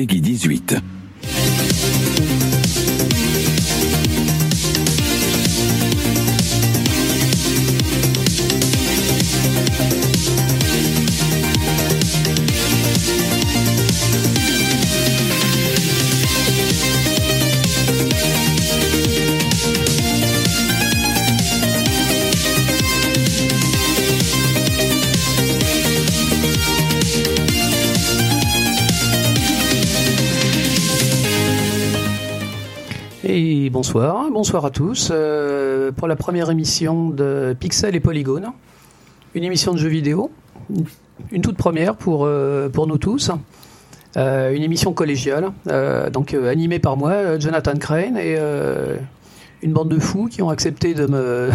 Peggy 18. Bonsoir, bonsoir à tous. Euh, pour la première émission de Pixel et Polygone, une émission de jeux vidéo, une toute première pour, euh, pour nous tous, Euh, une émission collégiale, donc animée par moi, Jonathan Crane, et une bande de fous qui ont accepté de me,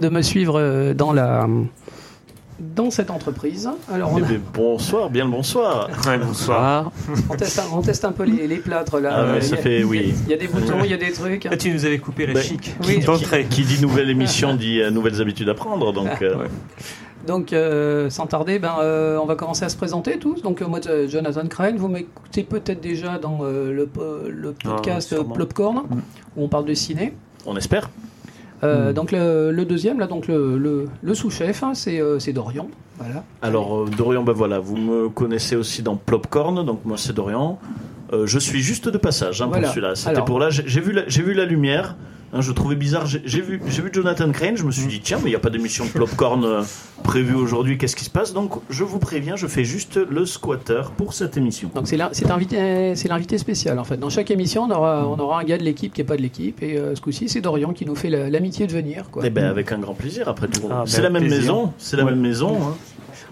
de me suivre dans, la, dans cette entreprise. Alors on, Eh a- bien, bonsoir, bien le bonsoir. bonsoir. on teste, un, on teste un peu les, les plâtres là. Ah ouais, Euh, ça il y a- fait, oui. Il y a des boutons, il y a des trucs. Ah, tu nous avais coupé la Ben, chic. Oui. d'entrée. Qui dit nouvelle émission dit euh, nouvelles habitudes à prendre. Donc, euh, Ouais. Donc, euh, sans tarder, ben, euh, on va commencer à se présenter tous. Donc, euh, moi, euh, Jonathan Crane, vous m'écoutez peut-être déjà dans euh, le, po- le podcast Ah, euh. Plopcorn, où on parle de ciné. on espère. Euh, Donc, le, le deuxième, là, donc le, le- le sous-chef, hein, c'est euh, c'est Dorian. Voilà. Alors, euh, Dorian, ben voilà, vous me connaissez aussi dans Plopcorn. Donc, moi, c'est Dorian. Euh, je suis juste de passage hein, Voilà. pour celui-là. C'était Alors- pour là. J'ai j'ai vu, la- j'ai vu la lumière. Hein, je trouvais bizarre. J'ai vu, j'ai vu Jonathan Crane. Je me suis dit, tiens, mais il n'y a pas d'émission de Plopcorn euh, prévue aujourd'hui. Qu'est-ce qui se passe? Donc, je vous préviens, je fais juste le squatter pour cette émission. Donc, c'est l'invité spécial, en fait. Dans chaque émission, on aura, on aura un gars de l'équipe qui n'est pas de l'équipe. Et euh, ce coup-ci, c'est Dorian qui nous fait la- l'amitié de venir. Quoi. Eh ben, avec un grand plaisir, après tout. Ah, c'est ben, la même plaisir. maison, c'est la Ouais. même maison. hein.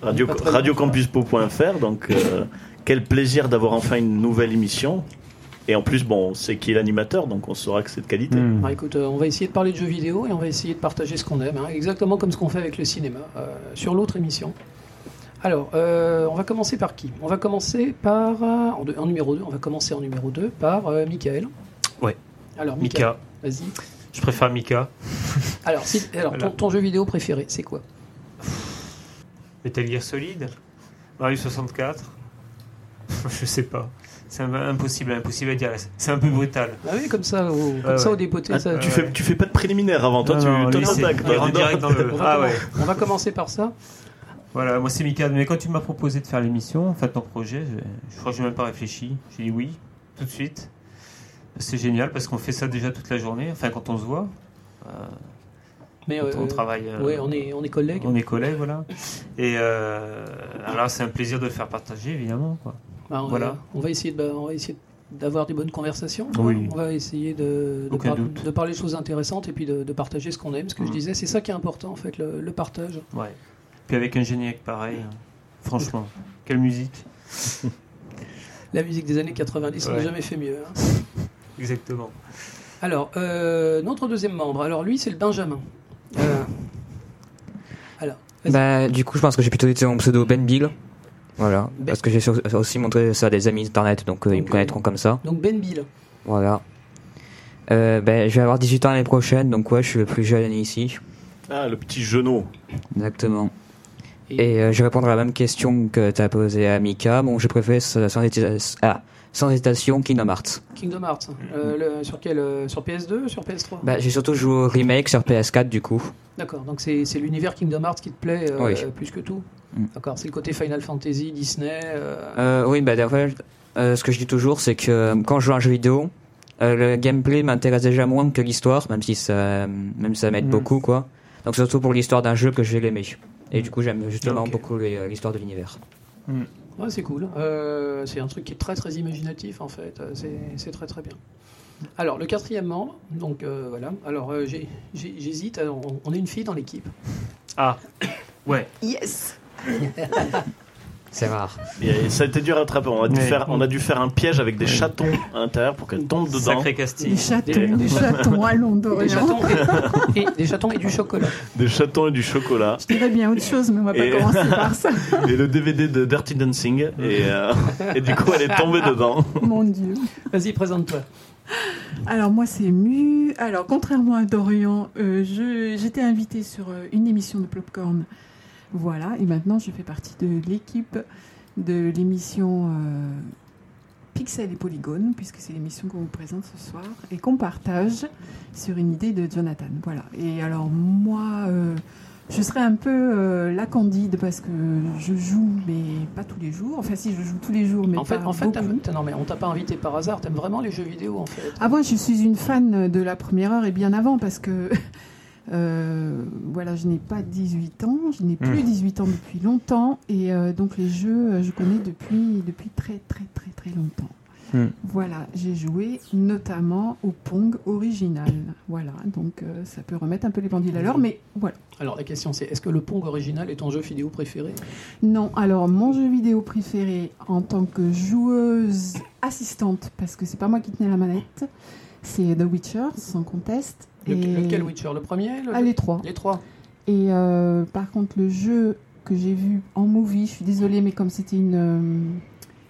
Radio, loin. radiocampuspo.fr, donc euh, quel plaisir d'avoir enfin une nouvelle émission. Et en plus, bon, c'est qui est l'animateur, donc on saura que c'est de qualité. Alors, écoute, euh, on va essayer de parler de jeux vidéo et on va essayer de partager ce qu'on aime, hein, exactement comme ce qu'on fait avec le cinéma euh, sur l'autre émission. Alors, euh, on va commencer par qui? On va commencer par, en, deux- en numéro 2, on va commencer en numéro 2 par euh, Michael. Ouais. Alors, Michael, Mika. vas-y. Je préfère Mika. Alors, si- alors Voilà. ton, ton jeu vidéo préféré, c'est quoi? Metal Gear Solid. Mario 64. Je sais pas. C'est un- impossible, impossible à dire. C'est un peu brutal. Ah oui, comme ça, au, comme Ouais, ça, au dépoté. Ah, ça- tu, Ouais. fais, tu fais pas de préliminaire avant, toi, Non, tu t'attaques, le. on, va Ah ouais. on va commencer par ça. Voilà, moi c'est Mika. Mais quand tu m'as proposé de faire l'émission, en fait, ton projet, je, je crois que j'ai même pas réfléchi. J'ai dit oui, tout de suite. C'est génial parce qu'on fait ça déjà toute la journée. Enfin, quand on se voit, euh, Mais, quand euh, on travaille. euh, ouais, on est, on est collègues. On est collègues, voilà. Et euh, alors, c'est un plaisir de le faire partager, évidemment. Quoi. Bah, on, Voilà. va- on va essayer de, on va essayer d'avoir des bonnes conversations. Oui. On va essayer de, de, Aucun par- doute. de parler de choses intéressantes et puis de, de partager ce qu'on aime. Ce que je Mhm. disais, c'est ça qui est important en fait, le, le partage. Ouais. Puis avec un générique pareil, hein. franchement, quelle musique. La musique des années 90, on n'a jamais fait mieux. hein. Exactement. Alors, euh, notre deuxième membre, alors lui, c'est le Benjamin. Euh, alors. Bah, du coup, je pense que j'ai plutôt été mon pseudo Ben Bill. Voilà. Ben- Parce que j'ai aussi montré ça à des amis internet, donc euh, ils me connaîtront comme ça. donc Ben Bill. Voilà. Euh, ben, je vais avoir 18 ans l'année prochaine, donc ouais, je suis le plus jeune ici. Ah, le petit genou. Exactement. Et- Et euh, je vais répondre à la même question que tu as posée à Mika. Bon, je préfère sans, sans hésitation, ah, sans hésitation Kingdom Hearts. Kingdom Hearts. Euh, le- sur quel euh, Sur PS2 Sur PS3 Bah, j'ai surtout joué au remake sur PS4 du coup. D'accord, donc c'est c'est l'univers Kingdom Hearts qui te plaît euh, Oui. plus que tout Mm. D'accord, c'est le côté Final Fantasy, Disney. euh, Euh, oui, bah, d'ailleurs, euh, ce que je dis toujours, c'est que euh, quand je joue à un jeu vidéo, euh, le gameplay m'intéresse déjà moins que l'histoire, même si ça, même si ça m'aide Mhm. beaucoup, quoi. Donc, surtout pour l'histoire d'un jeu que je vais l'aimer. Et du coup, j'aime justement beaucoup l'histoire de l'univers. Ouais, c'est cool. Euh, c'est un truc qui est très très imaginatif en fait. C'est c'est très très bien. Alors le quatrième membre, donc euh, voilà. Alors euh, j'hésite. On est une fille dans l'équipe. Ah, ouais. Yes C'est rare. Et ça a été dur à attraper. On a dû, faire, on a dû faire un piège avec des chatons à l'intérieur pour qu'elles tombent dedans. Sacré casting. chatons, Des- chatons, allons Des Dorian. chatons et, et- des chatons et du chocolat. Des chatons et du chocolat. Je dirais bien autre chose, mais on va pas Et- commencer par ça. Et le DVD de Dirty Dancing. Et, euh, et du coup, elle est tombée dedans. Mon Dieu. Vas-y, présente-toi. Alors moi c'est Mu. Alors contrairement à Dorian, euh, je- j'étais invitée sur euh, une émission de Popcorn. Voilà, et maintenant je fais partie de l'équipe de l'émission euh, Pixel et Polygone, puisque c'est l'émission qu'on vous présente ce soir, et qu'on partage sur une idée de Jonathan. Voilà. Et alors, moi, euh, je serais un peu euh, la candide parce que je joue, mais pas tous les jours. Enfin, si, je joue tous les jours, mais En fait, pas en fait non, mais on t'a pas invité par hasard. T'aimes vraiment les jeux vidéo, en fait. Ah, moi, je suis une fan de la première heure et bien avant parce que. euh, voilà, je n'ai pas 18 ans, je n'ai plus Mm. 18 ans depuis longtemps et euh, donc les jeux, euh, je connais depuis, depuis très très très très longtemps. Mm. Voilà, j'ai joué notamment au Pong original. Voilà, donc euh, ça peut remettre un peu les pendules à l'heure, mais voilà. Alors, la question, c'est est-ce que le Pong original est ton jeu vidéo préféré? Non, alors mon jeu vidéo préféré en tant que joueuse assistante, parce que c'est pas moi qui tenais la manette, c'est The Witcher, sans conteste. Le- Et- Lequel Witcher Le premier le- Ah, les trois. Les trois. Et euh, par contre, le jeu que j'ai vu en movie, je suis désolée, mais comme c'était une, euh,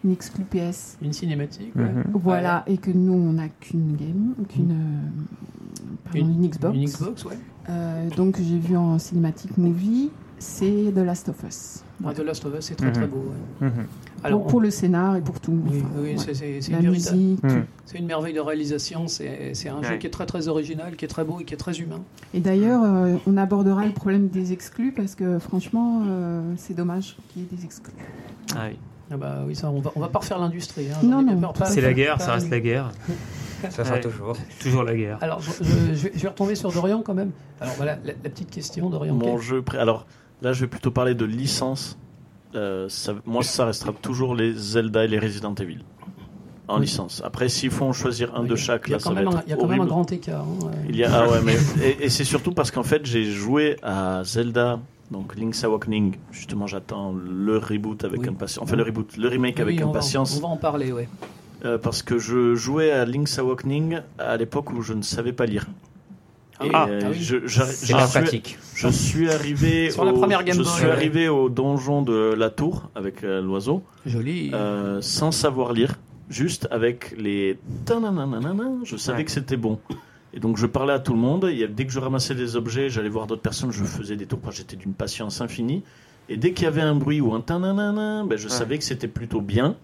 une exclu PS, Une cinématique. ouais. Mhm. voilà, et que nous, on n'a qu'une game, qu'une euh, pardon, une, Xbox. Une Xbox, ouais. Euh, donc j'ai vu en cinématique movie, c'est The Last of Us. Ah, The Last of Us, c'est très Mhm. très beau. ouais. Mhm. Alors, pour, pour le scénar et pour tout. Oui, Enfin, oui, ouais. c'est- une. Mhm. c'est une merveille de réalisation. C'est c'est un jeu qui est très très original, qui est très beau et qui est très humain. Et d'ailleurs, euh, on abordera le problème des exclus parce que franchement, euh, c'est dommage qu'il y ait des exclus. Ah oui. Ah bah oui, ça, on va, on va pas refaire l'industrie. hein, Non, non, C'est la guerre, pas- ça reste la guerre. Ça sera Ouais. toujours. Toujours la guerre. Alors, je, je- je vais, retomber sur Dorian quand même. Alors voilà, la, la petite question, Dorian. Mon Quel- jeu Alors là, je vais plutôt parler de licence. Euh, ça- moi, ça restera toujours les Zelda et les Resident Evil en Oui. licence. Après, s'il faut choisir un de chaque, là, ça va être il y a quand même un grand écart. hein, ouais. Il y a ah ouais, mais et, et c'est surtout parce qu'en fait, j'ai joué à Zelda. Donc Link's Awakening, justement j'attends le reboot avec Oui. impatience, enfin le reboot, le remake Oui, avec on va- impatience. on va en parler, ouais. Euh, parce que je jouais à Link's Awakening à l'époque où je ne savais pas lire. Ah Et Ah, euh, je, la suis- pratique. Je suis arrivé Sur la au, première Game je Boy, suis ouais. arrivé au donjon de la tour avec euh, l'oiseau Joli. euh, sans savoir lire, juste avec les je savais Ouais. que c'était bon. Et donc je parlais à tout le monde. A- dès que je ramassais des objets, j'allais voir d'autres personnes, je faisais des tours. J'étais d'une patience infinie. Et dès qu'il y avait un bruit ou un tananana, ben, je savais que c'était plutôt bien.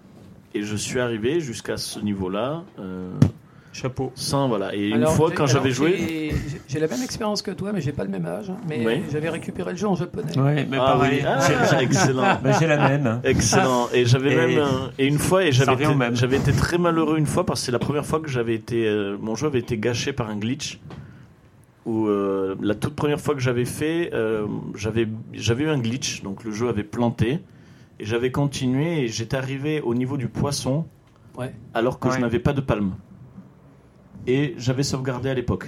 Et je suis arrivé jusqu'à ce niveau-là. euh, Chapeau. sans voilà. Et Alors, une fois quand j'avais joué, j'ai- la même expérience que toi, mais j'ai pas le même âge. hein. Mais Oui. j'avais récupéré le jeu en japonais. Ouais, mais ah pareil. oui, ah, excellent. bah, J'ai la même. Excellent. Et j'avais Et- même un- et une fois et j'avais été, au même. j'avais été très malheureux une fois parce que c'est la première fois que j'avais été euh, mon jeu avait été gâché par un glitch. Où euh, la toute première fois que j'avais fait, euh, j'avais j'avais eu un glitch donc le jeu avait planté et j'avais continué et j'étais arrivé au niveau du poisson Ouais. alors que je n'avais pas de palme et j'avais sauvegardé à l'époque.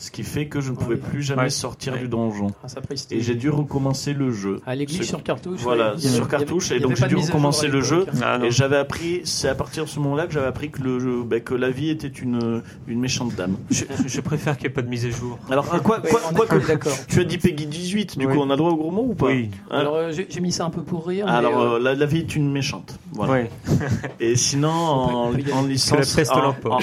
Ce qui fait que je ne pouvais Ouais. plus jamais Ouais. sortir Ouais. du donjon. Ah, ça. Et j'ai dû recommencer le jeu. Glitches Ce- sur cartouche. Voilà, avait- sur avait- cartouche, et donc j'ai dû à recommencer à le jeu. l'époque. Ah. Et j'avais appris, c'est à partir de ce moment-là que j'avais appris que, le jeu, ben, que la vie était une, une méchante dame. Je, je préfère qu'il n'y ait pas de mise à jour. Alors, ah, quoi, Ouais, quoi, quoi que- tu as dit Peggy 18, du coup on a droit au gros mot ou pas Oui. Hein Alors, euh, j'ai mis ça un peu pour rire. Alors, euh, euh, la, la vie est une méchante. Voilà. Ouais. Et sinon, en, en licence,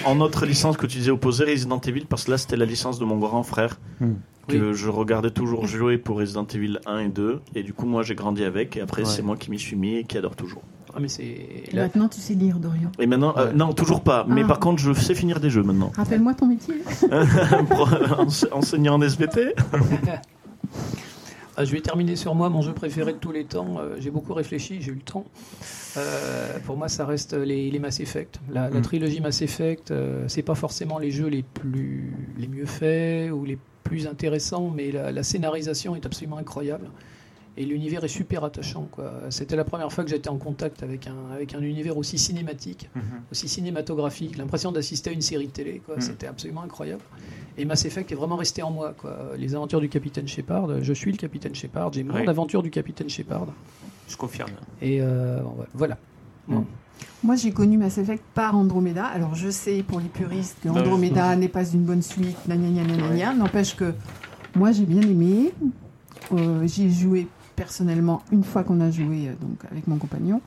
en, autre licence que tu disais opposé Resident Evil, parce que là c'était la licence de mon grand frère, Hmm. que je regardais toujours jouer pour Resident Evil 1 et 2, et du coup moi j'ai grandi avec, et après Ouais. c'est moi qui m'y suis mis et qui adore toujours. Ah, mais c'est. Et là- maintenant, tu sais lire, Dorian. Et maintenant, euh, Ouais. non, toujours pas, mais Ah. par contre je sais finir des jeux maintenant. Rappelle-moi ton métier. Ense- Enseignant en SVT Ah, je vais terminer sur moi, mon jeu préféré de tous les temps. Euh, j'ai beaucoup réfléchi, j'ai eu le temps. Euh, pour moi, ça reste les, les Mass Effect. La, la Mm. trilogie Mass Effect, euh, c'est pas forcément les jeux les plus les mieux faits ou les plus intéressants, mais la, la scénarisation est absolument incroyable. Et l'univers est super attachant. C'était la première fois que j'étais en contact avec un, avec un univers aussi cinématique, aussi cinématographique, l'impression d'assister à une série de télé. Mm. C'était absolument incroyable. Et Mass Effect est vraiment resté en moi. Quoi. Les aventures du capitaine Shepard, je suis le capitaine Shepard, j'ai mon Oui. aventure du capitaine Shepard. Je confirme. Et euh, bon, voilà. Bon. Moi, j'ai connu Mass Effect par Andromeda. Alors, je sais pour les puristes que Bah. Andromeda n'est pas une bonne suite. N'empêche que moi, j'ai bien aimé. Euh, J'y ai joué personnellement une fois qu'on a joué euh, donc avec mon compagnon.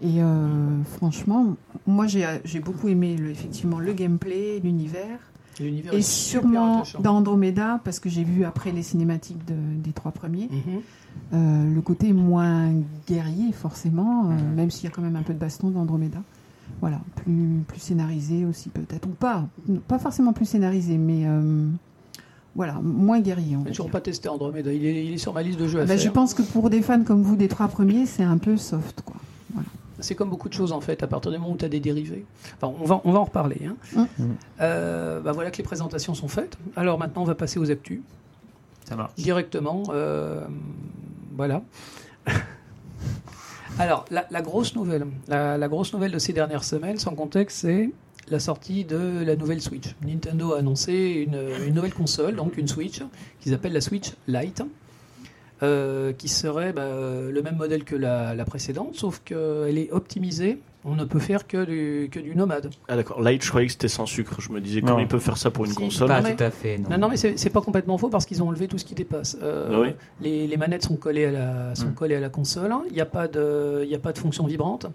Et euh, franchement, moi, j'ai j'ai beaucoup aimé le, effectivement le gameplay, l'univers. Et est sûrement dans Andromeda, parce que j'ai vu après les cinématiques de- des trois premiers, Mhm. euh, le côté moins guerrier, forcément, euh, même s'il y a quand même un peu de baston dans Andromeda. voilà, plus, plus scénarisé aussi peut-être, ou pas, pas forcément plus scénarisé, mais euh, voilà, moins guerrier. on toujours dire. pas testé Andromeda. Il est, il est sur ma liste de jeux à Bah, je faire. pense que pour des fans comme vous des trois premiers, c'est un peu soft, quoi. C'est comme beaucoup de choses en fait, à partir du moment où tu as des dérivés. Enfin, on va, on va en reparler. hein. Mm. Euh, bah voilà que les présentations sont faites. Alors maintenant, on va passer aux actus Ça marche. directement. euh, voilà. Alors, la, la grosse nouvelle, la, la grosse nouvelle de ces dernières semaines, sans contexte, c'est la sortie de la nouvelle Switch. Nintendo a annoncé une, une nouvelle console, donc une Switch, qu'ils appellent la Switch Lite, euh, qui serait bah, le même modèle que la, la précédente, sauf qu'elle est optimisée. On ne peut faire que du, que du nomade. Ah d'accord, Light, je croyais que c'était sans sucre. Je me disais, comment ils peuvent faire ça pour une Si. console Pas non, mais- tout à fait, non. Non, non, mais c'est pas complètement faux parce qu'ils ont enlevé tout ce qui dépasse. Euh, Ah oui les, les manettes sont collées à la, sont Mm. collées à la console. Il n'y a, pas de- il y a pas de fonction vibrante.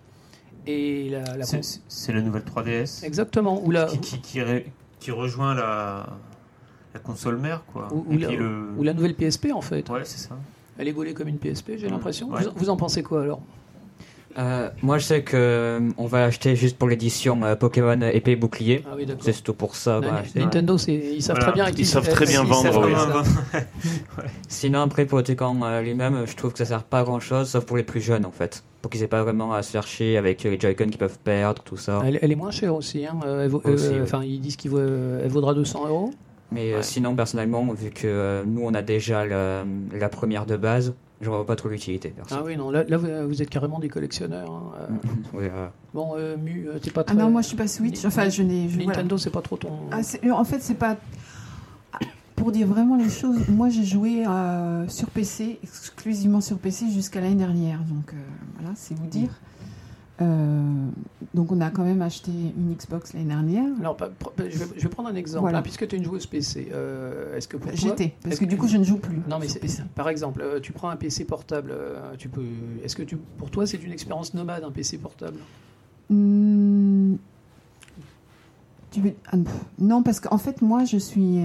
Et la, la C'est- la nouvelle 3DS Exactement. Ou la, qui, qui, qui, ré- qui rejoint la, la console mère, quoi. ou, la, puis le... ou la nouvelle PSP en fait. Ouais, c'est ça. Elle est gaulée comme une PSP, j'ai l'impression. Ouais. Vous, vous en pensez quoi alors? Euh, moi, je sais que euh, on va acheter juste pour l'édition euh, Pokémon épée et bouclier. Ah oui. C'est surtout pour ça. Voilà. Nintendo, c'est- ils savent Voilà. très bien. Ils savent très bien ils vendre, oui. Sinon, après, pour le euh, lui-même, je trouve que ça sert pas à grand chose, sauf pour les plus jeunes en fait. Pour qu'ils aient pas vraiment à se faire chier avec les Joy-Con qui peuvent perdre, tout ça. Elle, elle est moins chère aussi. hein. Euh, elle vaut- Aussi, euh, oui. Enfin, ils disent qu'elle vaudra 200 euros. Mais euh, Ouais. sinon, personnellement, vu que euh, nous on a déjà la, la première de base, je vois pas trop l'utilité. Ah oui, non, là, là, vous, êtes carrément des collectionneurs. hein. Euh, Oui, euh, Bon, euh, Mu, euh, t'es pas Ah très. non, moi je suis pas Switch. Enfin, je n'ai. voilà. Nintendo, c'est pas trop ton. Ah, en fait, c'est pas. Pour dire vraiment les choses, moi j'ai joué euh, sur PC, exclusivement sur PC jusqu'à l'année dernière. Donc euh, voilà, c'est vous dire. Euh, donc on a quand même acheté une Xbox l'année dernière. Alors, je, vais, je vais prendre un exemple. Voilà. hein, puisque tu es une joueuse PC, est-ce que pour toi. J'étais, parce que du coup je ne joue plus. Non, mais c'est- c'est- par exemple, tu prends un PC portable, tu peux. Est-ce que tu, pour toi, c'est une expérience nomade, un PC portable? Hmm, tu veux- ah, non, parce qu'en fait, moi, je suis,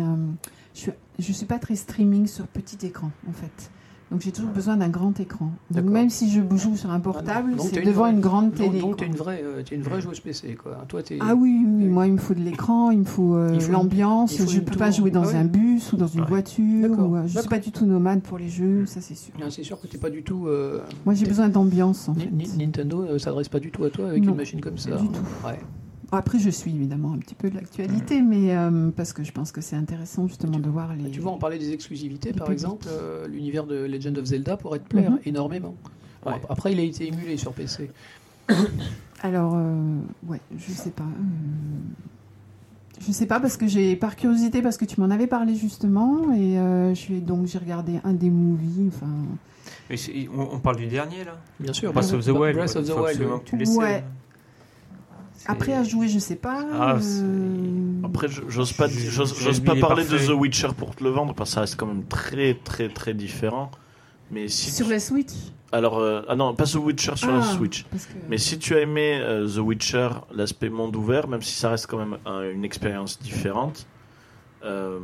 je suis, je suis pas très streaming sur petit écran, en fait. Donc, j'ai toujours besoin d'un grand écran. Donc, même si je joue sur un portable, Donc, c'est une devant vraie- une grande télé. donc tu es une vraie, euh, t'es une vraie joueuse PC, quoi. Toi. Ah oui, moi, il me faut de l'écran, il me faut, euh, faut l'ambiance. Je une peux pas jouer dans Ah un bus ou dans une Ouais. voiture. Ou, euh, je suis D'accord. pas du tout nomade pour les jeux, ça c'est sûr. Ah, c'est sûr que t'es pas du tout. euh, Moi, j'ai besoin d'ambiance, en fait. Ni- Nintendo euh, s'adresse pas du tout à toi avec Non, une machine comme ça. du tout. Ouais. Après, je suis évidemment un petit peu de l'actualité, mais euh, parce que je pense que c'est intéressant justement de voir les. Tu vois, on parlait des exclusivités, Les par publics. exemple, euh, l'univers de Legend of Zelda pourrait te plaire Mhm. énormément. Ouais. Après, il a été émulé sur PC. Alors, euh, ouais, je sais pas. Je sais pas parce que j'ai par curiosité parce que tu m'en avais parlé justement et euh, je suis donc j'ai regardé un des movies. Enfin, on, on parle du dernier, là? Bien sûr. Breath of the Wild. Breath of the Wild. tu. Ouais. Après à jouer, je sais pas. Ah, euh, Après, j'ose pas, j'ose pas parler de. The Witcher pour te le vendre parce que ça reste quand même très très très différent. Mais si sur tu- la Switch. alors euh, ah non pas The Witcher sur la Ah, Switch. que- Mais si tu as aimé euh, The Witcher, l'aspect monde ouvert, même si ça reste quand même un- une expérience différente, euh,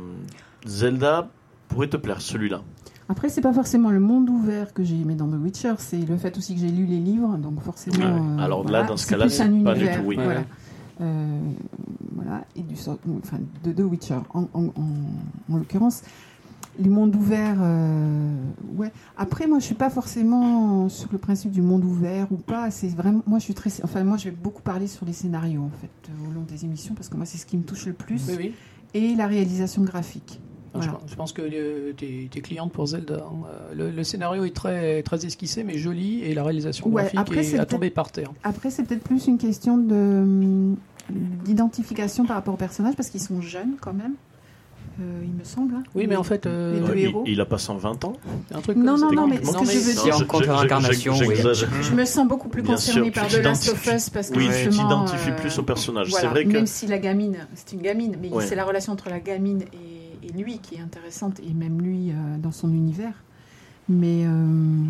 Zelda pourrait te plaire celui-là. Après, c'est pas forcément le monde ouvert que j'ai aimé dans The Witcher, c'est le fait aussi que j'ai lu les livres, donc forcément. Ouais. euh, Alors là, dans ce cas-là, c'est un pas du tout, oui. Voilà. Ouais. Euh, voilà, et du sort- enfin, de The Witcher en, en, en- en l'occurrence. Les mondes ouverts, euh, ouais. Après, moi, je suis pas forcément sur le principe du monde ouvert ou pas. C'est vraiment, moi, je suis très, enfin, moi, je vais beaucoup parler sur les scénarios en fait au long des émissions parce que moi, c'est ce qui me touche le plus Oui, oui. et la réalisation graphique. Je Voilà. pense- Je pense que tu es, cliente pour Zelda. hein. Euh, Le, le scénario est très, très esquissé, mais joli, et la réalisation Ouais, graphique après, est c'est à tomber par terre. Après, c'est peut-être plus une question de hum, d'identification par rapport aux personnages parce qu'ils sont jeunes quand même, euh, il me semble. hein. Oui, mais en fait, Les euh, deux il, héros. il a pas 120 ans? Un truc Non, non, non, mais ce que je veux dire- la réincarnation, oui. Je me sens beaucoup plus Bien concernée sûr, par The Last of Us parce que Oui, tu t'identifies euh, plus au personnage. voilà, C'est vrai que Même si la gamine, c'est une gamine, mais Ouais. c'est la relation entre la gamine et, et lui qui est intéressante, et même lui euh, dans son univers. Mais euh,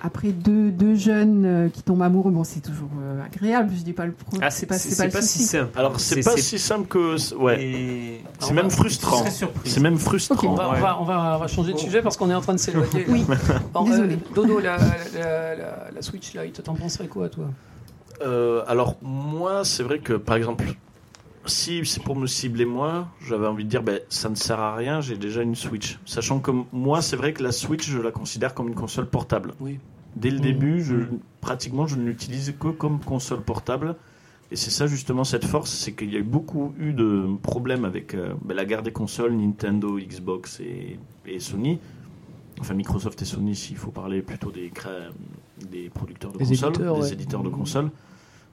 après deux, deux jeunes euh, qui tombent amoureux, bon, c'est toujours euh, agréable. Je dis pas le pro, Ah, c'est pas, c'est pas, le si simple. alors c'est pas si simple que ouais. Et- C'est même frustrant. C'est même On frustrant. va, on, Ouais. va, on, va, on va changer de sujet parce qu'on est en train de s'éloigner. Oui, Bon, désolé. euh, Dodo, la, la, la- la Switch Lite, t'en penserais quoi, toi? Euh, alors moi, c'est vrai que par exemple, si c'est pour me cibler moi, j'avais envie de dire, ben, ça ne sert à rien, j'ai déjà une Switch. Sachant que moi, c'est vrai que la Switch, je la considère comme une console portable. Oui. Dès le Mmh. début, je, Mmh. pratiquement, je ne l'utilise que comme console portable. Et c'est ça justement cette force, c'est qu'il y a eu beaucoup eu de problèmes avec euh, ben, la guerre des consoles, Nintendo, Xbox et, et Sony. Enfin Microsoft et Sony, s'il faut parler plutôt des, cré- des producteurs de Les consoles, éditeurs, des ouais. éditeurs de Mmh.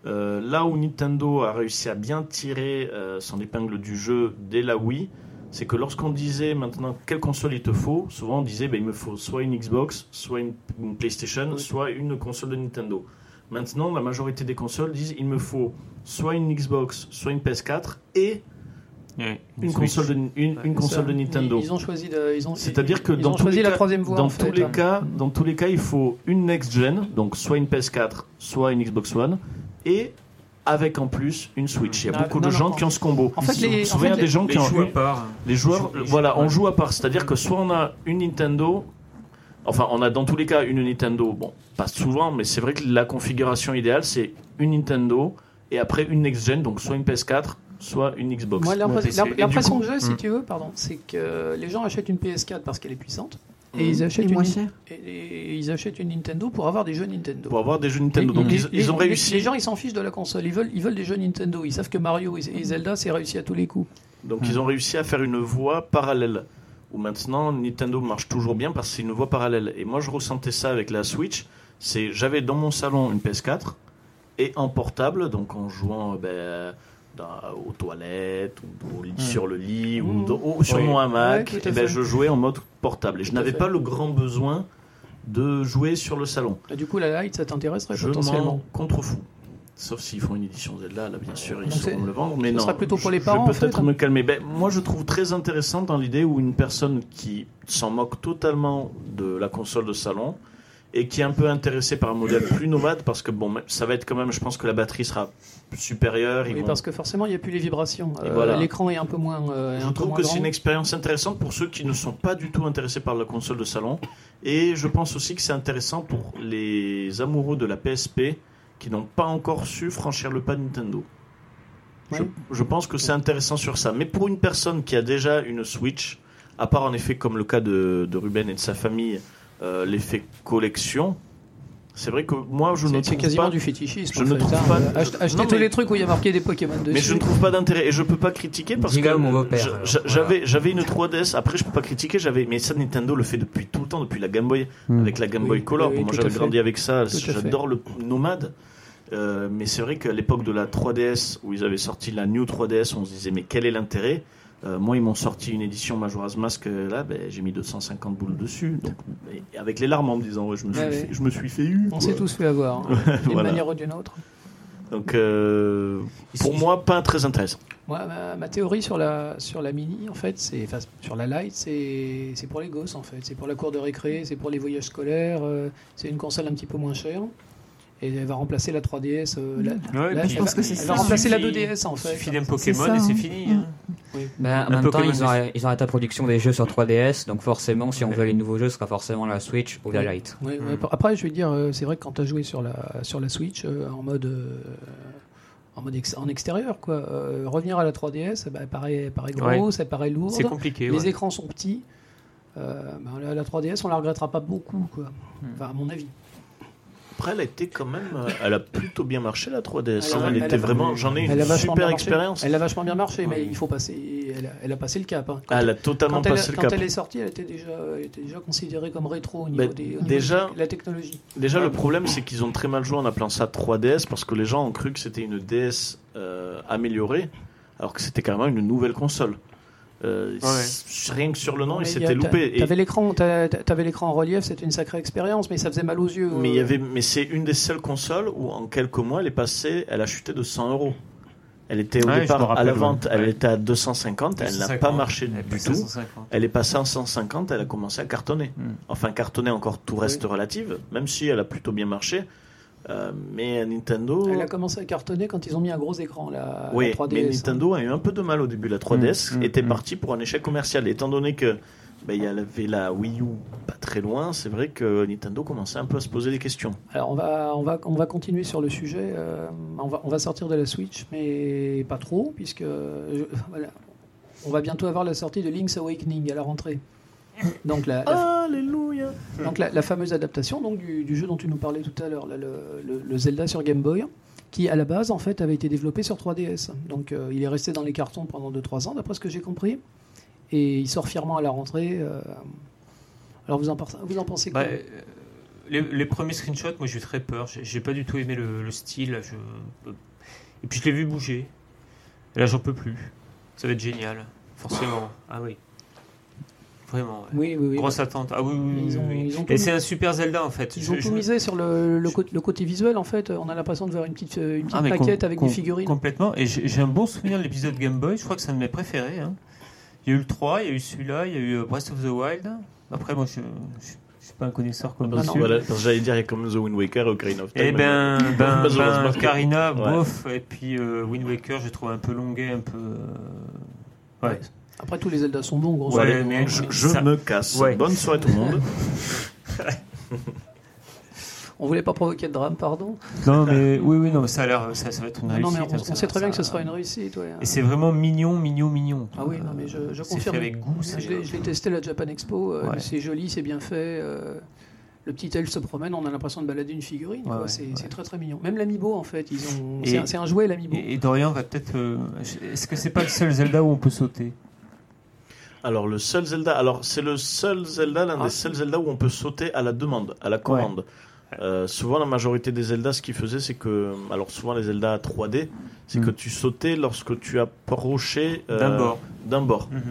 Euh, là où Nintendo a réussi à bien tirer euh, son épingle du jeu dès la Wii, c'est que lorsqu'on disait maintenant quelle console il te faut, souvent on disait ben, il me faut soit une Xbox, soit une, une PlayStation, Oui. soit une console de Nintendo. Maintenant, la majorité des consoles disent il me faut soit une Xbox, soit une PS4 et une, console de, une, console de Nintendo. Ils, ils ont choisi de. ils ont- C'est-à-dire que ils dans ont tous choisi les la cas- troisième voie. dans en tous les cas, dans tous les cas, il faut une next gen, donc soit une PS4, soit une Xbox One, et avec en plus une Switch. Il y a Ah, beaucoup non, de non, gens non. qui ont ce combo. En fait, les- vous en souvenez fait, des les- gens qui ont joueurs eu- part. les joueurs, Les joueurs- voilà, on joue à part. C'est-à-dire que soit on a une Nintendo, enfin, on a dans tous les cas une Nintendo. Bon, pas souvent, mais c'est vrai que la configuration idéale, c'est une Nintendo et après une next gen, donc soit une PS4, soit une Xbox. Moi, l'impression que j'ai, si Hmm. tu veux, pardon, c'est que les gens achètent une PS4 parce qu'elle est puissante et ils achètent Et une moins cher. et, et ils achètent une Nintendo pour avoir des jeux Nintendo. Pour avoir des jeux Nintendo. Les- Donc les- ils, ils ont réussi. Les gens, ils s'en fichent de la console. Ils veulent, ils veulent des jeux Nintendo. Ils savent que Mario et et Zelda, c'est réussi à tous les coups. Donc ils ont réussi à faire une voie parallèle. Où maintenant Nintendo marche toujours bien parce que c'est une voie parallèle. Et moi je ressentais ça avec la Switch. C'est j'avais dans mon salon une PS4 et en portable, donc en jouant ben, dans- aux toilettes ou au lit- sur le lit ou, Mmh. dans- ou sur Oui. mon hamac, Ouais, et ben, fait. je jouais en mode portable. Et je n'avais pas le grand besoin de jouer sur le salon. Et du coup, la Lite, ça t'intéresserait Je potentiellement. m'en contrefous. Sauf s'ils font une édition Zelda, là bien sûr ils sauront me le vendre, mais ce non. sera plutôt pour les je- parents, Je vais peut-être fait, hein. me calmer. Ben, moi je trouve très intéressant dans l'idée où une personne qui s'en moque totalement de la console de salon et qui est un peu intéressée par un modèle plus nomade parce que bon, ça va être quand même, je pense que la batterie sera supérieure. Oui, vont- parce que forcément, il n'y a plus les vibrations. Euh, voilà. L'écran est un peu moins. euh, Je un peu trouve moins que c'est une expérience intéressante pour ceux qui ne sont pas du tout intéressés par la console de salon. Et je pense aussi que c'est intéressant pour les amoureux de la PSP qui n'ont pas encore su franchir le pas Nintendo. Je, pense que c'est intéressant sur ça. Mais pour une personne qui a déjà une Switch, à part en effet comme le cas de, de Ruben et de sa famille, euh, l'effet collection, c'est vrai que moi je ne trouve quasiment pas... du fétichisme. je ne trouve hein. pas- ach- Acheter Non, tous mais- les trucs où il y a marqué des Pokémon dessus. Mais je ne trouve pas d'intérêt et je peux pas critiquer parce que voilà. j'avais j'avais une 3DS. Après, je peux pas critiquer. J'avais mais ça Nintendo le fait depuis tout le temps, depuis la Game Boy Hmm. avec la Game Oui, Boy Color. oui, moi, j'avais grandi avec ça. J'adore le nomade. Euh, mais c'est vrai qu'à l'époque de la 3DS où ils avaient sorti la New 3DS, on se disait mais quel est l'intérêt? Euh, Moi, ils m'ont sorti une édition Majora's Mask. euh, Là, ben, j'ai mis 250 boules dessus. Donc, avec les larmes en me disant ouais, je me suis, Ouais, fait, je me suis fait eu. On s'est tous fait avoir, hein, d'une Voilà. manière ou d'une autre. Donc euh, pour moi, pas très intéressant. Moi, ma, ma théorie sur la, sur la Mini, en fait, c'est, enfin, sur la Lite, c'est, c'est pour les gosses, en fait. C'est pour la cour de récré, c'est pour les voyages scolaires. euh, c'est une console un petit peu moins chère. Et elle va remplacer la 3DS. euh, la- Ouais, la- Je elle pense va- que c'est elle ça. va remplacer la Suffit- 2DS, en fait. suffit d'un C'est Pokémon ça, et c'est fini. Hein. Ben, en Un même temps, ils ont, ils arrêté la production des jeux sur 3DS, donc forcément, si on veut les nouveaux jeux, ce sera forcément la Switch ou la Ouais. Lite. Ouais, Mm. ouais, Après, je vais dire, euh, c'est vrai que quand tu as joué sur la, sur la Switch euh, en mode, euh, en, mode ex- en extérieur, quoi, euh, revenir à la 3DS, bah, paraît, paraît gros, ça paraît lourd. C'est compliqué. Les ouais. écrans sont petits. Euh, bah, la, la 3DS, on la regrettera pas beaucoup, quoi. Hmm. Enfin, à mon avis. Après, elle a été quand même. euh, Elle a plutôt bien marché la 3DS. Elle a- hein. Elle, elle était vraiment. J'en ai une super expérience. Elle a vachement bien marché, mais il faut passer. Elle a, elle a passé le cap. hein. Quand, Ah, elle a totalement quand passé le quand cap. elle est sortie, elle était déjà, elle était déjà considérée comme rétro au niveau, Ben, des, déjà- de la technologie. Déjà, le problème, c'est qu'ils ont très mal joué en appelant ça 3DS parce que les gens ont cru que c'était une DS euh, améliorée, alors que c'était carrément une nouvelle console. Euh, Ouais. Rien que sur le nom, il loupés. Et- T'avais l'écran, t'a- t'avais l'écran en relief, c'était une sacrée expérience, mais ça faisait mal aux yeux. Mais, il y euh. avait, mais c'est une des seules consoles où en quelques mois, elle est passée, elle a chuté de 100 euros. Elle était au Ouais, départ à la vente, ouais. elle était à 250, elle n'a pas 250, marché elle est du passée à tout. 150. Elle est passée en 150, elle a commencé à cartonner. Hmm. Enfin, cartonner encore tout reste relative, même si elle a plutôt bien marché. Euh, mais Nintendo. Elle a commencé à cartonner quand ils ont mis un gros écran, la, Oui, la 3DS. mais Nintendo a eu un peu de mal au début. La 3DS Mm, mm, était mm. partie pour un échec commercial, étant donné que ben, il y avait la Wii U pas très loin, c'est vrai que Nintendo commençait un peu à se poser des questions. Alors on va, on va, on va continuer sur le sujet. euh, on, va, on va sortir de la Switch, mais pas trop, puisque je- voilà, on va bientôt avoir la sortie de Link's Awakening à la rentrée. Donc la, la- Alléluia donc la, la fameuse adaptation donc, du, du jeu dont tu nous parlais tout à l'heure, le, le- le Zelda sur Game Boy, qui à la base en fait avait été développé sur 3DS. Donc euh, il est resté dans les cartons pendant 2-3 ans, d'après ce que j'ai compris, et il sort fièrement à la rentrée. euh. Alors vous en, pensez- vous en pensez quoi? Bah, euh, les, les premiers screenshots, moi j'ai eu très peur. J'ai j'ai pas du tout aimé le, le style. Je... Et puis je l'ai vu bouger. Et là j'en peux plus. Ça va être génial, forcément. Ah oui. Vraiment. ouais. Oui, oui, oui. Grosse attente. Ah oui, oui, oui, Ils ont- oui. ils ont tout Et c'est un super Zelda en fait. Ils Je- ont tout misé sur le, le, cô- le côté visuel en fait. On a l'impression de voir une petite, une petite Ah, maquette avec des figurines. Complètement. Et j'ai j'ai un bon souvenir de l'épisode Game Boy. Je crois que c'est un de mes préférés. hein. Il y a eu le 3, il y a eu celui-là, il y a eu euh, Breath of the Wild. Après, moi je je- je suis pas un connaisseur comme Ah. Voilà, j'allais dire, il y a comme The Wind Waker et Ocarina of Time. Eh ben, ben, ben, Ouais. bof, et puis euh, Wind Waker, je trouve un peu longuet, un peu. euh, Ouais. Après tous les Zelda sont bons. grosso Ouais, mais- je, je ça- me casse. Ouais. Bonne soirée tout le monde. On voulait pas provoquer de drame, pardon. Non, mais oui, oui, non, mais ça a l'air, ça, ça va être une non, réussite. mais on, hein, on ça- sait très bien que ce sera une réussite. ouais. Et c'est vraiment mignon, mignon, mignon. Ah oui, non, mais je, je C'est confirme. fait avec goût. c'est- Je l'ai testé à la Japan Expo. euh, Ouais. C'est joli, c'est bien fait. euh, le petit elfe se promène, on a l'impression de balader une figurine. quoi. Ouais, ouais, c'est ouais. c'est très très mignon. Même l'amiibo en fait, ils ont. C'est un, c'est un jouet l'amiibo. Et, et Dorian va peut-être. euh, Est-ce que c'est pas le seul Zelda où on peut sauter? Alors, le seul Zelda, alors c'est le seul Zelda, l'un Ah. des seuls Zelda où on peut sauter à la demande, à la commande. Euh, souvent, la majorité des Zelda, ce qu'ils faisaient, c'est que. Alors, souvent, les Zelda 3D, c'est Mm. que tu sautais lorsque tu approchais. euh, D'un bord. D'un bord. Mhm.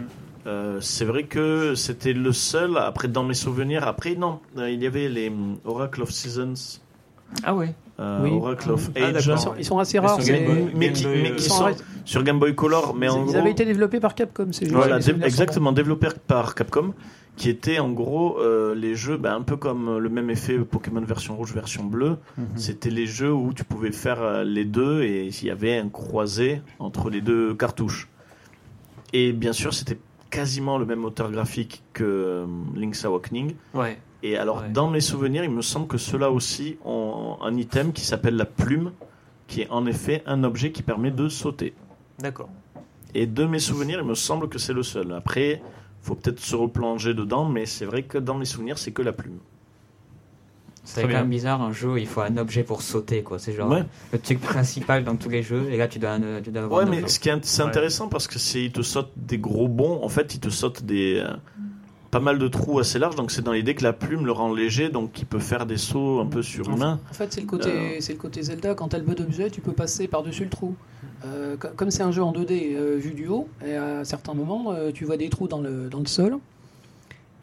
Euh, c'est vrai que c'était le seul, après, dans mes souvenirs. Après, non, il y avait les hum, Oracle of Seasons, Ah ouais. Euh, Oui. Oracle of Ah, Age. Ils sont, ils sont assez rares. sur Game c'est- Boy- mais qui- Boy, mais euh, qui ils sont sur Game Boy Color, mais ils, en ils gros. avaient été développés par Capcom ces jeux. Voilà, exactement, développés par Capcom, qui étaient en gros euh, les jeux, ben, un peu comme le même effet Pokémon version rouge, version bleue. Mhm. C'était les jeux où tu pouvais faire euh, les deux et il y avait un croisé entre les deux cartouches. Et bien sûr, c'était quasiment le même moteur graphique que euh, Link's Awakening. Ouais. Et alors, Ouais. dans mes souvenirs, il me semble que ceux-là aussi ont un item qui s'appelle la plume, qui est en effet un objet qui permet de sauter. D'accord. Et de mes souvenirs, il me semble que c'est le seul. Après, faut peut-être se replonger dedans, mais c'est vrai que dans mes souvenirs, c'est que la plume. C'est quand bien. même bizarre un jeu où il faut un objet pour sauter quoi. C'est genre Ouais. le truc principal dans tous les jeux et là tu dois, un- tu dois avoir Ouais, un mais objet. ce qui est, c'est Ouais. intéressant parce que c'est, il te saute des gros bonds. En fait, il te saute des euh, pas mal de trous assez larges. Donc c'est dans l'idée que la plume le rend léger, donc il peut faire des sauts un peu surhumains. En fait, c'est le côté, Euh. c'est le côté Zelda. Quand tu as le peu d'objets, tu peux passer par-dessus le trou. Euh, co- comme c'est un jeu en 2D euh, vu du haut, et à certains moments, euh, tu vois des trous dans le, dans le sol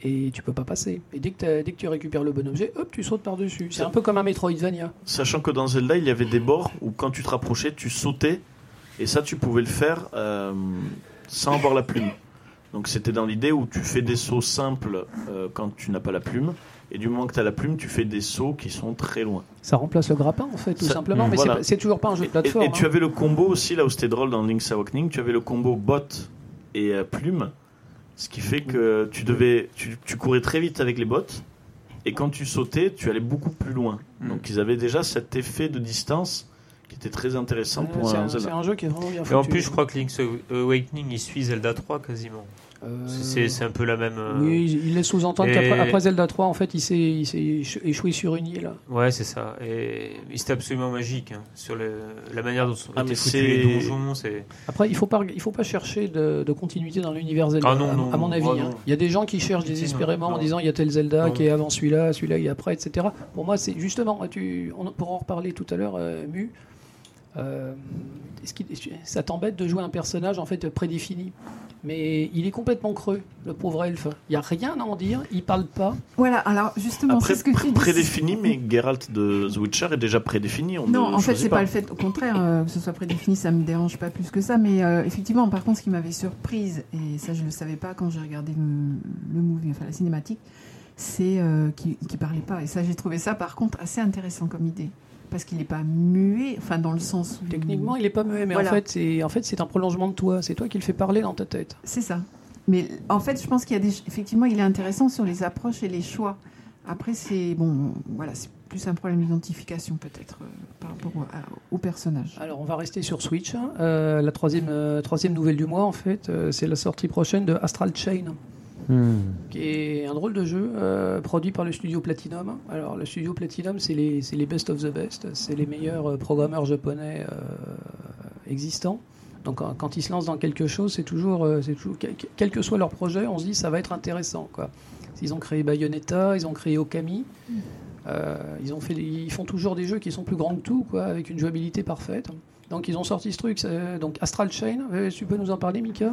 et tu peux pas passer. Et dès que, t'as- dès que tu récupères le bon objet, hop, tu sautes par-dessus. C'est un peu comme un Metroidvania. Sachant que dans Zelda, il y avait des bords où quand tu te rapprochais, tu sautais. Et ça, tu pouvais le faire euh, sans avoir la plume. Donc c'était dans l'idée où tu fais des sauts simples euh, quand tu n'as pas la plume. Et du moment que tu as la plume, tu fais des sauts qui sont très loin. Ça remplace le grappin, en fait, tout Ça- simplement. Mais voilà. c'est toujours pas un jeu de Et, plateforme. et tu hein. avais le combo aussi, là où c'était drôle dans Link's Awakening, tu avais le combo bot et euh, plume. Ce qui fait que tu devais, tu, tu courais très vite avec les bottes. Et quand tu sautais, tu allais beaucoup plus loin. Mm. Donc ils avaient déjà cet effet de distance qui était très intéressant Ouais, pour un un, c'est Zelda. un jeu qui est vraiment bien Et en plus, je crois que Link's Awakening, il suit Zelda 3 quasiment. Euh, C'est un peu la même. euh, Oui, il laisse sous-entendre Et- qu'après après Zelda 3, en fait, il s'est il s'est éch- échoué sur une île. Ouais, c'est ça. Et c'était absolument magique hein, sur le- la manière dont sont Ah, les donjons. Après, il faut pas, il faut pas chercher de, de continuité dans l'univers Zelda, Ah non, à- non, à, mon avis. hein. Il y a des gens qui cherchent désespérément en non. disant il y a tel Zelda Non. qui est avant celui-là, celui-là qui est après, etc. Pour moi, c'est justement, tu, on pourra en reparler tout à l'heure, euh, Mu. Euh, est-ce ça t'embête de jouer un personnage en fait prédéfini? Mais il est complètement creux, le pauvre elfe. Il n'y a rien à en dire, il parle pas. Voilà, alors justement, Après, c'est ce que tu pr- dis. prédéfini, mais Geralt de The Witcher est déjà prédéfini. On Non, ne en fait, c'est pas. le fait. Au contraire, euh, que ce soit prédéfini, ça me dérange pas plus que ça. Mais euh, effectivement, par contre, ce qui m'avait surprise, et ça, je le savais pas quand j'ai regardé le, le movie, enfin la cinématique, c'est euh, qu'il qu'il parlait pas. Et ça, j'ai trouvé ça, par contre, assez intéressant comme idée. Parce qu'il n'est pas muet, enfin, dans le sens où. Techniquement, il est pas muet, mais Voilà. en fait, c'est en fait, c'est un prolongement de toi. C'est toi qui le fais parler dans ta tête. C'est ça. Mais en fait, je pense qu'il y a des. Effectivement, il est intéressant sur les approches et les choix. Après, c'est bon, voilà, c'est plus un problème d'identification peut-être euh, par rapport au, à- au personnage. Alors, on va rester sur Switch. hein. Euh, la troisième, euh, troisième nouvelle du mois, en fait, c'est la sortie prochaine de Astral Chain, qui est un drôle de jeu euh, produit par le studio Platinum. Alors, le studio Platinum, c'est les, les best of the best. C'est les meilleurs euh, programmeurs japonais euh, existants. Donc, quand, ils se lancent dans quelque chose, c'est toujours, toujours quel, que soit leur projet, on se dit ça va être intéressant. Quoi. Ils ont créé Bayonetta, ils ont créé Okami. Euh, ils, ont fait, ils font toujours des jeux qui sont plus grands que tout, quoi, avec une jouabilité parfaite. Donc ils ont sorti ce truc, donc Astral Chain. Tu peux nous en parler, Mika?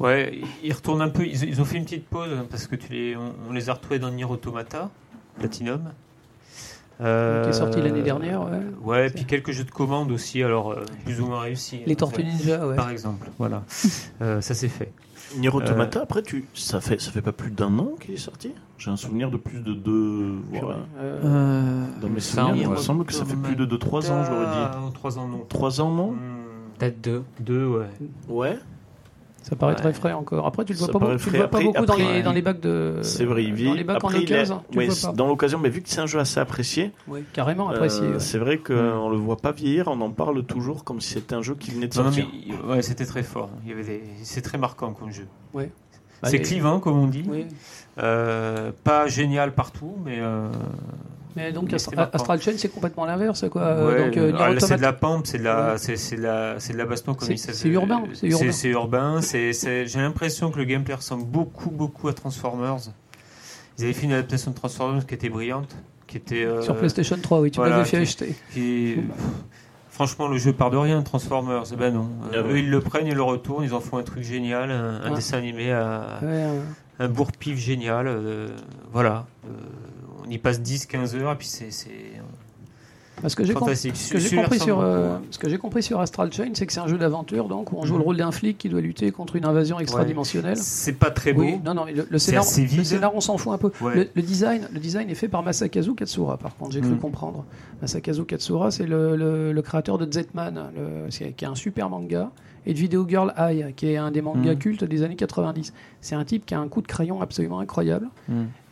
Ouais, ils retournent un peu. Ils, ils ont fait une petite pause parce que tu les, on, on les a retrouvés dans Nier Automata, Platinum. Euh, Qui est sorti l'année dernière, ouais. Ouais, puis quelques jeux de commande aussi, alors euh, plus ou moins réussis. Les Tortues. Ninja, ouais. Par exemple, voilà. Euh, ça c'est fait. Nier Automata, après, tu, ça, fait, ça fait pas plus d'un an qu'il est sorti? J'ai un souvenir de plus de deux. Euh, Dans mes Ça, souvenirs, il me semble que ça fait plus de 2-3 ans, j'aurais dit. Ah, 3 ans, non. 3 ans, non? Hmm, Peut-être deux. Deux, ouais. Ouais? Ça paraît Ouais. très frais encore. Après, tu le vois Ça pas, beaucoup, tu le vois pas Après- beaucoup dans, les, dans les bacs de. C'est vrai, il vit. Dans les bacs Après, en occasion, ouais, pas. dans l'occasion, mais vu que c'est un jeu assez apprécié, Oui, carrément apprécié. euh, ouais. c'est vrai qu'on le voit pas vieillir, on en parle toujours comme si c'était un jeu qui venait de sortir. mais ouais, c'était très fort. Il y avait des... C'est très marquant comme jeu. Ouais. Bah, c'est clivant, comme on dit. Oui. Euh, pas génial partout, mais. euh, Mais donc Mais Astra-. Astral Chain, c'est complètement l'inverse, quoi. Euh, ouais, donc, euh, là, c'est de la pampe, c'est de la, Ouais. c'est, c'est de la, c'est de la baston comme C'est- il s'appelle. c'est urbain, c'est urbain. C'est urbain. c'est- J'ai l'impression que le gameplay ressemble beaucoup, beaucoup à Transformers. Ils avaient fait une adaptation de Transformers qui était brillante, qui était. euh, Sur PlayStation 3, oui, tu voilà, qui- acheter. qui- Franchement, le jeu part de rien, Transformers. Eh Ben non. Ah Euh. Eux, ils le prennent, ils le retournent, ils en font un truc génial, un, un Ouais. dessin animé à, Ouais, un bourre-pif génial. euh, voilà. On y passe 10-15 heures et puis c'est que j'ai com-. Ce que j'ai compris sur, euh, ce que compris sur Astral Chain, c'est que c'est un jeu d'aventure, donc où on joue Mhm. le rôle d'un flic qui doit lutter contre une invasion extradimensionnelle. C'est pas très beau. Oui, non, non, mais le, le scénar, le on s'en fout un peu. Ouais. Le, le design, le design est fait par Masakazu Katsura, par contre, j'ai cru Mhm. comprendre. Masakazu Katsura, c'est le, créateur de Zetman, qui est un super manga, et de Video Girl Eye, qui est un des mangas Mhm. cultes des années 90. C'est un type qui a un coup de crayon absolument incroyable.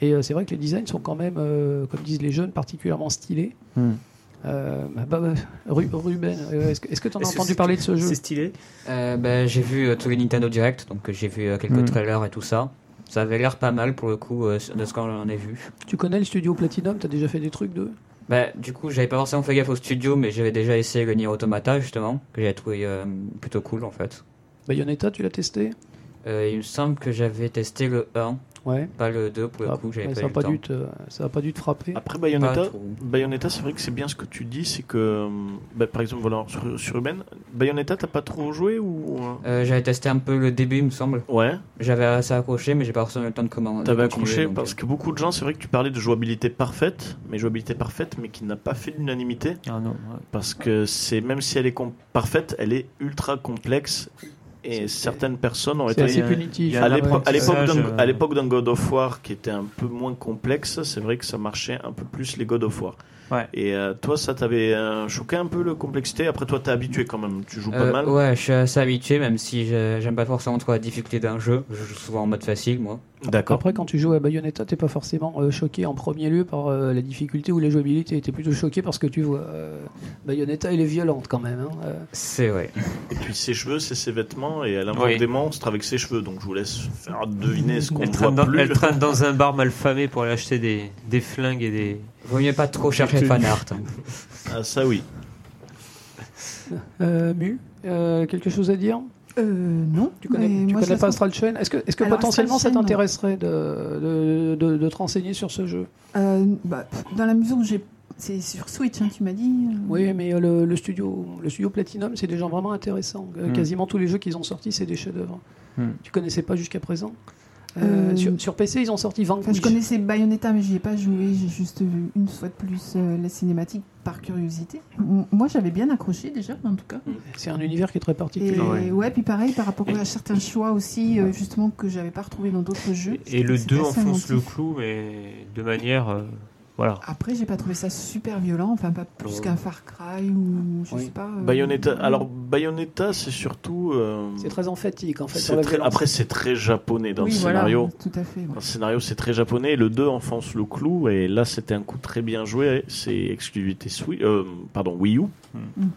Et euh, c'est vrai que les designs sont quand même, euh, comme disent les jeunes, particulièrement stylés. Mhm. Euh, bah, bah, Ru- Ruben, est-ce que tu en as entendu parler de ce jeu C'est stylé. Euh, ben, j'ai vu euh, tous les Nintendo Direct, donc j'ai vu euh, quelques Mm. trailers et tout ça. Ça avait l'air pas mal pour le coup euh, de ce qu'on en a vu. Tu connais le studio Platinum? Tu as déjà fait des trucs de Bah, du coup, j'avais pas forcément fait gaffe au studio, mais j'avais déjà essayé le Nier Automata justement, que j'avais trouvé euh, plutôt cool en fait. Bayonetta, tu l'as testé? Euh, il me semble que j'avais testé le 1, Ouais. pas le 2 pour le Ah, coup, j'avais pas ça eu le pas, temps. dû te- ça a pas dû te frapper. Après Bayonetta. Bayonetta, c'est vrai que c'est bien ce que tu dis, c'est que, euh, bah, par exemple, voilà, sur, sur Ruben, Bayonetta, t'as pas trop joué ou Euh, j'avais testé un peu le début, il me semble. Ouais, J'avais assez accroché, mais j'ai pas eu le temps de comment. t'avais accroché donc, parce que beaucoup de gens, c'est vrai que tu parlais de jouabilité parfaite, mais jouabilité parfaite, mais qui n'a pas fait l'unanimité Ah non. ouais. parce que c'est même si elle est parfaite, elle est ultra complexe et certaines personnes ont C'est été assez punitif. à l'époque d'un God of War qui était un peu moins complexe, c'est vrai que ça marchait un peu plus les God of War. Ouais. Et euh, toi, ça t'avait euh, choqué un peu la complexité? Après, toi, t'es habitué quand même. Tu joues pas Euh, mal. ouais, je suis assez habitué, même si je- j'aime pas forcément trop la difficulté d'un jeu. Je joue souvent en mode facile, moi. D'accord. Après, quand tu joues à Bayonetta, t'es pas forcément euh, choqué en premier lieu par euh, la difficulté ou la jouabilité. T'es plutôt choqué parce que tu vois. euh, Bayonetta, elle est violente quand même. hein. Euh, C'est vrai. Et puis ses cheveux, c'est ses vêtements, et elle invoque Oui. des monstres avec ses cheveux. Donc je vous laisse faire deviner ce qu'on voit dans, plus. elle traîne dans un bar malfamé pour aller acheter des, des flingues et des. Vaut mieux pas trop chercher J'ai fan art. Ah ça oui. euh, Mu, euh, quelque chose à dire? Euh, non. Tu connais, tu pas Astral Chain Est-ce que, est que Alors, potentiellement ça Chain, t'intéresserait de, de, de, de te renseigner sur ce jeu? Euh, bah, dans la mesure où j'ai. C'est sur Switch, hein, tu m'as dit Oui, mais euh, le, le studio, le studio Platinum, c'est des gens vraiment intéressants. Hmm. Quasiment tous les jeux qu'ils ont sortis, c'est des chefs-d'œuvre. Hmm. Tu connaissais pas jusqu'à présent? Euh, Euh, sur, sur PC, ils ont sorti Vanquish. Enfin, je connaissais Bayonetta, mais j'y ai pas joué. J'ai juste vu une fois de plus euh, la cinématique par curiosité. Moi, j'avais bien accroché déjà, en tout cas. C'est un univers qui est très Et particulier. ouais. ouais. puis pareil, par rapport à certains choix aussi, euh, justement, que j'avais pas retrouvé dans d'autres jeux. Et le C'était 2 assez enfonce le clou, mais de manière. Euh, Voilà. Après, j'ai pas trouvé ça super violent, enfin pas plus qu'un Far Cry ou je Oui. sais pas. euh, Bayonetta, alors Bayonetta, c'est surtout. euh, C'est très emphatique en fait. c'est sur la très- violence. après, c'est très japonais dans oui, le voilà, scénario. tout à fait. ouais. Dans le scénario, c'est très japonais. Le 2 enfonce le clou, et là, c'était un coup très bien joué. C'est exclusivité Switch, euh, pardon, Wii U. Mhm.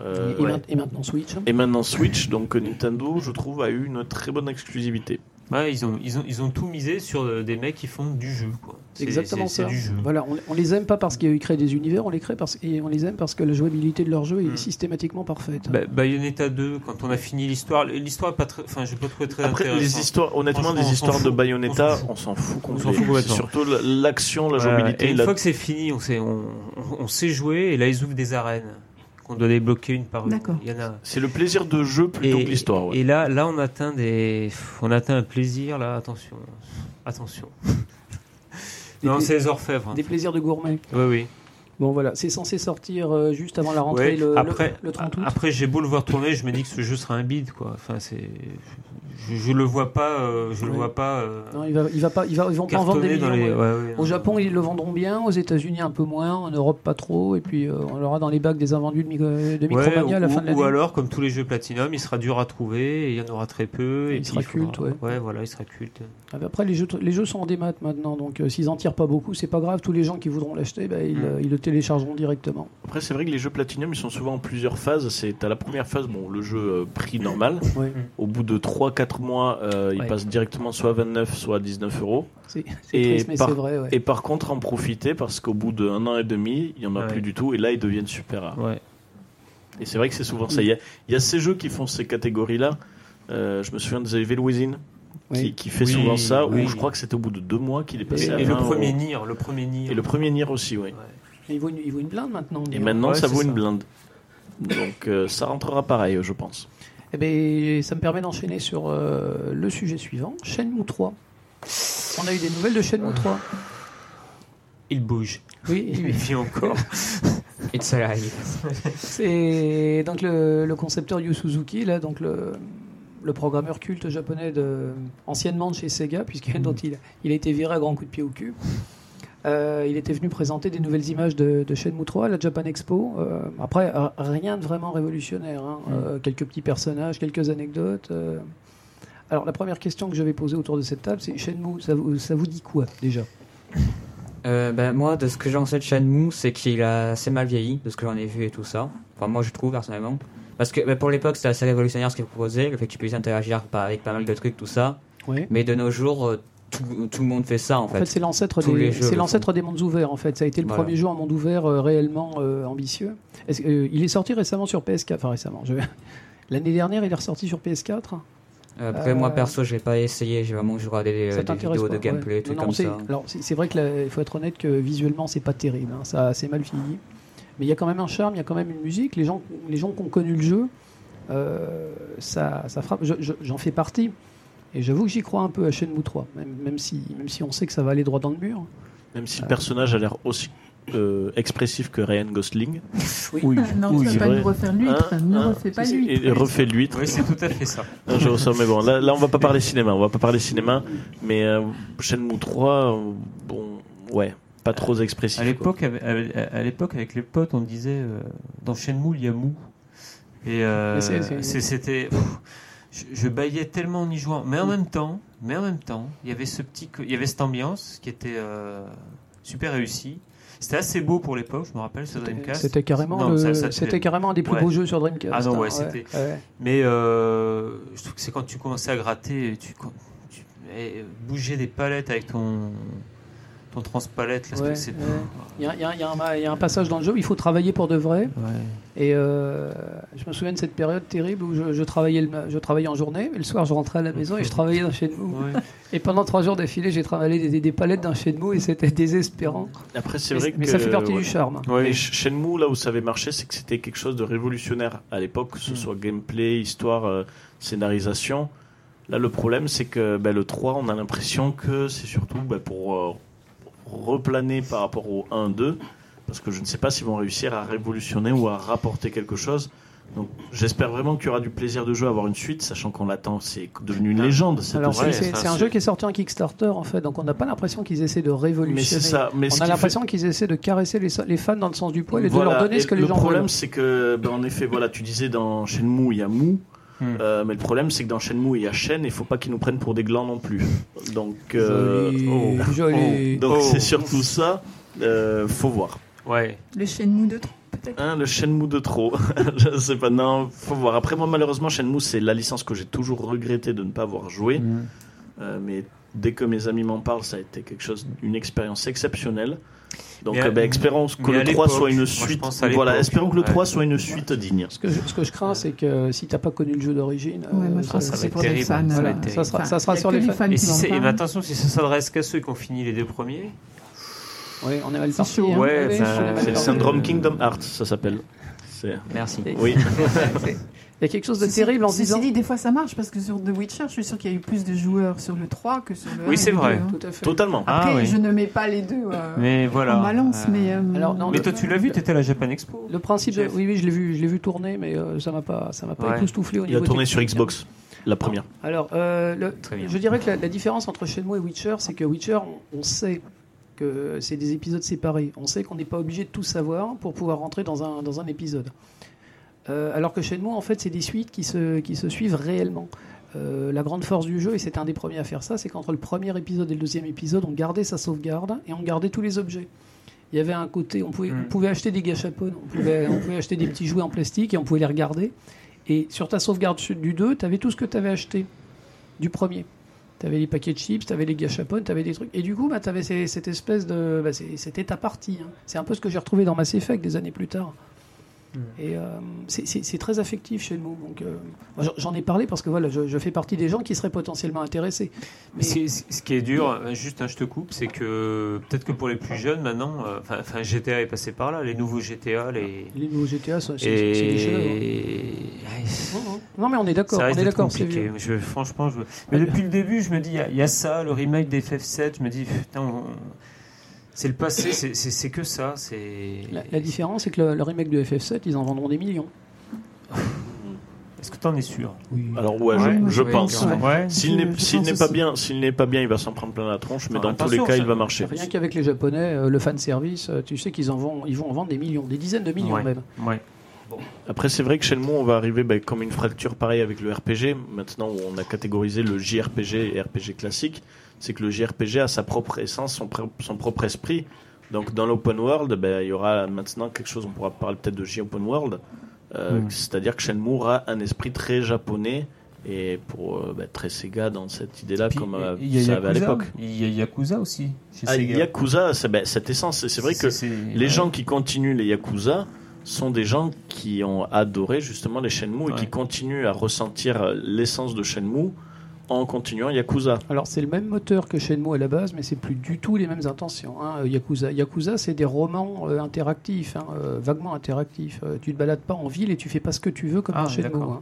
Euh, et, ouais. ma- et maintenant Switch. hein. Et maintenant Switch, donc euh, Nintendo, je trouve, a eu une très bonne exclusivité. Ouais, ils ont, ils ont, ils ont tout misé sur euh, des mecs qui font du jeu. quoi. C'est exactement c'est ça. du jeu. Voilà, on, on les aime pas parce qu'ils créent des univers, on les crée parce et on les aime parce que la jouabilité de leur jeu est Mm. systématiquement parfaite. Ba- Bayonetta 2, quand on a fini l'histoire, l'histoire est pas très, enfin, je peux trouver très Après, les intéressante. histoires, honnêtement, les on s'en histoires de fout. Bayonetta, On on s'en fout s'en complètement. fout surtout l'action, la Voilà. jouabilité. Et une la- fois que c'est fini, on sait, on, on- on sait jouer, et là ils ouvrent des arènes qu'on doit débloquer une par une. D'accord. A. C'est le plaisir de jeu plutôt Et, que l'histoire. ouais. et là, là, on atteint des, on atteint un plaisir là. Attention, attention. Des non, c'est les orfèvres. hein. Des plaisirs de gourmet. Oui, oui. Bon voilà, c'est censé sortir euh, juste avant la rentrée Ouais, le, après, le, le 30 août. après j'ai beau le voir tourner, je me dis que ce jeu sera un bide, quoi. Enfin, c'est, je, je le vois pas, euh, je le vois pas. euh, Non, il va, il va pas, il va, ils vont pas en vendre des millions. dans les. ouais. ouais, ouais, Au. Japon, ils le vendront bien, aux États-Unis un peu moins, en Europe pas trop, et puis euh, on l'aura dans les bacs des invendus de, micro- de Micromania à la fin de l'année. ou alors, comme tous les jeux Platinum, il sera dur à trouver, et il y en aura très peu. Il et puis sera faudra- culte, ouais. voilà, il sera culte. Ah, Après, les jeux, les jeux sont en démat maintenant, donc euh, s'ils en tirent pas beaucoup, c'est pas grave. Tous les gens qui voudront l'acheter, bah, ils, Mm. euh, ils le téléchargeront directement. Après, c'est vrai que les jeux Platinum, ils sont souvent en plusieurs phases. C'est à la première phase, bon, le jeu euh, prix normal. Ouais. Au bout de 3-4 mois, euh, il Ouais. passe directement soit à 29, soit à 19 euros. C'est triste, mais par- c'est vrai. Ouais. Et par contre, en profiter parce qu'au bout d'un an et demi, il y en a Ouais. plus du tout. Et là, ils deviennent super rares. Ouais. Et c'est vrai que c'est souvent ça. Il y, a, il y a ces jeux qui font ces catégories-là. Euh, je me souviens de Evil Within Oui. qui, qui fait Oui, souvent ça. oui. Où je crois que c'était au bout de deux mois qu'il est passé Et, à et le 20 premier euros. Nier, le premier Nier. Et le premier Nier aussi, oui. Ouais. Il, vaut une, il vaut une blinde maintenant. Et maintenant, Ouais, ça vaut une blinde. Donc euh, ça rentrera pareil, je pense. Eh ben, ça me permet d'enchaîner sur euh, le sujet suivant, Shenmue 3. On a eu des nouvelles de Shenmue 3. Il bouge. Oui, Il vit encore. It's alive. c'est donc le, le concepteur Yu Suzuki, là, donc le, le programmeur culte japonais de, anciennement de chez Sega, puisqu'il dont il, il a été viré à grands coups de pied au cul. Euh, il était venu présenter des nouvelles images de, de Shenmue 3 à la Japan Expo. Euh, après, rien de vraiment révolutionnaire. hein. Euh, quelques petits personnages, quelques anecdotes. Alors, la première question que je vais poser autour de cette table, c'est Shenmue, ça vous, ça vous dit quoi déjà? Ben, moi, de ce que j'en sais de Shenmue, c'est qu'il a assez mal vieilli, de ce que j'en ai vu et tout ça. Enfin, moi, je trouve, personnellement. Parce que ben, pour l'époque, c'était assez révolutionnaire ce qu'il proposait, le fait que tu puisses interagir avec pas mal de trucs, tout ça. Oui. Mais de nos jours, euh, tout, tout le monde fait ça, en En fait. fait, c'est l'ancêtre des, c'est l'ancêtre des mondes ouverts. En fait, ça a été le Voilà. premier jeu en monde ouvert euh, réellement euh, ambitieux. Que, euh, il est sorti récemment sur PS4. Enfin récemment. je- L'année dernière, il est ressorti sur PS4. Euh, Après, Euh, moi, perso, je l'ai pas essayé, j'ai vraiment juste regardé des, des vidéos pas de gameplay, ouais. Non, non, comme c'est- ça. Alors, c'est c'est vrai qu'il faut être honnête que visuellement, c'est pas terrible. hein. Ça assez mal fini. Mais il y a quand même un charme, il y a quand même une musique. Les gens, les gens qui ont connu le jeu, euh, ça, ça frappe. Je- je- J'en fais partie. Et j'avoue que j'y crois un peu à Shenmue 3, même, même, si, même si on sait que ça va aller droit dans le mur. Même si le personnage a l'air aussi euh, expressif que Ryan Gosling. Oui. non, oui, tu c'est vas pas nous refaire l'huître. Hein, ne hein, refais pas l'huître. Et refait l'huître. Oui, c'est tout à fait ça. Non, je ressens, mais bon, là, là, on va pas parler cinéma. On va pas parler cinéma. Mais euh, Shenmue 3, euh, bon, ouais, pas trop expressif. À l'époque, avec- à à l'époque, avec les potes, on disait euh, dans Shenmue, il y a mou. Et euh, c'était. Je, je baillais tellement en y jouant, mais en même temps, mais en même temps, il y avait ce petit, il y avait cette ambiance qui était euh, super réussie. C'était assez beau pour l'époque, je me rappelle sur Dreamcast. C'était carrément, Non, le- ça- ça- c'était carrément un des plus Ouais. beaux jeux sur Dreamcast. Ah non, hein, ouais, c'était- ouais. Mais euh, je trouve que c'est quand tu commençais à gratter, tu, tu et bouger des palettes avec ton ton transpalette, là, Ouais, c'est. ouais. Il y, a, y y un- il y a un passage dans le jeu où il faut travailler pour de vrai. Ouais. Et euh, je me souviens de cette période terrible où je, je travaillais, le, je travaillais en journée, mais le soir je rentrais à la maison et je travaillais dans Shenmue. Ouais. Et pendant trois jours d'affilée, j'ai travaillé des, des- des palettes dans Shenmue et c'était désespérant. Après, c'est Mais, vrai que. mais ça fait partie ouais. du charme. Mais Sh- Shenmue, là où ça avait marché, c'est que c'était quelque chose de révolutionnaire à l'époque, que ce Mm. soit gameplay, histoire, euh, scénarisation. Là, le problème, c'est que ben, le 3, on a l'impression que c'est surtout ben, pour euh, replaner par rapport au 1-2, parce que je ne sais pas s'ils vont réussir à révolutionner ou à rapporter quelque chose. Donc j'espère vraiment qu'il y aura du plaisir de jouer, à avoir une suite, sachant qu'on l'attend, c'est devenu une Ah. légende. c'est- un jeu qui est sorti en Kickstarter, en fait, donc on n'a pas l'impression qu'ils essaient de mais c'est révolutionner. ça. Mais ce On a fait- l'impression qu'ils essaient de caresser les, les fans dans le sens du poil et de leur donner et ce que les le gens problème, veulent. c'est que, ben, en effet, voilà, tu disais dans Shenmue, il y a Mou. Hmm. Euh, mais le problème, c'est que dans Shenmue, il y a Shen, et il faut pas qu'ils nous prennent pour des glands non plus. Donc, euh, Joli, oh, joli. donc Oh. c'est surtout ça. Euh, faut voir. Ouais. Le Shenmue de trop, peut-être? Hein, le Shenmue de trop. je sais pas. Non, faut voir. Après, moi, malheureusement, Shenmue, c'est la licence que j'ai toujours regretté de ne pas avoir joué. Hmm. Euh, mais dès que mes amis m'en parlent, ça a été quelque chose, une expérience exceptionnelle. Donc, à- ben, espérons que le 3 soit une suite. voilà, espérons que le ouais. 3 soit une suite digne. Ce que, je, ce que je crains, c'est que si t'as pas connu le jeu d'origine, Ouais, euh, ça, voilà, sera, ça sur les fans. fans Et, si mais attention, si ça s'adresse qu'à ceux qui ont fini les deux premiers, Oui, on est mal chaud, hein. Ouais, C'est le syndrome Kingdom Hearts, ça s'appelle. Merci. Oui. Il y a quelque chose de Ceci- terrible en se ceci disant. dit, des fois ça marche parce que sur The Witcher, je suis sûr qu'il y a eu plus de joueurs sur le 3 que sur le 1 Oui, c'est vrai. 2, hein. Tout à fait. Totalement. Ah, Après, oui. je ne mets pas les deux euh, mais voilà. en balance, Euh, mais. euh, Alors, non, Mais le- toi, tu l'as vu, tu étais à la Japan Expo. Le principe, de- oui, oui, je l'ai vu, je l'ai vu tourner, mais euh, ça m'a pas, ça m'a pas Ouais. époustouflé au Il niveau a tourné sur. Xbox, la première. Alors, euh, le- je dirais que la, la différence entre Shenmue et Witcher, c'est que Witcher, on, on sait que c'est des épisodes séparés. On sait qu'on n'est pas obligé de tout savoir pour pouvoir rentrer dans un, dans un épisode. Euh, alors que Shenmue, en fait, c'est des suites qui se, qui se suivent réellement. Euh, la grande force du jeu, et c'était un des premiers à faire ça, c'est qu'entre le premier épisode et le deuxième épisode, on gardait sa sauvegarde et on gardait tous les objets. Il y avait un côté, on pouvait, Mm. on pouvait acheter des gâchapons, on pouvait, on pouvait acheter des petits jouets en plastique et on pouvait les regarder. Et sur ta sauvegarde du 2, tu avais tout ce que tu avais acheté du premier. Tu avais les paquets de chips, tu avais les gâchapons, tu avais des trucs. Et du coup, bah, tu avais cette espèce de. Bah, c'est- C'était ta partie. hein. C'est un peu ce que j'ai retrouvé dans Mass Effect des années plus tard. Et euh, c'est- très affectif chez nous. Donc, euh, j'en- ai parlé parce que voilà, je, je fais partie des gens qui seraient potentiellement intéressés. Mais ce, qui- est dur, euh, juste un je te coupe, c'est que peut-être que pour les plus jeunes maintenant, enfin GTA est passé par là, les nouveaux GTA, les Les nouveaux GTA, c'est c'est des et Non, mais on est d'accord. On est d'accord. Je, franchement, je... mais depuis le début, je me dis, il y y, a ça, le remake des FF7, je me dis, putain, on- c'est le passé, c'est- que ça, c'est. La, la différence, c'est que le, le remake de FF7, ils en vendront des millions. Est-ce que t'en es sûr? Alors, ouais, Ouais, je, je ouais, pense. Ouais. S'il n'est pas bien, s'il n'est pas bien, il va s'en prendre plein la tronche, mais dans tous les cas, ça- il va marcher. Rien qu'avec les Japonais, euh, le fan service, euh, tu sais qu'ils en vont, ils vont en vendre des millions, des dizaines de millions Ouais. même. Ouais. Après, c'est vrai que Shenmue, on va arriver ben, comme une fracture pareille avec le RPG. Maintenant, où on a catégorisé le JRPG et RPG classique, c'est que le JRPG a sa propre essence, son, pr- son propre esprit. Donc, dans l'open world, ben, il y aura maintenant quelque chose, on pourra parler peut-être de J-Open World. Euh, Mm. C'est-à-dire que Shenmue aura un esprit très japonais et pour euh, ben, très Sega dans cette idée-là, comme euh, y a ça avait à l'époque. Il y a Yakuza aussi. Chez Ah, Sega. Yakuza, c'est ben, cette essence. C'est vrai que les ouais. gens qui continuent les Yakuza sont des gens qui ont adoré justement les Shenmue et qui continuent à ressentir l'essence de Shenmue en continuant Yakuza. Alors c'est le même moteur que Shenmue à la base, mais c'est plus du tout les mêmes intentions. hein, Yakuza, Yakuza, c'est des romans euh, interactifs, hein, euh, vaguement interactifs. Euh, tu te balades pas en ville et tu fais pas ce que tu veux comme Ah, dans Shenmue. hein.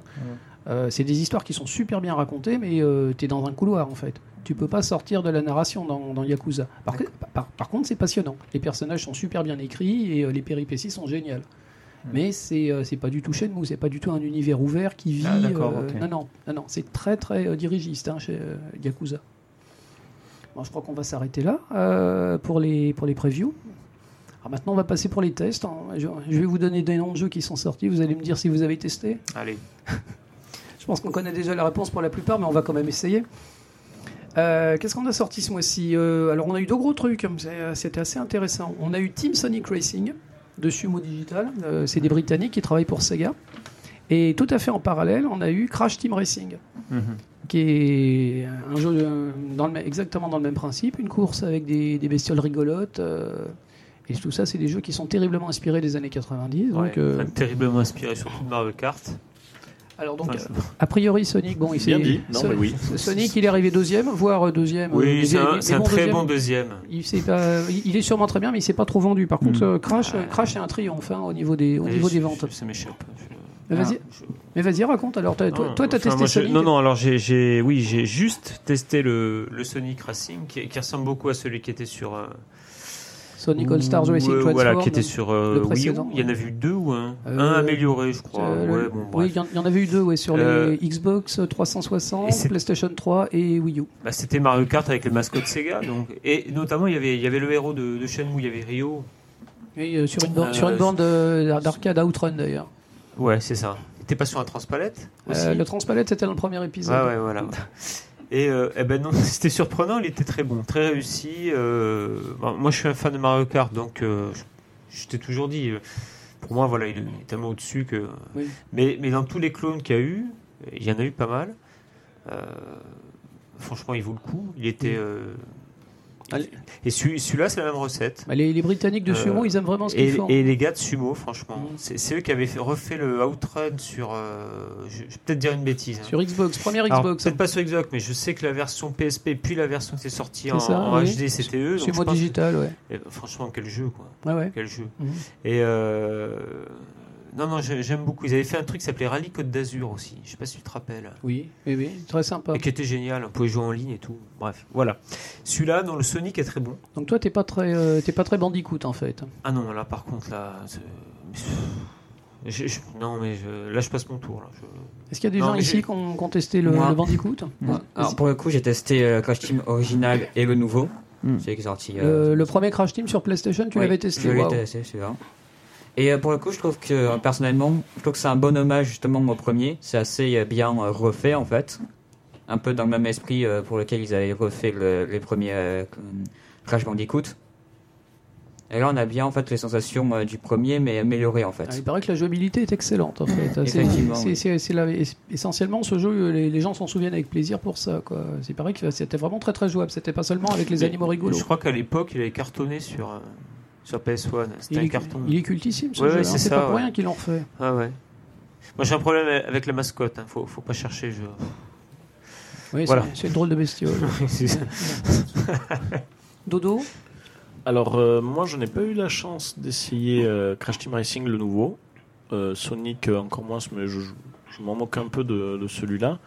Euh, c'est des histoires qui sont super bien racontées, mais tu es dans un couloir en fait. Tu peux pas sortir de la narration dans, dans Yakuza. Par, que- par- par contre, c'est passionnant. Les personnages sont super bien écrits et euh, les péripéties sont géniales. Hmm. Mais c'est euh, c'est pas du tout Shenmue, c'est pas du tout un univers ouvert qui vit. Ah, euh. Non, non, non, non, c'est très très euh, dirigiste hein, chez Yakuza. Bon, je crois qu'on va s'arrêter là pour, les, pour les previews. Alors maintenant, on va passer pour les tests. hein. Je, je vais vous donner des noms de jeux qui sont sortis. Vous allez me dire si vous avez testé. Allez. Je pense qu'on connaît déjà la réponse pour la plupart, mais on va quand même essayer. Euh, Qu'est-ce qu'on a sorti ce mois-ci? Euh, Alors, on a eu deux gros trucs. hein. C'était assez intéressant. On a eu Team Sonic Racing de Sumo Digital. Euh, C'est des Britanniques qui travaillent pour Sega. Et tout à fait en parallèle, on a eu Crash Team Racing Mhm. qui est un jeu euh, dans le, même- exactement dans le même principe, une course avec des, des bestioles rigolotes. euh, et tout ça, c'est des jeux qui sont terriblement inspirés des années 90. Donc, euh, terriblement inspiré surtout de Mario Kart. Alors donc, Enfin, je- a priori, Sonic, bon, il s'est- Bien dit. Non, oui. Sonic, il est arrivé deuxième, voire deuxième. euh, Oui, des- c'est un, très bon deuxième. Il, s'est pas- il- est sûrement très bien, mais il s'est pas trop vendu. Par contre, Mm. euh, Crash, euh, Crash, c'est un triomphe hein, au niveau des, au niveau je- des ventes. Ça m'échappe. Mais vas-y, je- mais vas-y, raconte. Alors, t'as- toi, Non, toi, t'as enfin, testé moi, je- Sonic. Non, non, alors j'ai, j'ai- oui, j'ai juste testé le, le Sonic Racing qui, qui ressemble beaucoup à celui qui était sur. euh, Sonic All Stars Racing euh, Transform. Voilà, qui était sur euh, Wii U. Il y en a ouais. vu deux ou un Euh, Un amélioré, je crois. euh, ouais, le- bon, oui, il y en- avait eu deux ouais, sur Euh, les Xbox 360, et c'est- PlayStation 3 et Wii U. Bah, c'était Mario Kart avec le mascotte Sega. Donc, et notamment, il y avait, il y avait le héros de, de Shenmue, il y avait Rio. Oui, euh, sur une, borne- Euh, sur une bande euh, d'arcade Outrun d'ailleurs. Ouais, c'est ça. T'es pas sur un transpalette Euh, le Transpalette c'était dans le premier épisode. Ouais, ouais, voilà. Et euh, eh ben non, c'était surprenant, il était très bon, très réussi. euh, bon, moi, je suis un fan de Mario Kart, donc euh, je, je t'ai toujours dit, euh, pour moi, voilà, il est tellement au-dessus que. Oui. Mais, mais dans tous les clones qu'il y a eu, il y en a eu pas mal. franchement, il vaut le coup. Il était. Et celui- celui-là, c'est la même recette. Bah, les, les Britanniques de Euh, sumo, ils aiment vraiment ce qu'ils Et, font. et les gars de sumo, franchement, Mm. c'est eux qui avaient fait- refait le Outrun sur. euh, je, je vais peut-être dire une bêtise. hein. Sur Xbox, première Xbox. Peut-être pas sur Xbox, mais je sais que la version PSP puis la version qui est sortie en, ça, en oui. HD, c'était eux. Sumo digital, ouais. Et, franchement, quel jeu, quoi. Ouais, ouais. Quel jeu. Mhm. Et euh, non, non, j'ai- j'aime beaucoup. Ils avaient fait un truc qui s'appelait Rallye Côte d'Azur aussi. Je sais pas si tu te rappelles. Oui, oui, oui, très sympa. Et qui était génial. On pouvait jouer en ligne et tout. Bref, voilà. Celui-là, dans le Sonic est très bon. Donc toi, t'es pas très, euh, t'es pas très bandicoot en fait. Ah non, là, par contre, là. c'est- je- je- non, mais je- là, je passe mon tour. Là. Je- Est-ce qu'il y a des Non, gens ici qui ont, qui ont testé le, le bandicoot. Alors pour le coup, j'ai testé euh, Crash Team original et le nouveau. Hmm. C'est qui est sorti. le, euh, le premier Crash Team sur PlayStation, tu oui, l'avais testé Je l'ai waouh. testé, celui-là. Et euh, pour le coup, je trouve que euh, personnellement, je trouve que c'est un bon hommage justement au premier. C'est assez euh, bien refait en fait, un peu dans le même esprit pour lequel ils avaient refait le- les premiers Crash Bandicoot. Et là, on a bien en fait les sensations du premier, mais améliorées en fait. Ah, il paraît que la jouabilité est excellente en fait. C'est- c'est- oui. c'est- c'est essentiellement ce jeu, les, les gens s'en souviennent avec plaisir pour ça. Quoi. Il paraît que c'était vraiment très très jouable. C'était pas seulement avec les Mais animaux rigolos. Je crois qu'à l'époque, il avait cartonné sur, euh, sur PS1. C'était Il un est, carton. il est cultissime ce Ouais, jeu. ouais, c'est pas pour rien qu'ils l'ont refait. Ah ouais. Moi j'ai un problème avec la mascotte, hein. faut, faut pas chercher. Je... Oui, Voilà. c'est- une drôle de bestiole. Dodo Alors, euh, moi, je n'ai pas eu la chance d'essayer euh, Crash Team Racing, le nouveau. Euh, Sonic, euh, encore moins, mais je, je m'en moque un peu de, de celui-là.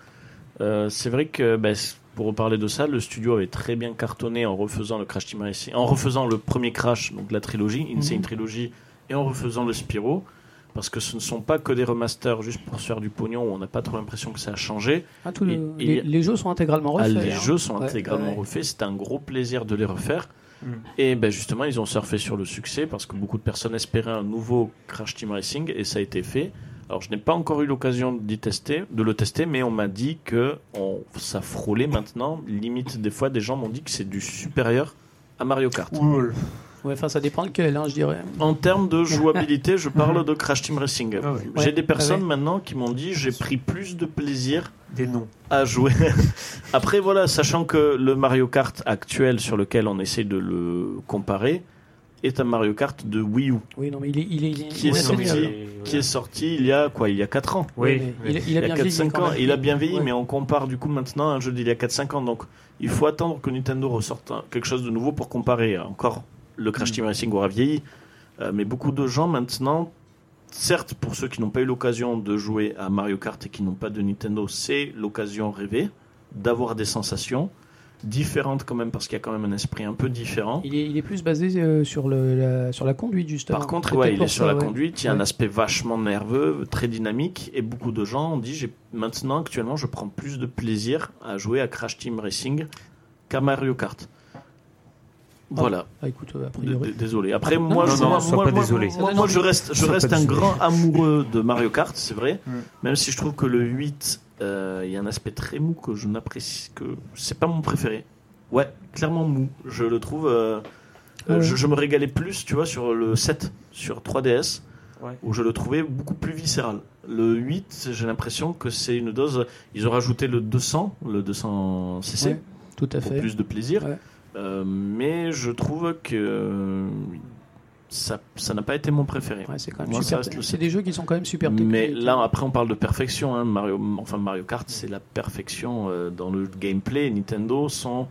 Euh, c'est vrai que, ben, c- pour reparler de ça, le studio avait très bien cartonné en refaisant le Crash Team Racing, en refaisant le premier Crash, donc la trilogie, Insane Mhm. Trilogy, et en refaisant le Spyro. Parce que ce ne sont pas que des remasters juste pour se faire du pognon où on n'a pas trop l'impression que ça a changé. Ah, tout le- les, jeux sont intégralement Ah, refaits. les hein. jeux sont Ouais, intégralement ouais. refaits. C'est un gros plaisir de les refaire. Mm. Et ben justement, ils ont surfé sur le succès parce que beaucoup de personnes espéraient un nouveau Crash Team Racing et ça a été fait. Alors, je n'ai pas encore eu l'occasion d'y tester, de le tester, mais on m'a dit que on, ça frôlait maintenant. Limite, des fois, des gens m'ont dit que c'est du supérieur à Mario Kart. Ouais, enfin, ça dépend lequel, hein, je dirais. En termes de jouabilité, je parle de Crash Team Racing. Ah ouais. J'ai Ouais, des personnes ouais. maintenant qui m'ont dit j'ai pris plus de plaisir Des noms. à jouer. Après, voilà, sachant que le Mario Kart actuel sur lequel on essaie de le comparer est un Mario Kart de Wii U Oui, non, mais il est, il est, il Qui est sorti. qui est sorti il y a quoi Il y a 4 ans. Oui, il, il a Il y bien a 4 vieilli 5 quand ans, il a bien vieilli Ouais. mais on compare du coup maintenant à un jeu d'il y a 4 5 ans donc il faut attendre que Nintendo ressorte quelque chose de nouveau pour comparer. Encore le Crash Team Racing aura vieilli euh, mais beaucoup de gens maintenant certes pour ceux qui n'ont pas eu l'occasion de jouer à Mario Kart et qui n'ont pas de Nintendo, c'est l'occasion rêvée d'avoir des sensations différentes quand même parce qu'il y a quand même un esprit un peu différent. Il est, il est plus basé euh, sur, le, la, sur la conduite, justement. Par contre, ouais, il est sur ça, la ouais. conduite, il y a un aspect vachement nerveux, très dynamique, et beaucoup de gens ont dit, j'ai maintenant, actuellement, je prends plus de plaisir à jouer à Crash Team Racing qu'à Mario Kart. Voilà, Ah, écoute, a D- priori. d- désolé. Après, Non, moi, non, je- non, moi, sois moi, pas moi, désolé. moi, moi, je reste, je un désolé. grand amoureux de Mario Kart, c'est vrai, Mm. même si je trouve que le 8, euh, il y a un aspect très mou que je n'apprécie, que c'est pas mon préféré. Ouais, clairement mou. Je le trouve. euh, ouais. je, je me régalais plus, tu vois, sur le 7, sur 3DS, Ouais. où je le trouvais beaucoup plus viscéral. Le 8, j'ai l'impression que c'est une dose. Ils ont rajouté le 200, le 200 cc, Ouais, tout à pour fait. plus de plaisir. Ouais. Euh, mais je trouve que euh, ça ça n'a pas été mon préféré. Ouais, c'est quand même Moi, ça super. reste le C'est sept. des jeux qui sont quand même super techniques. Mais là, après, on parle de perfection. Hein. Mario, enfin, Mario Kart, c'est la perfection euh, dans le gameplay. Nintendo sont,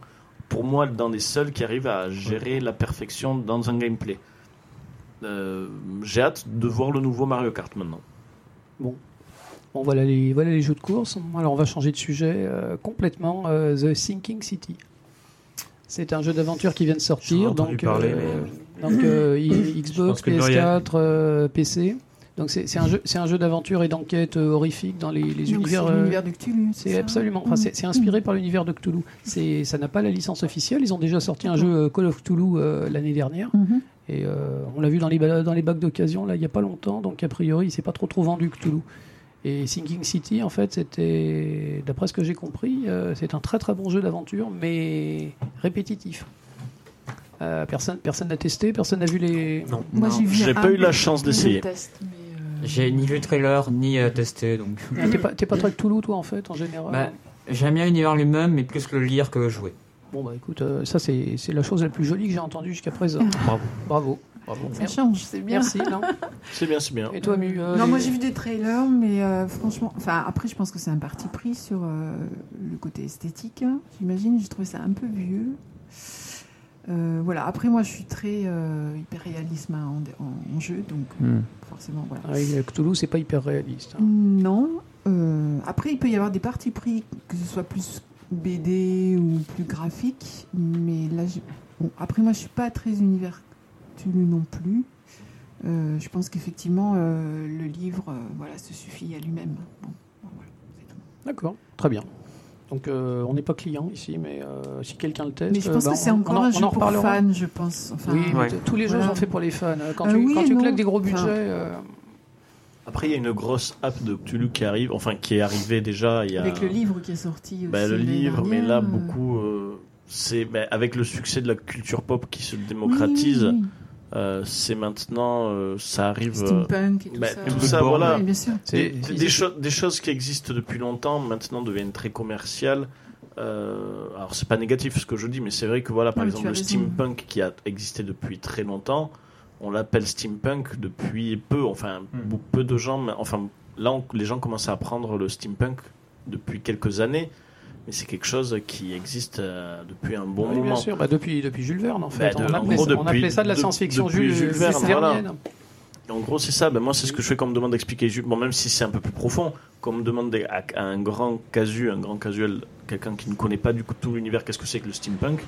pour moi, dans les seuls qui arrivent à gérer la perfection dans un gameplay. Euh, J'ai hâte de voir le nouveau Mario Kart maintenant. Bon, voilà les, voilà les jeux de course. Alors, on va changer de sujet euh, complètement. euh, The Sinking City. C'est un jeu d'aventure qui vient de J'en ai sortir. Donc, parler, euh, donc euh, Xbox, pense que Muriel- PS4, euh, PC. Donc c'est un jeu, c'est un jeu d'aventure et d'enquête euh, horrifique dans les, univers. c'est euh, l'univers de Cthulhu. c'est absolument. Enfin, c'est c'est inspiré par l'univers de Cthulhu. C'est, ça n'a pas la licence officielle. Ils ont déjà sorti un jeu euh, Call of Cthulhu euh, l'année dernière. Mhm. Et euh, on l'a vu dans les, dans les bacs d'occasion, là, il n'y a pas longtemps. Donc, a priori, il s'est pas trop trop vendu Cthulhu. Et Sinking City, en fait, c'était, d'après ce que j'ai compris, euh, c'est un très très bon jeu d'aventure, mais répétitif. Euh, personne personne n'a testé, personne n'a vu les. Non. Moi, j'ai vu J'ai un pas eu la chance des d'essayer. mais, euh, J'ai ni vu le trailer, ni euh, testé, donc... Ah, T'es pas, t'es pas très Cthulhu, toi, en fait, en général Bah, J'aime bien l'univers lui-même, mais plus le lire que le jouer. Bon, bah écoute, euh, ça, c'est, c'est la chose la plus jolie que j'ai entendue jusqu'à présent. Bravo. Bravo. Bravo. ça Merci. change, c'est bien. Merci. Non C'est bien, c'est bien. Et toi, Mu euh, Non, les- moi j'ai vu des trailers, mais euh, franchement, enfin après je pense que c'est un parti pris sur euh, le côté esthétique. hein, J'imagine, j'ai trouvé ça un peu vieux. Euh, voilà. Après moi je suis très euh, hyper réalisme hein, en, jeu, donc Hmm. forcément voilà. Ah Cthulhu, c'est pas hyper réaliste. hein. Non. euh, après il peut y avoir des partis pris que ce soit plus BD ou plus graphique, mais là bon après moi je suis pas très univers Cthulhu non plus. Je pense qu'effectivement le livre voilà se suffit à lui-même. Bon, bon, voilà. D'accord, très bien. Donc, euh, on n'est pas client ici, mais euh, si quelqu'un le teste, Mais je pense euh, bah, que c'est on- encore on en- un jeu en pour fans, je pense. Enfin, Oui, Ouais. tous les jeux Voilà. sont faits pour les fans. Quand Euh, tu, oui quand tu non. claques des gros budgets, Enfin, euh, Après, il y a une grosse app de Cthulhu qui arrive, enfin qui est arrivée déjà il y a. avec le livre qui est sorti aussi. Bah, le l'année livre, mais là, euh, beaucoup. euh, c'est bah, avec le succès de la culture pop qui se oui, démocratise, oui, euh, c'est maintenant, euh, ça arrive. euh, Steampunk et tout bah, ça. tout Ouais, ça, voilà. bien sûr. c'est- Des, des cho- des choses qui existent depuis longtemps maintenant deviennent très commerciales. Euh, alors c'est pas négatif ce que je dis, mais c'est vrai que voilà, par Non, exemple le steampunk qui a existé depuis très longtemps, on l'appelle steampunk depuis peu. Enfin, Hmm. peu de gens, mais- enfin là on- les gens commencent à apprendre le steampunk depuis quelques années, mais c'est quelque chose qui existe euh, depuis un bon oui, bien moment. sûr, bah, depuis, depuis Jules Verne, en fait. Bah, de- on, en appelait, gros, ça- on depuis- appelait ça de la science-fiction Jules, Jules Verne. En gros, c'est ça. Ben, moi, c'est ce que je fais quand on me demande d'expliquer. Bon, même si c'est un peu plus profond, quand on me demande à, à un grand casu, un grand casuel, quelqu'un qui ne connaît pas du coup tout l'univers, qu'est-ce que c'est que le steampunk?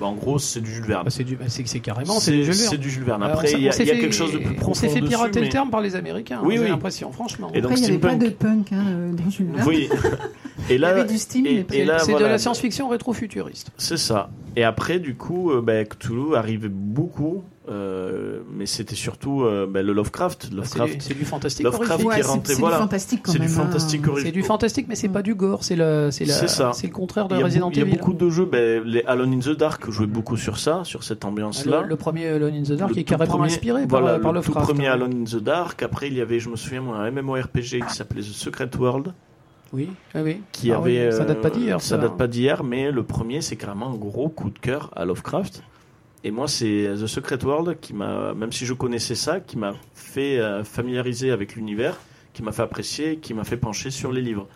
Ben, En gros, c'est du Jules Verne. Bah, c'est, du, bah, c'est, c'est carrément, c'est, C'est du Jules c'est Verne. du Jules Verne. Après, on s'est- il y a, y quelque chose de plus profond. On s'est fait dessus, pirater mais- le terme par les Américains, Oui, j'ai oui. l'impression, franchement. Et donc, Après, il n'y avait pas de punk hein, euh, dans Jules Verne. Oui. et Il y là, avait du steam, et- mais pas et là, c'est de la science-fiction rétro-futuriste. c'est ça. Et après, du coup, euh, ben, Cthulhu arrivait beaucoup, euh, mais c'était surtout euh, ben, le Lovecraft. C'est, Lovecraft. c'est du fantastique Lovecraft horrifique. qui Ouais, c'est rentré, c'est voilà. du fantastique quand C'est même. du hein. fantastique horrifique. C'est du fantastique, mais c'est pas du gore, c'est, le, c'est, la, C'est ça. c'est le contraire de Il Resident beau- il y a Evil. beaucoup de jeux, ben, les Alone in the Dark jouaient beaucoup sur ça, sur cette ambiance-là. Le, le premier Alone in the Dark Le est carrément premier- inspiré par, voilà, par le tout Lovecraft. premier hein. Alone in the Dark. Après, il y avait, je me souviens, un MMORPG qui s'appelait The Secret World, Oui, oui, oui. qui Ah oui, avait. ça date pas euh, d'hier. Ça date pas d'hier, mais le premier, c'est carrément un gros coup de cœur à Lovecraft. Et moi, c'est The Secret World qui m'a, même si je connaissais ça, qui m'a fait euh, familiariser avec l'univers, qui m'a fait apprécier, qui m'a fait pencher sur les livres.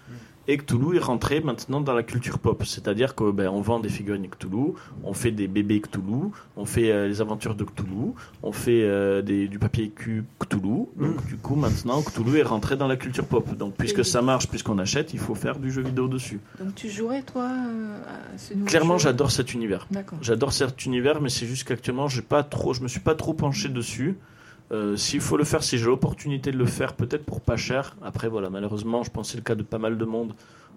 Et Cthulhu est rentré maintenant dans la culture pop, c'est-à-dire que ben, on vend des figurines Cthulhu, on fait des bébés Cthulhu, on fait euh, les aventures de Cthulhu, on fait euh, des, du papier cul Cthulhu. Donc du coup maintenant Cthulhu est rentré dans la culture pop. Donc puisque ça marche, puisqu'on achète, il faut faire du jeu vidéo dessus. Donc tu jouerais toi euh, à ce nouveau Clairement, j'adore cet univers. J'adore cet univers, mais c'est juste qu'actuellement, j'ai pas trop, je me suis pas trop penché dessus. Euh, S'il faut le faire, si j'ai l'opportunité de le faire, peut-être pour pas cher. Après, voilà, malheureusement, je pense que c'est le cas de pas mal de monde.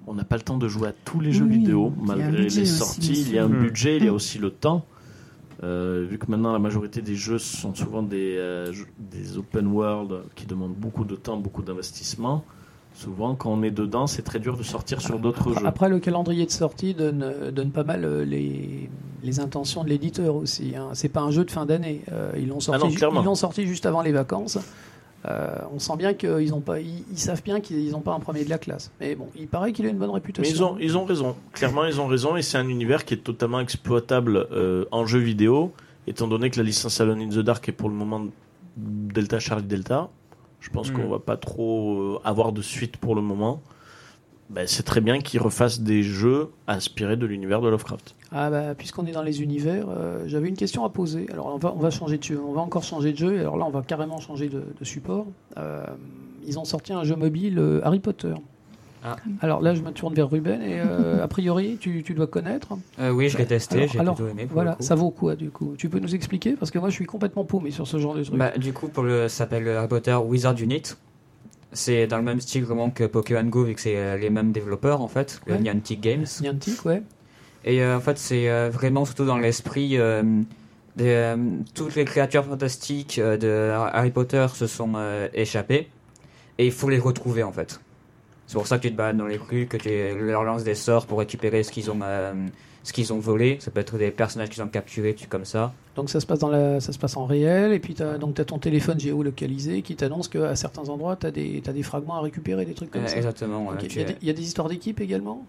On n'a pas le temps de jouer à tous les jeux Oui, vidéo, malgré les sorties. il y a un budget, il y a Mm. aussi le temps. Euh, vu que maintenant la majorité des jeux sont souvent des, euh, des open world qui demandent beaucoup de temps, beaucoup d'investissement. Souvent, quand on est dedans, c'est très dur de sortir sur d'autres jeux. après, le calendrier de sortie donne, donne pas mal euh, les, les intentions de l'éditeur aussi. Hein. C'est pas un jeu de fin d'année. Euh, ils l'ont sorti, Ah non, ils l'ont sorti juste avant les vacances. Euh, on sent bien qu'ils ont pas, ils, ils savent bien qu'ils n'ont pas un premier de la classe. Mais bon, il paraît qu'il a une bonne Mais réputation. ils ont, ils ont raison. Clairement, ils ont raison. Et c'est un univers qui est totalement exploitable euh, en jeu vidéo, étant donné que la licence Alone in the Dark est pour le moment Delta Charlie Delta. Je pense Mm. qu'on va pas trop euh, avoir de suite pour le moment. Ben, c'est très bien qu'ils refassent des jeux inspirés de l'univers de Lovecraft. Ah bah, puisqu'on est dans les univers, euh, j'avais une question à poser. Alors on va, on va changer de jeu, on va encore changer de jeu. Et alors là, on va carrément changer de, de support. Euh, ils ont sorti un jeu mobile euh, Harry Potter. Alors là, je me tourne vers Ruben et euh, a priori, tu, tu dois connaître. Euh, oui, je l'ai testé, j'ai plutôt aimé. pour Voilà, le coup. ça vaut quoi du coup Tu peux nous expliquer? Parce que moi, je suis complètement paumé sur ce genre de truc. Bah, du coup, pour le, ça s'appelle Harry Potter Wizard Unit. C'est dans le même style vraiment que Pokémon Go, vu que c'est euh, les mêmes développeurs en fait, le Ouais. Niantic Games. Niantic, ouais. Et euh, en fait, c'est vraiment surtout dans l'esprit de euh, toutes les créatures fantastiques de Harry Potter se sont échappées et il faut les retrouver en fait. C'est pour ça que tu te balades dans les rues, que tu leur lances des sorts pour récupérer ce qu'ils ont, euh, ce qu'ils ont volé. Ça peut être des personnages qu'ils ont capturés, tu comme ça. Donc ça se passe dans la, ça se passe en réel et puis t'as, donc t'as ton téléphone géolocalisé qui t'annonce qu'à certains endroits t'as des, t'as des fragments à récupérer, des trucs comme Euh, ça. exactement. Il y, a es- des- il y a des histoires d'équipe également?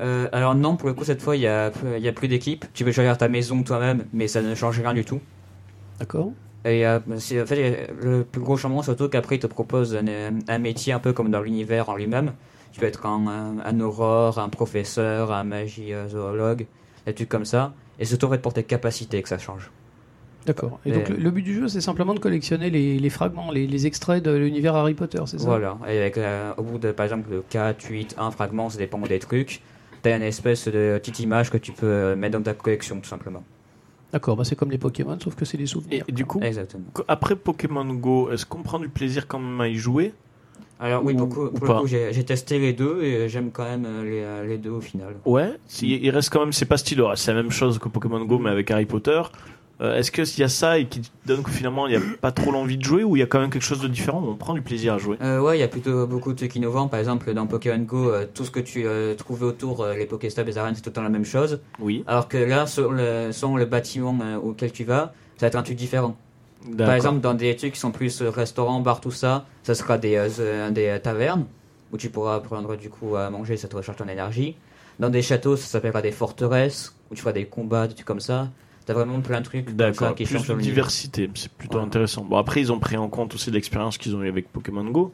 Euh, alors non, pour le coup, cette fois, il y a, y a plus d'équipe. Tu peux choisir ta maison toi-même, mais ça ne change rien du tout. D'accord. Et euh, c'est- en fait, le plus gros changement, surtout qu'après, il te propose un, un métier un peu comme dans l'univers en lui-même. Tu peux être un, un, un aurore, un professeur, un magie zoologue, des trucs comme ça. Et surtout, en fait, pour tes capacités que ça change. D'accord. Et Et- donc le, le but du jeu, c'est simplement de collectionner les, les fragments, les, les extraits de l'univers Harry Potter, c'est ça? Voilà. Et avec, euh, au bout de, par exemple, de 4, 8, 1 fragment, ça dépend des trucs. T'as une espèce de petite image que tu peux euh, mettre dans ta collection, tout simplement. D'accord, bah c'est comme les Pokémon, sauf que c'est des souvenirs. et du coup, Exactement. après Pokémon Go, est-ce qu'on prend du plaisir quand même à y jouer? Alors oui, Ou- pour, coup- ou pour pas. le coup, j'ai testé les deux et j'aime quand même euh, les, euh, les deux au final. Ouais, il reste quand même, c'est pas stylé, c'est la même chose que Pokémon Go mais avec Harry Potter. Euh, Est-ce qu'il y a ça et qui te donne que finalement il n'y a pas trop l'envie de jouer ou il y a quand même quelque chose de différent où on prend du plaisir à jouer Euh, ouais, il y a plutôt beaucoup de trucs innovants. Par exemple, dans Pokémon Go, euh, tout ce que tu euh, trouvais autour, les Pokéstops, les arènes, c'est tout le temps la même chose. Oui. Alors que là, sur le, selon le bâtiment auquel tu vas, ça va être un truc différent. Par exemple, dans des trucs qui sont plus restaurants, bars, tout ça, ça sera des, des tavernes où tu pourras prendre du coup à manger, ça te recharge ton énergie. Dans des châteaux, ça s'appellera des forteresses où tu feras des combats, des trucs comme ça. T'as vraiment plein de trucs D'accord, qui plus de diversité, c'est plutôt intéressant. Bon, après, ils ont pris en compte aussi l'expérience qu'ils ont eu avec Pokémon Go.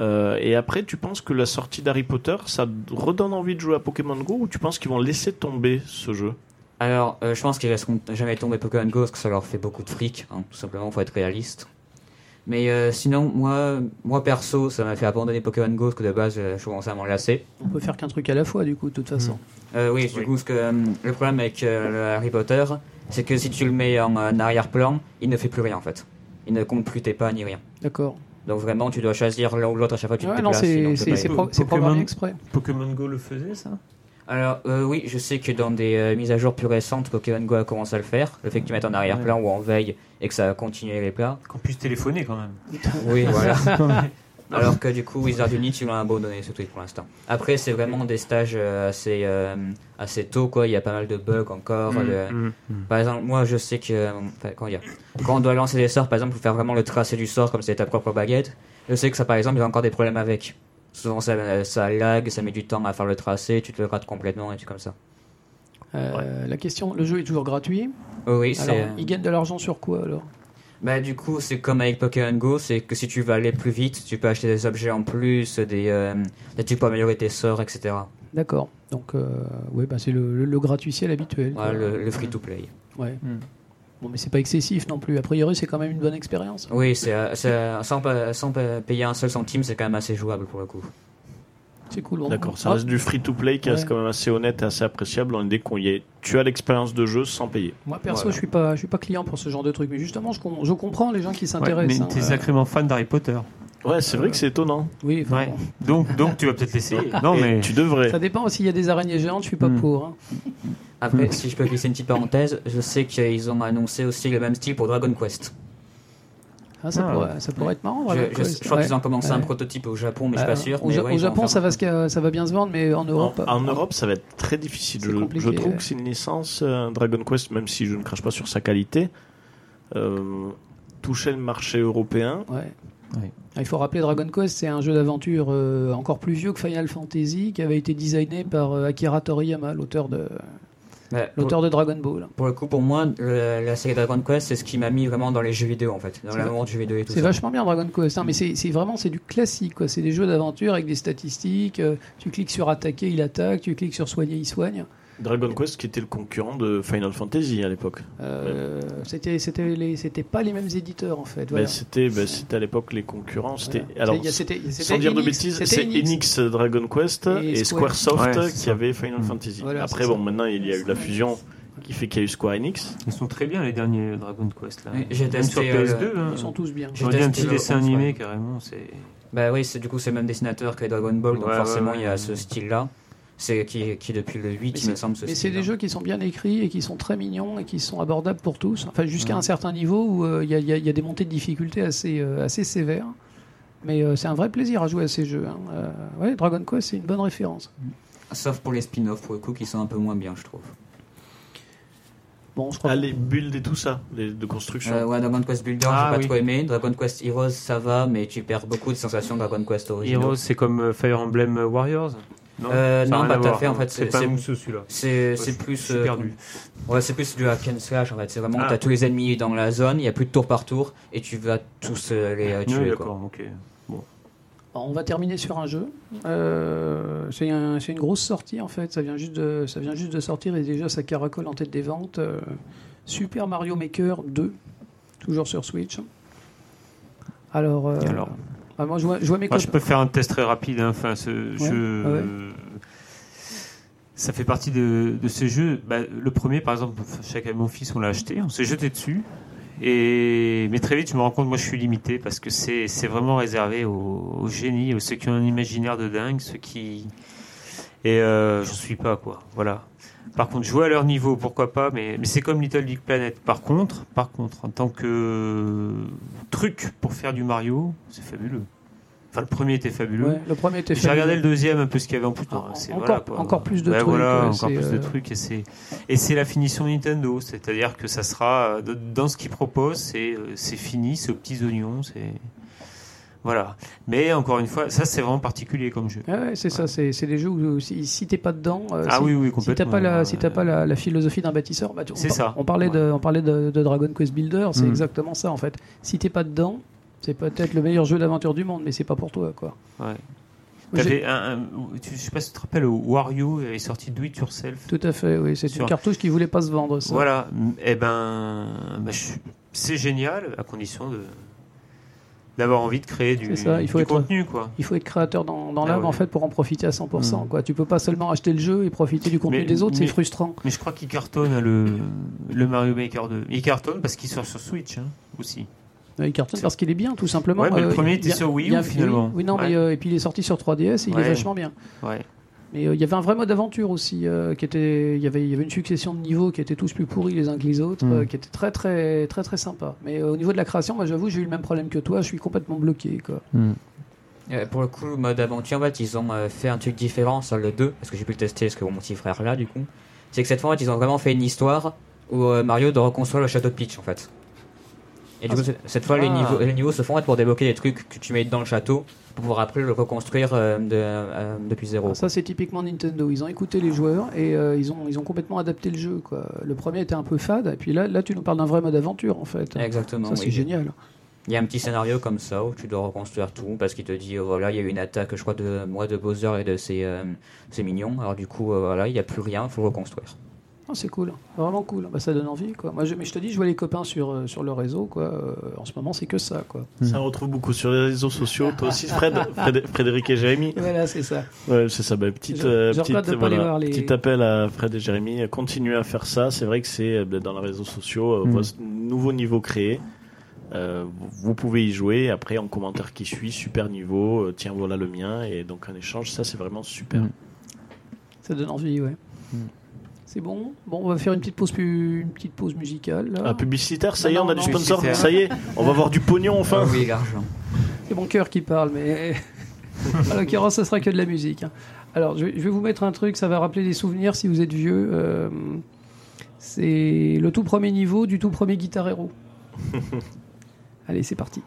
Euh, et après, tu penses que la sortie d'Harry Potter, ça redonne envie de jouer à Pokémon Go ou tu penses qu'ils vont laisser tomber ce jeu? Alors, euh, je pense qu'ils laisseront jamais tomber Pokémon Go parce que ça leur fait beaucoup de fric, hein, tout simplement, faut être réaliste. Mais euh, sinon, moi, moi perso, ça m'a fait abandonner Pokémon Go parce que de base, euh, je commençais à m'en lasser. On peut faire qu'un truc à la fois, du coup, de toute façon. Euh, oui, du coup, que euh, le problème avec euh, le Harry Potter, c'est que si tu le mets en arrière-plan, il ne fait plus rien en fait. Il ne compte plus tes pas ni rien. D'accord. Donc vraiment, tu dois choisir l'un ou l'autre à chaque fois que tu te Ouais, non, déplaces. sinon c'est, programmé exprès. Pokémon Go le faisait, ça? Alors euh, oui, je sais que dans des euh, mises à jour plus récentes, Pokémon Go a commencé à le faire. Le fait que tu mettes en arrière-plan ou en veille et que ça continue les plats. Qu'on puisse téléphoner quand même. Oui, voilà. Alors que du coup, Wizard Unit, ils l'ont abandonné ce truc pour l'instant. Après, c'est vraiment des stages euh, assez, euh, assez tôt, quoi. Il y a pas mal de bugs encore. Mm, de- Par exemple, moi, je sais que enfin, quand on doit lancer des sorts, par exemple, pour faire vraiment le tracé du sort comme c'est ta propre baguette, je sais que ça, par exemple, il y a encore des problèmes avec. Souvent, ça, ça lag, ça met du temps à faire le tracé, tu te le rates complètement et tout comme ça. Euh, La question, le jeu est toujours gratuit. Oh oui, c'est. Alors, ils gagnent de l'argent sur quoi alors? Bah du coup c'est comme avec Pokémon Go, c'est que si tu veux aller plus vite, tu peux acheter des objets en plus, des, euh, trucs pour améliorer tes sorts, etc. D'accord. Donc, euh, ouais, bah, c'est le, le, le gratuitiel habituel. le, le free to play. Ouais. Mm. Bon, mais c'est pas excessif non plus. A priori, c'est quand même une bonne expérience. Oui, c'est euh, c'est, euh, sans, pa- sans pa- payer un seul centime, c'est quand même assez jouable pour le coup. C'est cool. Bon. D'accord, ça reste du free-to-play qui reste quand même assez honnête et assez appréciable dans l'idée qu'on y est. Tu as l'expérience de jeu sans payer. Moi, perso, Voilà. je suis pas, je suis pas client pour ce genre de truc. Mais justement, je, com- je comprends les gens qui Ouais, s'intéressent. mais hein. t'es Euh, sacrément fan d'Harry Potter. Ouais, c'est vrai que c'est étonnant. Oui, Ouais. Donc, donc tu vas peut-être l'essayer. Non, Et mais. tu devrais. Ça dépend aussi. Il y a des araignées géantes, je suis pas Mm. pour. hein. Après, si je peux glisser une petite parenthèse, je sais qu'ils ont annoncé aussi le même style pour Dragon Quest. Ah, ça, Ah. pourrait, ça pourrait être marrant. Je, Dragon je- Quest. je crois Ouais. qu'ils ont commencé un prototype au Japon, mais je suis Euh, pas sûr. Au, mais ouais, Japon, ça va, se- ça va bien se vendre, mais en Europe. En, en euh, Europe, ça va être très difficile. Je, je trouve ouais. que c'est une licence euh, Dragon Quest, même si je ne crache pas sur sa qualité, euh, toucher le marché européen. Ouais. Ouais. Ah, Il faut rappeler Dragon Quest, c'est un jeu d'aventure euh, encore plus vieux que Final Fantasy, qui avait été designé par euh, Akira Toriyama, l'auteur de, Ouais, pour, l'auteur de Dragon Ball. pour le coup, pour moi, le- la série Dragon Quest, c'est ce qui m'a mis vraiment dans les jeux vidéo en fait, dans l'amour du jeu vidéo et tout C'est vachement bien Dragon Quest, hein, mais c'est c'est vraiment c'est du classique, quoi. C'est des jeux d'aventure avec des statistiques. euh, tu cliques sur attaquer, il attaque. Tu cliques sur soigner, il soigne. Dragon Quest qui était le concurrent de Final Fantasy à l'époque. Euh, c'était c'était les c'était pas les mêmes éditeurs en fait. Ben, voilà. c'était ben, c'était à l'époque les concurrents. C'était Voilà. alors y a- sans dire de bêtises, c'était c'est Enix. Enix Dragon Quest Et et, Square. Squaresoft Ouais, qui avait Final Mm. Fantasy. Voilà, Après bon, ça. maintenant il y a eu la fusion qui fait qu'il y a eu Square Enix. Ils sont très bien les derniers Dragon Quest là. J'ai Même testé, sur euh, PS2. hein. Ils sont tous bien. J'ai un petit dessin 11, animé carrément. C'est Bah oui, c'est du coup c'est le même dessinateur que Dragon Ball, donc forcément il y a ce style-là. C'est qui, qui depuis le 8, il me semble, ce Mais c'est des jeux qui sont bien écrits et qui sont très mignons et qui sont abordables pour tous. Enfin, jusqu'à Mm. un certain niveau où euh, il y, a- y y des montées de difficulté assez, euh, assez sévères. Mais euh, c'est un vrai plaisir à jouer à ces jeux. hein. Euh, ouais, Dragon Quest, c'est une bonne référence. Sauf pour les spin-offs, pour le coup, qui sont un peu moins bien, je trouve. Bon, je crois Ah, les builds et tout ça, les de construction. Euh, ouais, Dragon Quest Builder, Ah, j'ai pas oui. trop aimé. Dragon Quest Heroes, ça va, mais tu perds beaucoup de sensations Dragon Quest original. Heroes, c'est comme Fire Emblem Warriors Non, Euh, non, à voir. fait, en fait, C'est pas celui-là. C'est plus. euh, perdu. Ouais, c'est plus du hack and slash en fait. C'est vraiment, Ah. t'as tous les ennemis dans la zone, il y a plus de tour par tour, et tu vas tous euh, les tuer. quoi. d'accord, ok. On va terminer sur un jeu. Euh, c'est un- une grosse sortie en fait. Ça vient juste de, ça vient juste de sortir et déjà ça caracole en tête des ventes. Euh, Super Mario Maker 2, toujours sur Switch. Alors, euh, Et alors bah, moi je vois, je vois mes Moi, je copains. peux faire un test très rapide. hein. Enfin, ce jeu, ah ouais. euh, ça fait partie de, de ces jeux. Bah, le premier, par exemple, chacun mon fils, on l'a acheté, on s'est jeté dessus. Et mais très vite, je me rends compte, moi, je suis limité parce que c'est c'est vraiment réservé aux, aux génies, aux ceux qui ont un imaginaire de dingue, ceux qui et euh, je suis pas quoi. Voilà. Par contre, jouer à leur niveau, pourquoi pas, mais, mais c'est comme Little Big Planet. Par contre, par contre, en tant que truc pour faire du Mario, c'est fabuleux. Enfin, le premier était fabuleux. Ouais, le premier était J'ai regardé le deuxième un peu ce qu'il y avait en plus. Ah, encore- voilà, quoi. encore plus de trucs, Voilà, encore plus de euh, trucs et c'est la finition Nintendo, c'est-à-dire que ça sera euh, dans ce qu'ils proposent, c'est euh, c'est fini, c'est aux petits oignons, c'est voilà. Mais encore une fois, ça c'est vraiment particulier comme jeu. Ouais, c'est ça. C'est des jeux où si, si t'es pas dedans, euh, Ah si, oui, oui, si t'as pas la, si t'as pas la, la philosophie d'un bâtisseur, bah, on, ça. On parlait de, on parlait de, de Dragon Quest Builder, c'est Mm. exactement ça en fait. Si t'es pas dedans, c'est peut-être le meilleur jeu d'aventure du monde, mais c'est pas pour toi quoi. Ouais. T'avais un, je sais pas si tu te rappelles, Wario est sorti Do It Yourself. Tout à fait, oui. C'est Sur- une cartouche qui voulait pas se vendre. Ça. Voilà. Eh ben, bah, je c'est génial à condition de d'avoir envie de créer du, C'est ça, il faut du être- contenu quoi. Il faut être créateur dans, dans Ah l'âme ouais. en fait pour en profiter à 100%. Mm. Quoi. Tu peux pas seulement acheter le jeu et profiter du contenu Mais- des autres, c'est frustrant. Mais je crois qu'il cartonne le, le Mario Maker 2. Il cartonne parce qu'il sort sur Switch hein, aussi. Il cartonne parce qu'il est bien, tout simplement. Ouais, mais le Euh, premier était sur Wii U, finalement. Oui, non, Ouais. mais euh, et puis il est sorti sur 3DS et il est vachement bien. Ouais. Mais euh, il y avait un vrai mode aventure aussi, euh, qui était, il y avait, il y avait une succession de niveaux qui étaient tous plus pourris les uns que les autres, Mm. euh, qui était très très très très sympa. Mais euh, au niveau de la création, moi j'avoue, j'ai eu le même problème que toi, je suis complètement bloqué quoi. Euh, pour le coup, le mode aventure, en fait, ils ont euh, fait un truc différent sur le 2, parce que j'ai pu le tester, parce que mon petit frère là, du coup. C'est que cette fois, en fait, ils ont vraiment fait une histoire où euh, Mario doit reconstruire le château de Peach, en fait. Et du Ah, coup, cette- cette fois, les, Ah. niveaux, les niveaux se font pour débloquer des trucs que tu mets dans le château, pour pouvoir après le reconstruire euh, de, euh, depuis zéro. Ça c'est typiquement Nintendo, ils ont écouté les joueurs et euh, ils ont ils ont complètement adapté le jeu quoi. Le premier était un peu fade et puis là là tu nous parles d'un vrai mode aventure en fait. Exactement. Ça c'est oui. génial. Il y a un petit scénario comme ça où tu dois reconstruire tout parce qu'il te dit oh, voilà il y a eu une attaque je crois de moi de Bowser et de ses, euh, ses mignons alors du coup euh, voilà il n'y a plus rien il faut reconstruire. C'est cool, vraiment cool. Bah, ça donne envie quoi. Moi je, mais je te dis je vois les copains sur euh, sur le réseau quoi. Euh, en ce moment c'est que ça quoi. Ça on retrouve beaucoup sur les réseaux sociaux. Toi aussi, Fred, Fred- Frédéric et Jérémy. Voilà c'est ça. Ouais, c'est ça. Bah, petite, Je- euh, je petite, voir, les- petit appel à Fred et Jérémy. Continuez à faire ça. C'est vrai que c'est euh, dans les réseaux sociaux, euh, Mm. vos nouveaux niveaux créés. Euh, vous pouvez y jouer. Après, en commentaire qui suit, super niveau. euh, tiens, voilà le mien. Et donc un échange, ça c'est vraiment super. Mm. Ça donne envie ouais. Mm. C'est bon. Bon on va faire une petite pause pu- une petite pause musicale. là. Ah, publicitaire, ça y est, Non, on a non, du sponsor. Ça y est, on va avoir du pognon enfin. Ah oui l'argent. C'est mon cœur qui parle, mais en l'occurrence, ce sera que de la musique. hein. Alors, je vais, je vais vous mettre un truc, ça va rappeler des souvenirs si vous êtes vieux. Euh, c'est le tout premier niveau du tout premier Guitar Hero. Allez, c'est parti.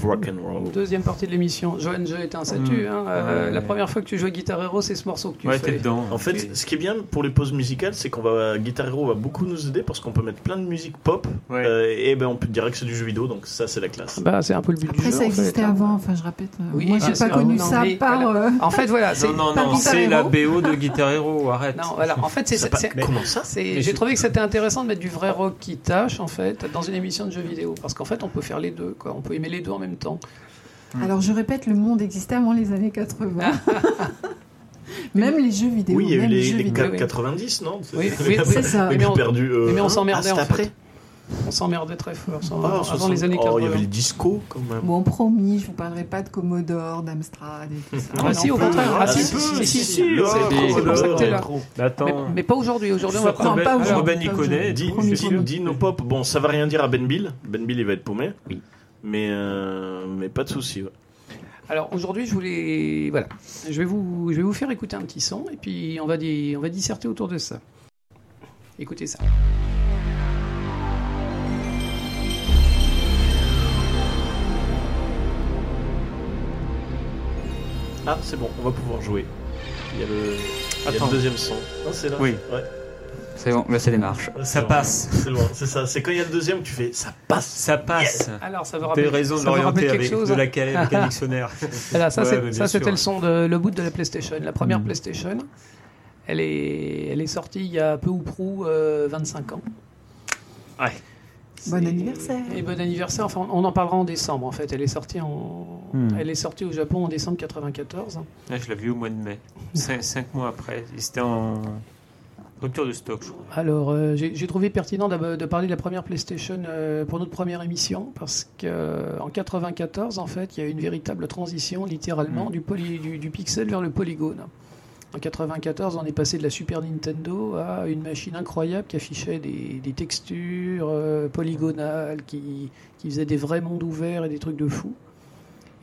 Deuxième partie. love rock and roll. Deuxième partie de l'émission. Johan Jeu est un statut. Mm. hein. Euh, Ouais. La première fois que tu joues à Guitar Hero, c'est ce morceau que tu Ouais, fais. t'es dedans. En fait, ce qui est bien pour les pauses musicales, c'est qu'on va Guitar Hero va beaucoup nous aider parce qu'on peut mettre plein de musique pop Ouais. euh, et ben on peut dire que c'est du jeu vidéo, donc ça c'est la classe. Bah, c'est un peu le but du Après, jeu. ça en existait fait, hein. avant, enfin, je répète. euh, Oui, Moi, j'ai pas connu ça par. voilà. euh, En fait, voilà. c'est- Non, non, non, c'est la. BO de Guitar Hero, arrête. Non, voilà. En fait, c'est, Ça c'est- pas- c'est- Comment ça c'est- Mais j'ai trouvé que c'était intéressant de mettre du vrai rock qui tâche, en fait, dans une émission de jeux vidéo. Parce qu'en fait, on peut faire les deux, quoi. On peut aimer les deux en même temps. Alors, je répète, le monde existait avant les années 80. Même les jeux vidéo. Oui, il y a eu même les, jeux les vidéo. oui. 90, non Oui, oui, C'est ça. Le Mais on- perdu. euh, mais on s'emmerdait, Ah, en fait. après. On s'emmerdait très fort. sans- Ah, avant 60. les années Oh, 80. il y avait le disco quand même. Bon, promis, je vous parlerai pas de Commodore, d'Amstrad et tout ça. Ah, si, au contraire. pas- Ah, si, si, si, si, si. oh, C'est- pour ça que t'es là. Mais Attends. Mais, mais pas aujourd'hui. Aujourd'hui, on va prendre. Pas aujourd'hui, pas y connaît. nos pop, bon, ça va rien dire à Ben Bill. Ben Bill, il va être paumé. Oui. Mais, euh, mais pas de souci. ouais. Alors aujourd'hui, je voulais, voilà, je vais vous, je vais vous faire écouter un petit son et puis on va, on va disserter autour de ça. Écoutez ça. Ah, c'est bon, on va pouvoir jouer. Il y a le, il y a le Attends. deuxième son. Non, c'est là. Oui. Ouais. C'est bon, là c'est les marches. Ça passe. C'est bon, c'est ça. C'est quand il y a le deuxième que tu fais ça passe. Ça passe. Alors ça va T'as rappeler, raison de ça vous rappelle l'orienter quelque avec chose de la calais avec un dictionnaire. Voilà, ça, Ouais, c'est- mais bien ça, c'était sûr. le son de le bout de la PlayStation, la première Mm. PlayStation. Elle est, elle est sortie il y a peu ou prou euh, 25 ans. Ouais. Bon anniversaire. Et bon anniversaire. Enfin, on en parlera en décembre. En fait, elle est sortie en, Mm. elle est sortie au Japon en décembre 94. Là, je l'ai vu au mois de mai. Cinq, cinq mois après. C'était en rupture de stock, je crois. Alors, euh, j'ai trouvé pertinent de parler de la première PlayStation euh, pour notre première émission parce qu'en 94, en fait, il y a eu une véritable transition, littéralement, Mm. du, poly- du, du pixel vers le polygone. En 94, on est passé de la Super Nintendo à une machine incroyable qui affichait des, textures euh, polygonales, qui, faisait des vrais mondes ouverts et des trucs de fou.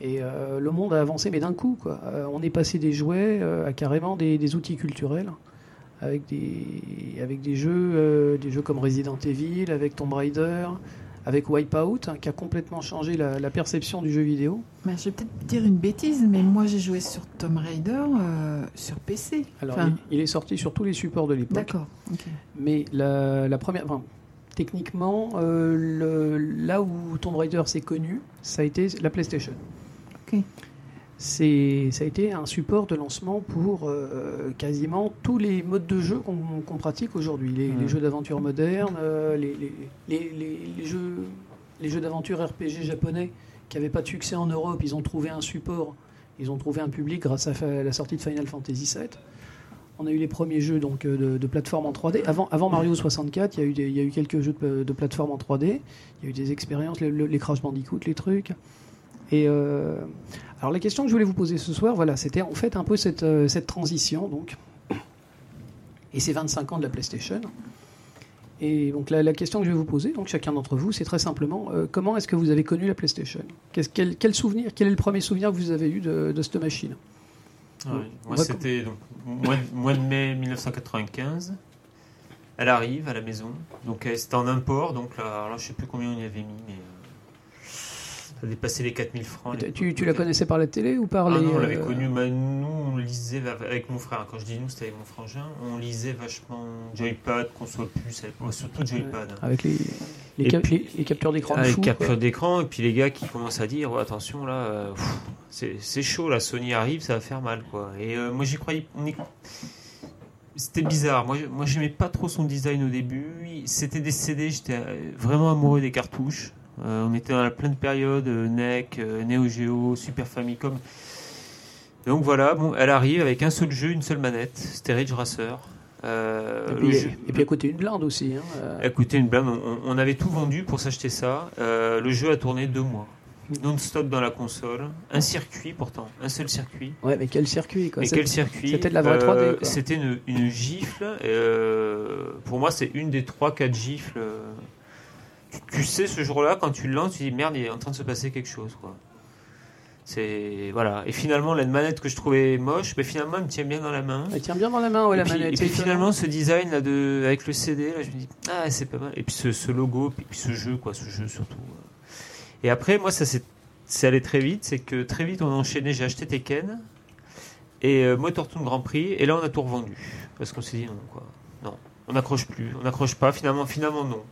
Et euh, le monde a avancé, mais d'un coup, quoi. Euh, on est passé des jouets à carrément des, outils culturels avec des, avec des jeux, des jeux comme Resident Evil, avec Tomb Raider, avec Wipeout, hein, qui a complètement changé la, la perception du jeu vidéo. Bah, je vais peut-être dire une bêtise, mais moi j'ai joué sur Tomb Raider euh, sur PC. Alors, Enfin, il, il est sorti sur tous les supports de l'époque. D'accord. Mais la, la première. enfin, techniquement, euh, le- là où Tomb Raider s'est connu, ça a été la PlayStation. Ok. C'est, ça a été un support de lancement pour euh, quasiment tous les modes de jeu qu'on, qu'on pratique aujourd'hui. Les, les jeux d'aventure modernes, euh, les, les- les- les- les jeux, les jeux d'aventure RPG japonais qui n'avaient pas de succès en Europe, ils ont trouvé un support, ils ont trouvé un public grâce à la sortie de Final Fantasy VII. On a eu les premiers jeux donc, euh, de, de plateforme en 3D. Avant, avant Mario 64, il y, a eu des- il y a eu quelques jeux de, de plateforme en 3D. Il y a eu des expériences, le- le- les Crash Bandicoot, les trucs. Et euh, alors la question que je voulais vous poser ce soir, voilà, c'était en fait un peu cette, euh, cette transition donc, et ces 25 ans de la PlayStation. Et donc la, la question que je vais vous poser, donc chacun d'entre vous, c'est très simplement euh, comment est-ce que vous avez connu la PlayStation? Quel, quel souvenir, quel est le premier souvenir que vous avez eu de, de cette machine? Ah oui. Moi, c'était mois de, mai 1995. Elle arrive à la maison. Donc, c'était en import. Donc, là, alors je sais plus combien on y avait mis, mais ça dépassait les 4000 francs. Tu, la connaissais par la télé ou par Ah les non, on l'avait euh, connu. Bah, nous, on lisait avec mon frère. Quand je dis nous, c'était avec mon frangin. On lisait vachement Joypad, console l'époque, surtout Joypad. avec les, les, Et cap- puis- les- capteurs d'écran d'écran, et puis les gars qui commencent à dire attention là, euh, c'est chaud, la Sony arrive, ça va faire mal quoi. Et euh, moi j'y croyais. y- C'était bizarre. Moi, je- moi j'aimais pas trop son design au début. C'était des CD, j'étais vraiment amoureux des cartouches. Euh, on était dans la pleine période euh, NEC, euh, Neo Geo, Super Famicom. Donc voilà, bon, elle arrive avec un seul jeu, une seule manette. C'était Ridge Racer. Euh, Et puis, jeu- et puis à côté une blinde aussi. hein, a coûté une blinde. On, on avait tout vendu pour s'acheter ça. Euh, le jeu a tourné deux mois. Non-stop dans la console. Un circuit pourtant. Un seul circuit. Ouais, mais quel circuit quoi. Mais quel circuit c'était de la vraie 3D, quoi. C'était une, une gifle. pour moi, c'est une des 3-4 gifles. Tu, tu sais, ce jour-là, quand tu le lances, tu dis merde, il est en train de se passer quelque chose. quoi. C'est voilà. Et finalement, la manette que je trouvais moche, mais finalement, elle me tient bien dans la main. Elle tient bien dans la main, ouais, la puis, manette. et puis finalement, ce design là de, avec le CD, là, je me dis, ah, c'est pas mal. Et puis ce, ce logo, puis, puis ce jeu, quoi, ce jeu surtout. Et après, moi, ça s'est c'est allé très vite. C'est que très vite, on a enchaîné. J'ai acheté Tekken et euh, Motor Toon Grand Prix. Et là, on a tout revendu. Parce qu'on s'est dit, non, quoi. Non, on n'accroche plus. On n'accroche pas. Finalement, finalement, non.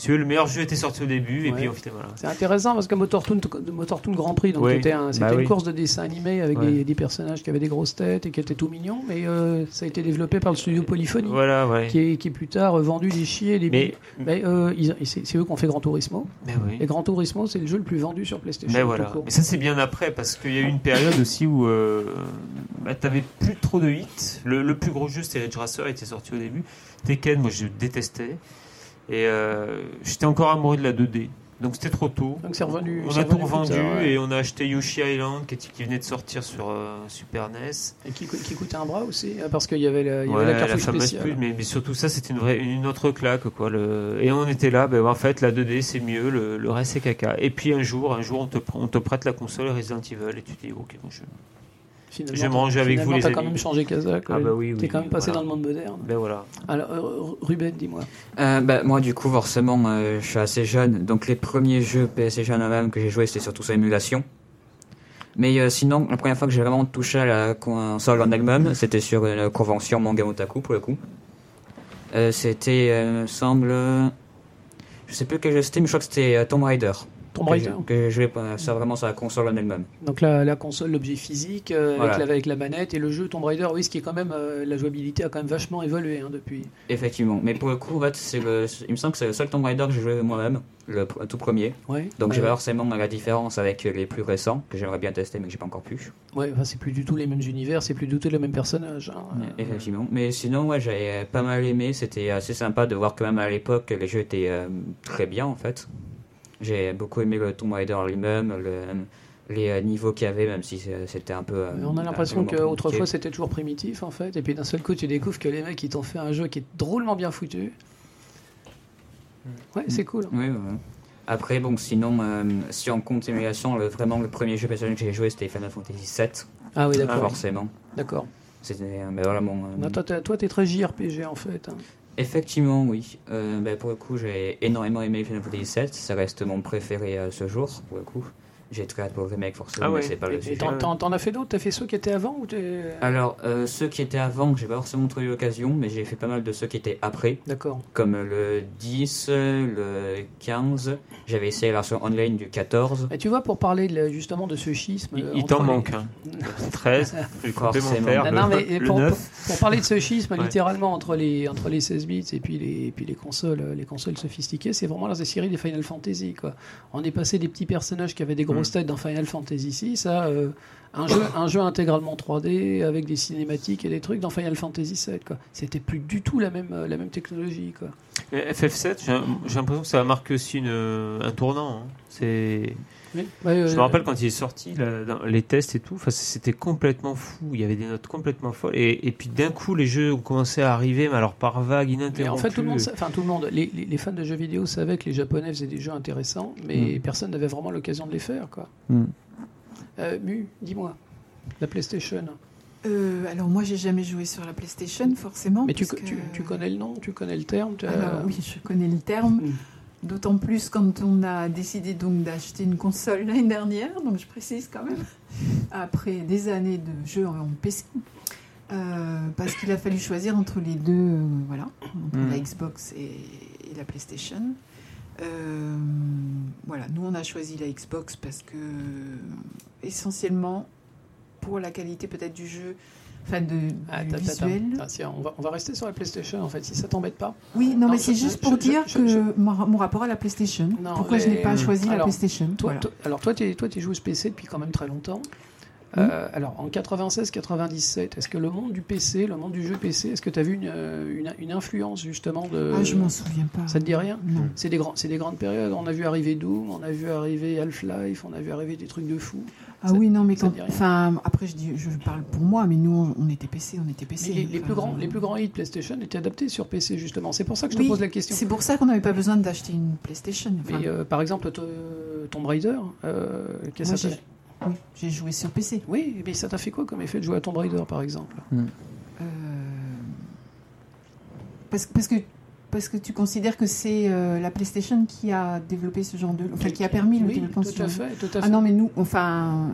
Si le meilleur jeu était sorti au début. Et Ouais. puis, fait, voilà. C'est intéressant parce que Motor Toon, Motor Toon Grand Prix, donc Oui. c'était un- c'était Bah une oui. course de dessin animé avec Ouais. des, des personnages qui avaient des grosses têtes et qui étaient tout mignons, mais euh, ça a été développé par le studio Polyphony, Voilà, ouais. qui, est, qui plus tard euh, vendu des chiés, des Mais, Mais, euh, ils- c'est c'est eux qui ont fait Gran Turismo. mais oui. Et Gran Turismo, c'est le jeu le plus vendu sur PlayStation. Mais voilà. Mais ça, c'est bien après, parce qu'il y a eu une période aussi où euh, bah, t'avais plus trop de hits. Le, le plus gros jeu, c'était Ridge Racer, était sorti au début. Tekken, moi, je détestais. Et euh, j'étais encore amoureux de la 2D. Donc c'était trop tôt. Donc c'est revenu. On a tout revendu ouais. et on a acheté Yoshi Island qui, venait de sortir sur euh, Super NES. Et qui, co- qui coûtait un bras aussi, euh, parce qu'il y avait la, il y Ouais, avait la, la cartouche spéciale. mais, mais surtout ça, c'était une, vraie, une autre claque. Quoi, le... Et on était là, ben, en fait, la 2D c'est mieux, le, le reste c'est caca. Et puis un jour, un jour on te, pr- on te prête la console Resident Evil et tu te dis, ok, bon, je... Finalement, Je ranger avec finalement, vous, les t'as quand amis. même changé Kazakh. Ah bah oui, T'es quand même passé voilà. dans le monde moderne. ben voilà. Alors, euh, Ruben, dis-moi. Euh, bah, moi, du coup, forcément, euh, je suis assez jeune. Donc, les premiers jeux PlayStation même que j'ai joué, c'était surtout sur émulation. Mais euh, sinon, la première fois que j'ai vraiment touché à la console en elle-même, c'était sur une convention Manga Otaku, pour le coup. Euh, c'était, euh, me semble... Je sais plus quel jeu c'était, mais je crois que c'était euh, Tomb Raider. Tomb Que Raider. Que joué euh, ça vraiment sur la console en elle-même. Donc la, la console, l'objet physique, euh, Voilà. avec, la, avec la manette et le jeu Tomb Raider, oui, ce qui est quand même, euh, la jouabilité a quand même vachement évolué hein, depuis. Effectivement. Mais pour le coup, en fait, c'est le, il me semble que c'est le seul Tomb Raider que j'ai joué moi-même, le tout premier. Ouais. Donc Ouais. j'ai forcément la différence avec les plus récents, que j'aimerais bien tester mais que j'ai pas encore pu. Ouais, enfin, c'est plus du tout les mêmes univers, c'est plus du tout les mêmes personnages. hein. Effectivement. Mais sinon, ouais, j'avais pas mal aimé. C'était assez sympa de voir quand même à l'époque les jeux étaient euh, très bien en fait. J'ai beaucoup aimé le Tomb Raider lui-même, le- les euh, niveaux qu'il y avait, même si c'est- c'était un peu. euh, On a l'impression qu'autrefois c'était toujours primitif en fait, et puis d'un seul coup tu découvres que les mecs ils t'ont fait un jeu qui est drôlement bien foutu. Ouais, c'est cool. Oui, ouais, ouais. Après, bon, sinon, euh, si on compte émulation, le- vraiment le premier jeu personnel que j'ai joué c'était Final Fantasy VII, Ah oui, d'accord. forcément. D'accord. C'était euh, mais vraiment. euh, Non, Toi, t'es- toi, t'es très JRPG en fait. hein. Effectivement, oui. Euh, ben, pour le coup, j'ai énormément aimé Final Fantasy VII. Ça reste mon préféré à ce jour, pour le coup. J'ai hâte pour le remake, forcément, Ah ouais. mais c'est pas le et sujet. T'en t'en- t'en as fait d'autres? T'as fait ceux qui étaient avant ou Alors, euh, ceux qui étaient avant, j'ai pas forcément trouvé l'occasion, mais j'ai fait pas mal de ceux qui étaient après, D'accord. comme le 10, le 15. J'avais essayé la version online du 14. Et tu vois, pour parler de justement de ce schisme. Il, euh, il t'en les- manque. Hein. 13, le complémentaire, Non, le, non, mais le pour, 9. pour parler de ce schisme, Ouais. littéralement entre les entre les 16 bits et puis les et puis les consoles euh, les consoles sophistiquées, c'est vraiment la série des Final Fantasy quoi. On est passé des petits personnages qui avaient des grosses Mm. têtes dans Final Fantasy 6 à euh, un jeu un jeu intégralement 3D avec des cinématiques et des trucs dans Final Fantasy 7 quoi. C'était plus du tout la même la même technologie quoi. Mais FF7, j'ai j'ai l'impression que ça a marqué aussi une, un tournant. hein. C'est. Oui. Ouais, Je me rappelle quand il est sorti, là, dans les tests et tout, enfin, c'était complètement fou. Il y avait des notes complètement folles. Et, et puis d'un coup, les jeux ont commencé à arriver, mais alors par vagues, Mais ininterrompues. en fait, tout le monde, enfin tout le monde, les, les- les fans de jeux vidéo savaient que les Japonais faisaient des jeux intéressants, mais personne n'avait vraiment l'occasion de les faire, quoi. Mm. Euh, Mu, dis-moi, la PlayStation. Euh, alors moi j'ai jamais joué sur la PlayStation forcément. Mais tu, parce que- tu, tu connais le nom, tu connais le terme. tu as- Alors oui, je connais le terme. Mm. D'autant plus quand on a décidé donc d'acheter une console l'année dernière, donc je précise quand même, après des années de jeux en PC, Euh, parce qu'il a fallu choisir entre les deux, euh, voilà, entre la Xbox et, et la PlayStation. Euh, voilà, nous on a choisi la Xbox parce que essentiellement pour la qualité peut-être du jeu, enfin de, Ah, du attends, attends, visuel. attends, on, va, on va rester sur la PlayStation en fait, si ça t'embête pas. Oui, non, Non, mais c'est juste pour je- dire je- que je- mon, mon rapport à la PlayStation. Non, pourquoi je n'ai pas choisi la PlayStation? Toi, voilà. toi- alors toi, tu es, toi, t'es joueuse PC depuis quand même très longtemps. Euh, alors en 96-97, est-ce que le monde du PC, le monde du jeu PC, est-ce que tu as vu une, euh, une, une influence justement de... Ah, je m'en souviens pas. Ça te dit rien? Non. C'est des, grands, des grandes périodes. On a vu arriver Doom, on a vu arriver Half-Life, on a vu arriver des trucs de fou. Ah Ça- oui, non, mais quand. Enfin, après, je, dis, je parle pour moi, mais nous, on, on était PC, on était PC. Mais les, les plus grands, les plus grands hits PlayStation étaient adaptés sur PC justement. C'est pour ça que je te pose la question. C'est pour ça qu'on n'avait pas besoin d'acheter une PlayStation. Enfin, Mais euh, par exemple, to- Tomb Raider, euh, qu'est-ce que ça oui, j'ai joué sur PC. Oui, mais ça t'a fait quoi comme effet de jouer à Tomb Raider par exemple? Euh, Parce, parce que. Parce que tu considères que c'est euh, la PlayStation qui a développé ce genre de. Enfin, qui a permis le développement de ce tout à genre fait, tout à fait. Ah non, mais nous, enfin.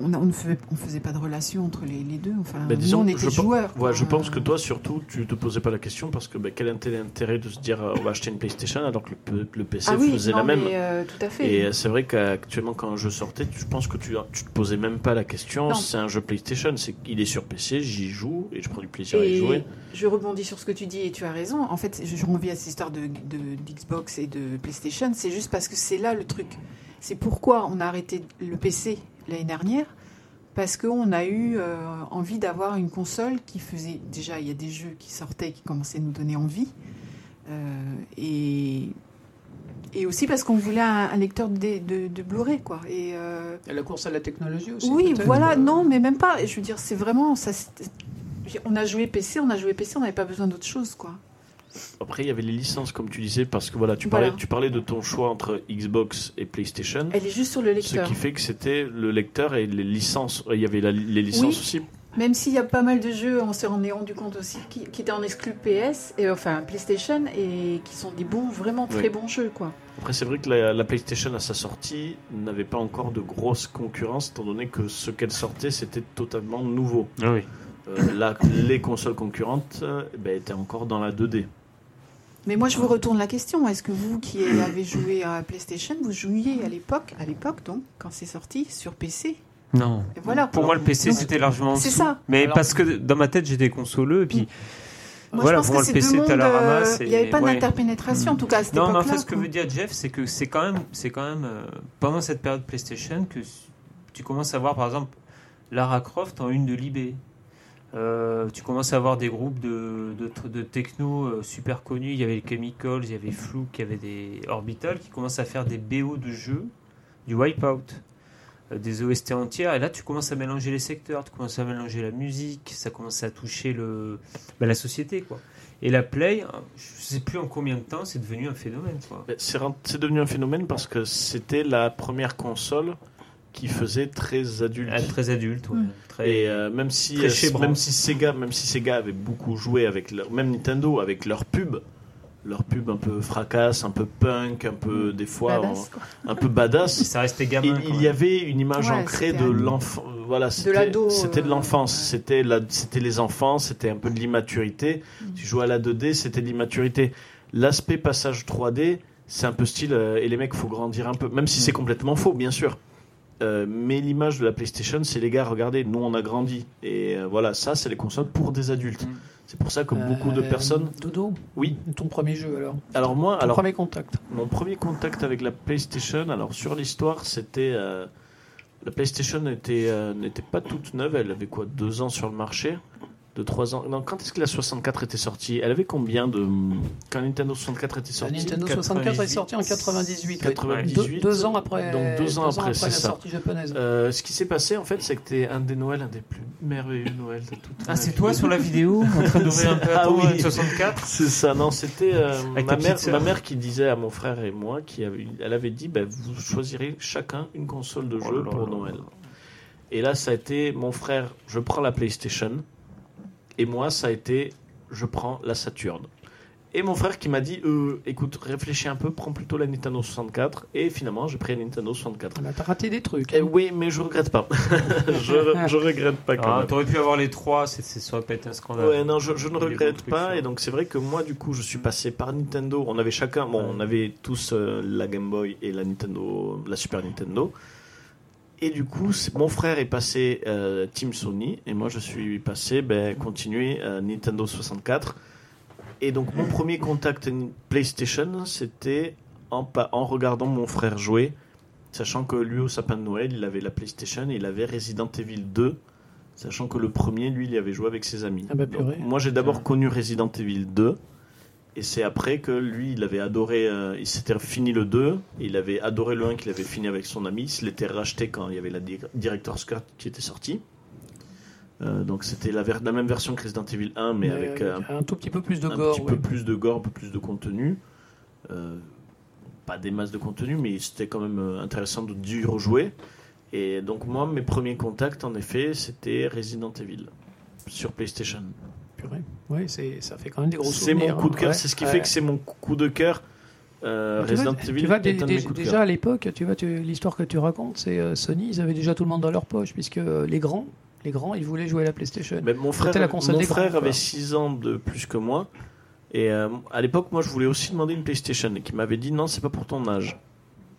On, a- on ne faisait, on faisait pas de relation entre les, les deux. Enfin, disons, nous, on était joueurs. Ouais, je pense que toi, surtout, tu te posais pas la question parce que bah, quel était l'intérêt de se dire euh, on va acheter une PlayStation alors que le, PC Ah oui, faisait non, la même? mais, euh, tout à fait. Et euh, c'est vrai qu'actuellement, quand un jeu sortait, je pense que tu, tu te posais même pas la question. C'est un jeu PlayStation, c'est il est sur PC, j'y joue et je prends du plaisir à y jouer. je rebondis sur ce que tu dis et tu as raison. En fait, je, je reviens à cette histoire de, de- d'Xbox et de PlayStation. C'est juste parce que c'est là le truc. C'est pourquoi on a arrêté le PC l'année dernière. Parce qu'on a eu euh, envie d'avoir une console qui faisait. Déjà, il y a des jeux qui sortaient qui commençaient à nous donner envie. Euh, et, et aussi parce qu'on voulait un, un lecteur de, de, de Blu-ray, quoi. Et. euh, la course à la technologie aussi. oui, voilà, euh, non, mais même pas. Je veux dire, c'est vraiment ça. On a joué PC, on a joué PC, on n'avait pas besoin d'autre chose, quoi. Après, il y avait les licences, comme tu disais, parce que voilà, tu parlais, Voilà. tu parlais de ton choix entre Xbox et PlayStation. Elle est juste sur le Ce lecteur. qui fait que c'était le lecteur et les licences. Il y avait la- les licences Oui. aussi. Même s'il y a pas mal de jeux, on s'en est rendu compte aussi, qui, qui étaient en exclu PS, et, enfin PlayStation, et qui sont des bons, vraiment très Oui. bons jeux, quoi. Après, c'est vrai que la, la PlayStation, à sa sortie, n'avait pas encore de grosse concurrence, étant donné que ce qu'elle sortait, c'était totalement nouveau. Ah oui. Euh, là, les consoles concurrentes euh, ben, étaient encore dans la 2D. Mais moi, je vous retourne la question. Est-ce que vous, qui avez joué à PlayStation, vous jouiez à l'époque, à l'époque donc, quand c'est sorti, sur PC Non. Et voilà. Pour moi, le PC, c'était largement en c'est ça. Mais Alors- parce que dans ma tête, j'étais consoleux. Et puis, Moi, voilà, je pense pour moi, que le c'est PC deux à la mondes, euh, ramasse. Il n'y avait pas ouais. d'interpénétration, en tout cas à cette Non, mais en fait, ce que veut dire Jeff, c'est que c'est quand même, c'est quand même euh, pendant cette période PlayStation que tu commences à voir, par exemple, Lara Croft en une de Libé. Euh, tu commences à avoir des groupes de, de, techno euh, super connus. Il y avait les Chemicals, il y avait Fluke, il y avait des Orbital qui commencent à faire des BO de jeux, du Wipeout, euh, des OST entières. Et là, tu commences à mélanger les secteurs, tu commences à mélanger la musique, ça commence à toucher le, bah, la société. quoi. Et la Play, je sais plus en combien de temps, c'est devenu un phénomène. C'est devenu un phénomène parce que c'était la première console qui faisait très adulte. Ah, très adulte, ouais. Mm. Très... Et euh, même si Très euh, même si Sega même si Sega avait beaucoup joué avec leur, même Nintendo avec leur pub leur pub un peu fracasse un peu punk un peu des fois Badass, quoi. en- un peu badass ça restait il, gamin. il y avait une image Ouais, ancrée de l'enfant voilà c'était l'ado, c'était de l'enfance ouais. c'était la c'était les enfants c'était un peu de l'immaturité tu jouais à la 2D c'était de l'immaturité l'aspect passage 3D c'est un peu style euh, et les mecs faut grandir un peu même si c'est complètement faux bien sûr Euh, mais l'image de la PlayStation, c'est les gars, regardez, nous on a grandi. Et euh, voilà, ça, c'est les consoles pour des adultes. Mm. C'est pour ça que beaucoup de Euh, personnes. Dodo, Oui. ton premier jeu alors. Alors moi, Ton alors premier contact. mon premier contact avec la PlayStation, alors sur l'histoire, c'était la PlayStation n'était n'était pas toute neuve. Elle avait quoi, deux ans sur le marché, de trois ans. Non, quand est-ce que la 64 était sortie? Elle avait combien de quand Nintendo 64 était La sortie Nintendo 64 est sortie en 98. ouais. 98. Deux, deux ans après. Donc deux ans après, la ça. sortie japonaise. Euh, ce qui s'est passé en fait, c'est que c'était un des Noëls, un des plus merveilleux Noëls de toute Ah, c'est toi sur la vidéo en train d'ouvrir un peu Ah oui. 64 C'est ça, non, c'était euh, ma, mère, ma mère qui disait à mon frère et moi, qui avait, elle avait dit, ben, vous choisirez chacun une console de Oh jeu là pour là. Noël. Et là, ça a été, mon frère, je prends la PlayStation, et moi, ça a été, je prends la Saturn. Et mon frère qui m'a dit, euh, écoute, réfléchis un peu, prends plutôt la Nintendo 64, et finalement, j'ai pris la Nintendo 64. Ah T'as raté des trucs. Eh oui, mais je regrette pas. je, je regrette pas quand Ah, même. T'aurais pu avoir les trois, c'est, c'est, ça aurait pas été un scandale. Ouais, non, je, je ne regrette pas. Et donc, c'est vrai que moi, du coup, je suis passé par Nintendo. On avait chacun, bon, on avait tous euh, la Game Boy et la Nintendo, la Super Nintendo. Et du coup, mon frère est passé euh, Team Sony et moi, je suis passé, ben, continuer euh, Nintendo 64. Et donc, mon premier contact PlayStation, c'était en, regardant mon frère jouer, sachant que lui, au sapin de Noël, il avait la PlayStation et il avait Resident Evil 2. Sachant que le premier, lui, il y avait joué avec ses amis. Ah bah, Donc, moi, j'ai d'abord connu Resident Evil 2. Et c'est après que lui, il avait adoré, euh, il s'était fini le 2, et il avait adoré le 1 qu'il avait fini avec son ami, il se l'était racheté quand il y avait la di- Director's Cut qui était sortie. Euh, donc c'était la, même version que Resident Evil 1, mais, avec euh, un tout petit peu plus de un gore. petit ouais. peu plus de gore, un peu plus de contenu. Pas des masses de contenu, mais c'était quand même intéressant de d'y rejouer. Et donc moi, mes premiers contacts, en effet, c'était Resident Evil sur PlayStation. Purée. C'est, ça fait quand même des gros C'est mon coup de hein. cœur, c'est ce qui ouais. fait que c'est mon coup de cœur. Euh, vois- Resident Evil tu vois, déjà à l'époque, tu vois, l'histoire que tu racontes, c'est euh, Sony, ils avaient déjà tout le monde dans leur poche, puisque euh, les grands, les grands, ils voulaient jouer à la PlayStation. Mais mon frère, la console mon des frère grands, avait 6 ans de plus que moi. Et à l'époque, moi, je voulais aussi demander une PlayStation. Et qui m'avait dit non, c'est pas pour ton âge.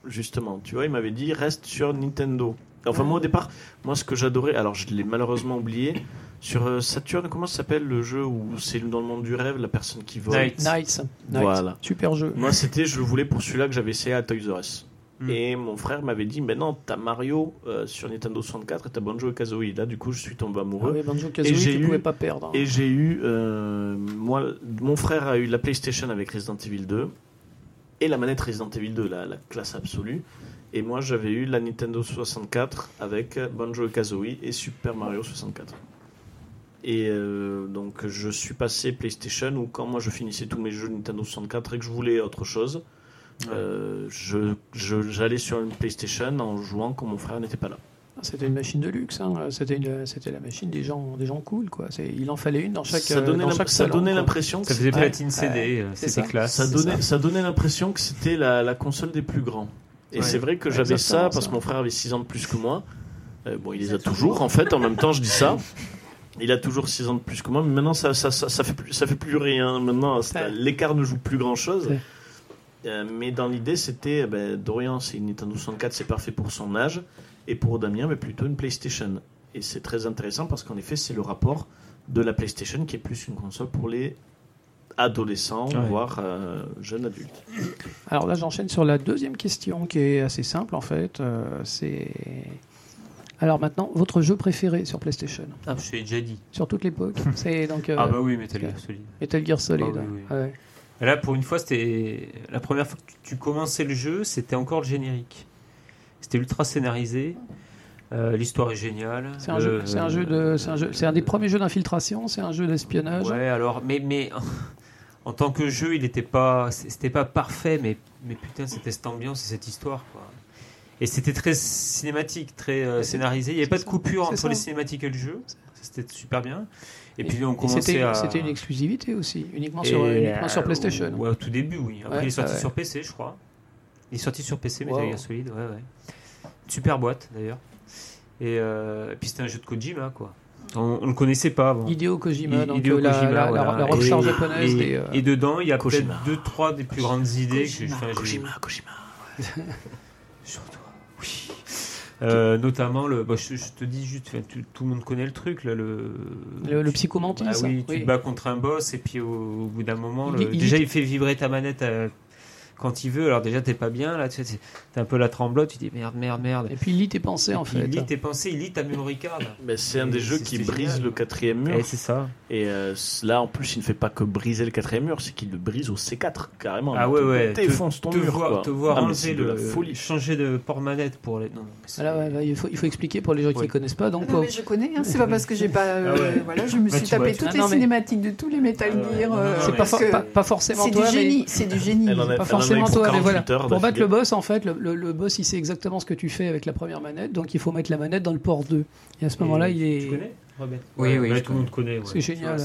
Justement, tu vois, il m'avait dit reste sur Nintendo. Enfin, moi, au départ, moi, ce que j'adorais, alors je l'ai malheureusement oublié, sur euh, Saturn, comment ça s'appelle le jeu où c'est dans le monde du rêve, la personne qui vole? Night. Nights. Nights. Voilà. Super jeu. Moi, c'était, je le voulais pour celui-là que j'avais essayé à Toys R Us. Mm. Et mon frère m'avait dit, mais non, t'as Mario euh, sur Nintendo 64 et t'as Banjo et Kazooie. Là, du coup, je suis tombé Ah amoureux. oui, Banjo Et Kazooie, j'ai tu eu- pouvais pas perdre. hein. Et j'ai eu, euh, moi, mon frère a eu la PlayStation avec Resident Evil 2 et la manette Resident Evil 2, la, la classe absolue. Et moi, j'avais eu la Nintendo 64 avec Banjo et Kazooie et Super Mario 64. Et euh, donc, je suis passé PlayStation où quand moi je finissais tous mes jeux Nintendo 64 et que je voulais autre chose, euh, je- je- j'allais sur une PlayStation en jouant quand mon frère n'était pas là. Ah, C'était une machine de luxe, hein. c'était, une- c'était la machine des gens, des gens cool. Quoi. C'est, il en fallait une dans chaque, ça donnait dans l'im- chaque ça salon, donnait quoi. l'impression que Ça faisait platine ouais, CD, euh, c'est c'était ça. classe. Ça donnait, ça. ça donnait l'impression que c'était la, la console des plus grands. Et Ouais. c'est vrai que j'avais ça parce que mon frère avait 6 ans de plus que moi. Euh, bon, il les a toujours en fait, en même temps je dis ça. Il a toujours 6 ans de plus que moi, mais maintenant ça, ça, ça, fait, plus, ça fait plus rien. Maintenant, l'écart ne joue plus grand chose. Ouais. mais dans l'idée, c'était eh ben, Dorian, c'est une Nintendo 64, c'est parfait pour son âge. Et pour Damien, mais plutôt une PlayStation. Et c'est très intéressant parce qu'en effet, c'est le rapport de la PlayStation qui est plus une console pour les adolescents, Ouais. voire euh, jeunes adultes. Alors là, j'enchaîne sur la deuxième question qui est assez simple en fait. Euh, c'est. Alors maintenant, votre jeu préféré sur PlayStation, Ah, je t'ai déjà dit. sur toute l'époque, c'est donc euh, Ah bah oui, Metal. Gear Solid. Metal Gear Solid. Ah oui, oui. Ouais. Et Là, pour une fois, c'était la première fois que tu- commençais le jeu, c'était encore le générique. C'était ultra scénarisé. Euh, L'histoire est géniale. C'est un, c'est un jeu de, c'est un jeu, c'est un des premiers jeux d'infiltration, c'est un jeu d'espionnage. Ouais, alors, mais, mais en tant que jeu, il n'était pas, c'était pas parfait, mais, mais putain, c'était cette ambiance et cette histoire, quoi. Et c'était très cinématique, très euh, scénarisé. Il n'y avait pas de coupure entre ça. les cinématiques et le jeu. C'était super bien. Et puis on commençait C'était à. c'était une exclusivité aussi, uniquement, sur, uniquement euh, sur PlayStation. Ouais, au tout début, oui. Après, Ouais, il est sorti ouais. sur PC, je crois. Il est sorti sur PC, mais Wow. Gear Solid, ouais, ouais. Super boîte, d'ailleurs. Et, euh, et puis c'était un jeu de Kojima, quoi. On, on le connaissait pas avant. Hideo Kojima, donc Hideo euh, la, Kojima, la, la- voilà. la rockstar Et- japonaise et, des. euh, et dedans, il y a peut-être deux, trois des plus grandes idées Kojima. Kojima, Kojima. Sur toi, oui. Euh, notamment, le, bah, je, je te dis juste, tout, le monde connaît le truc, là, le, Le- le psychomantis, Ah oui, tu te bats contre un boss et puis au, au bout d'un moment, Il- le- il- déjà il fait vibrer ta manette euh, quand il veut. Alors déjà t'es pas bien là, tu sais, t'es un peu la tremblote, tu dis merde, merde, merde. Et puis il lit tes pensées en fait. Il lit tes pensées, il lit ta memory card. Mais c'est un des jeux qui brise génial. le quatrième mur. Et c'est ça. Et euh, là, en plus, il ne fait pas que briser le quatrième mur, c'est qu'il le brise au C4, carrément. Ah ouais, ouais. Défonce ton te mur, voir, quoi. te voir Ah, enlever le, la folie. changer de port manette pour les. Non, Voilà, ouais, il, faut, il faut expliquer pour les gens qui Ouais. ne connaissent pas. Donc, Ah non, mais je connais, hein, c'est pas parce que j'ai pas. euh, Ah ouais. Voilà, je me Bah, suis vois, tapé toutes Ah les cinématiques de tous les Metal. Gear. Euh, c'est pas, forcément c'est du génie, c'est du génie. Forcément toi, mais 48 voilà. Pour battre le boss, en fait, le, le- le boss il sait exactement ce que tu fais avec la première manette, donc il faut mettre la manette dans le port 2. Et à ce moment-là, il Tu est. connais Robert Oui, Ouais, oui, tout le monde connaît. ouais. C'est Tu génial.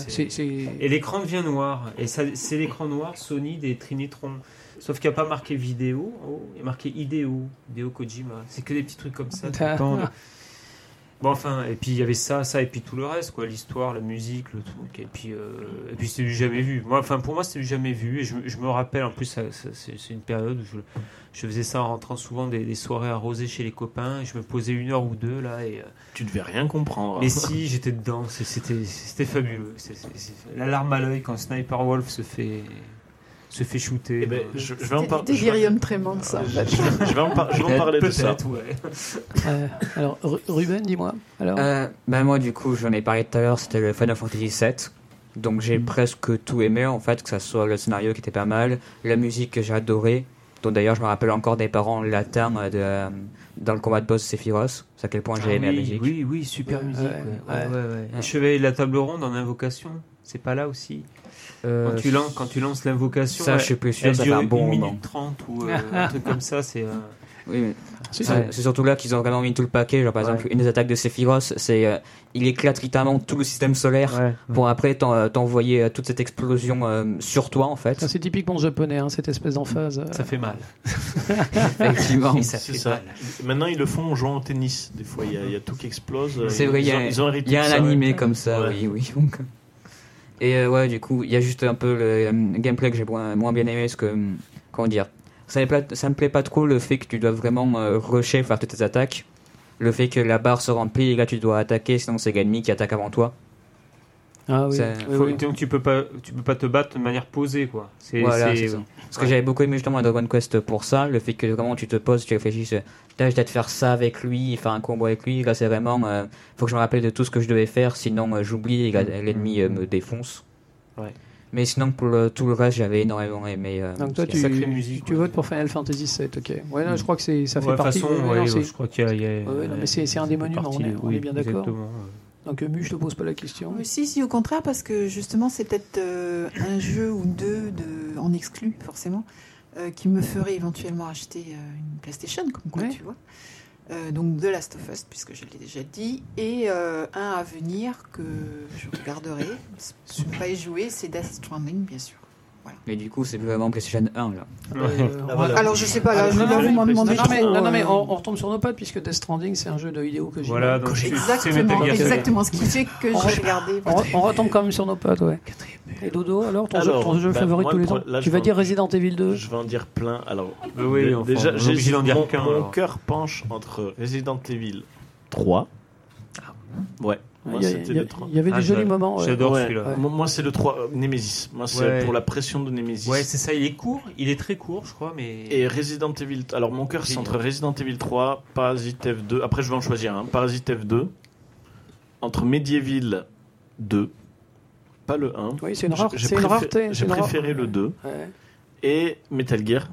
Et l'écran devient noir. Et c'est l'écran noir Sony des Trinitron. Sauf qu'il n'y a pas marqué vidéo, oh, il y a marqué idéo, Hideo Kojima. C'est que des petits trucs comme ça. tout le temps. Bon, enfin, et puis il y avait ça, ça, et puis tout le reste, quoi, l'histoire, la musique, le truc, et puis, euh, et puis c'était du jamais vu. Moi, enfin, pour moi, c'était du jamais vu, et je, je me rappelle, en plus, c'est une période où je, je faisais ça en rentrant souvent des, des soirées arrosées chez les copains, et je me posais une heure ou deux, là, et. euh, Tu devais rien comprendre. mais si, j'étais dedans, c'était fabuleux. La larme à l'œil quand Sniper Wolf se fait, se fait shooter. Eh ben, euh, je, je vais en C'est par- du je vais- délirium tremens, ça. je- vais en par- je vais en parler de ça. ouais. Euh, alors, Ru- Ruben, dis-moi. Alors, Euh, ben moi du coup j'en ai parlé tout à l'heure, c'était le Final Fantasy VII. Donc j'ai presque tout aimé en fait, que ce soit le scénario qui était pas mal, la musique que j'ai adoré, dont d'ailleurs je me rappelle encore des parents latins euh, de, euh, dans le combat de boss Sephiroth, c'est à quel point j'ai Ah aimé la musique. Oui, oui, super Ouais, musique. ouais, ouais. ouais. Ouais, ouais, ouais. Le Chevalier de la table ronde en invocation, c'est pas là aussi. Euh, Quand tu lances, quand tu lances l'invocation, ça elle- je suis plus sûr, ça fait un bon 1 moment. minute 30 ou euh, un truc comme ça. C'est euh, Oui, mais c'est surtout là qu'ils ont vraiment mis tout le paquet. Genre par Ouais. exemple une des attaques de Sephiroth, c'est euh, il éclate littéralement tout le système solaire ouais. pour après t'en- t'envoyer toute cette explosion euh, sur toi en fait. Ça, c'est typiquement japonais, hein, cette espèce d'emphase. euh. ça fait mal. Effectivement. Et ça fait ça. mal. Maintenant, ils le font en jouant au tennis. Des fois, il y a, il y a tout qui explose. C'est vrai, il y y a un ça, ouais. animé comme ça, Ouais. oui, oui. Et euh, ouais, du coup, il y a juste un peu le euh, gameplay que j'ai moins, moins bien aimé, parce que, hum, comment dire, ça me, plaît, ça me plaît pas trop le fait que tu dois vraiment euh, rusher, faire toutes tes attaques. Le fait que la barre se remplit et là tu dois attaquer, sinon c'est l'ennemi qui attaque avant toi. Ah oui. Ça- oui, Faut- oui. Donc tu peux pas, tu peux pas te battre de manière posée, quoi. C'est Voilà, c'est- c'est ça. Parce que j'avais beaucoup aimé justement à Dragon Quest pour ça, le fait que vraiment tu te poses, tu réfléchis, là je dois peut-être faire ça avec lui, faire un combo avec lui, là c'est vraiment, euh, faut que je me rappelle de tout ce que je devais faire, sinon euh, j'oublie et là, l'ennemi euh, me défonce. Ouais. Mais sinon pour le- tout le reste j'avais énormément aimé. euh, Donc toi, tu, musique, tu ouais. votes pour Final Fantasy VII, ok. Ouais, là, je crois que c'est, ça fait Ouais, de toute partie. façon, ouais, ouais, non, je crois qu'il y a. y a- non, mais c'est- c'est un des monuments, partie on est- de- on est bien d'accord. Donc euh, Mu, je te pose pas la question. Mais si, si, au contraire, parce que justement, c'est peut-être euh, un jeu ou deux de, en exclu, forcément, euh, qui me ferait éventuellement acheter euh, une PlayStation, comme quoi, Ouais. tu vois. Euh, donc The Last of Us, puisque je l'ai déjà dit, et euh, un à venir que je regarderai. Je ne pas y jouer, c'est Death Stranding, bien sûr. Mais du coup c'est vraiment PlayStation 1 là. Euh, Ah, voilà. Alors, je sais pas, là, Ah, je non, vous m'en non, demandez non, mais, non, non, mais euh, on, on retombe sur nos pattes puisque Death Stranding c'est un jeu de Hideo Kojima. Voilà, donc c'est- c'est Exactement, exactement, ce qui fait que On j'ai re- regardé. On, re- on retombe quand même sur nos pattes, ouais. Et Dodo, alors ton Alors, jeu, ton jeu bah, favori de tous les le temps là, Tu je vas vais dire en- Resident Evil 2 Je vais en dire plein. Alors, Bah oui, enfin, déjà, j'ai- obligé d'en dire mon, qu'un, mon cœur penche entre Resident Evil 3. Ouais. Moi, Il y, a- c'était il y a- le 3. il y avait Ah, des jolis moments. ouais. j'adore. Ouais. celui-là. Moi, moi, c'est le 3, euh, Nemesis. Moi, c'est Ouais. pour la pression de Nemesis. Ouais, c'est ça, il est court, il est très court, je crois, mais. Et Resident Evil. Alors, mon cœur, c'est entre Resident Evil 3, Parasite F2. Après, je vais en choisir un. Parasite F2. Entre Medieval 2. Pas le 1. Oui, c'est une, J'ai- rare, rareté. J'ai rare- préféré le 2. Ouais. Et Metal Gear.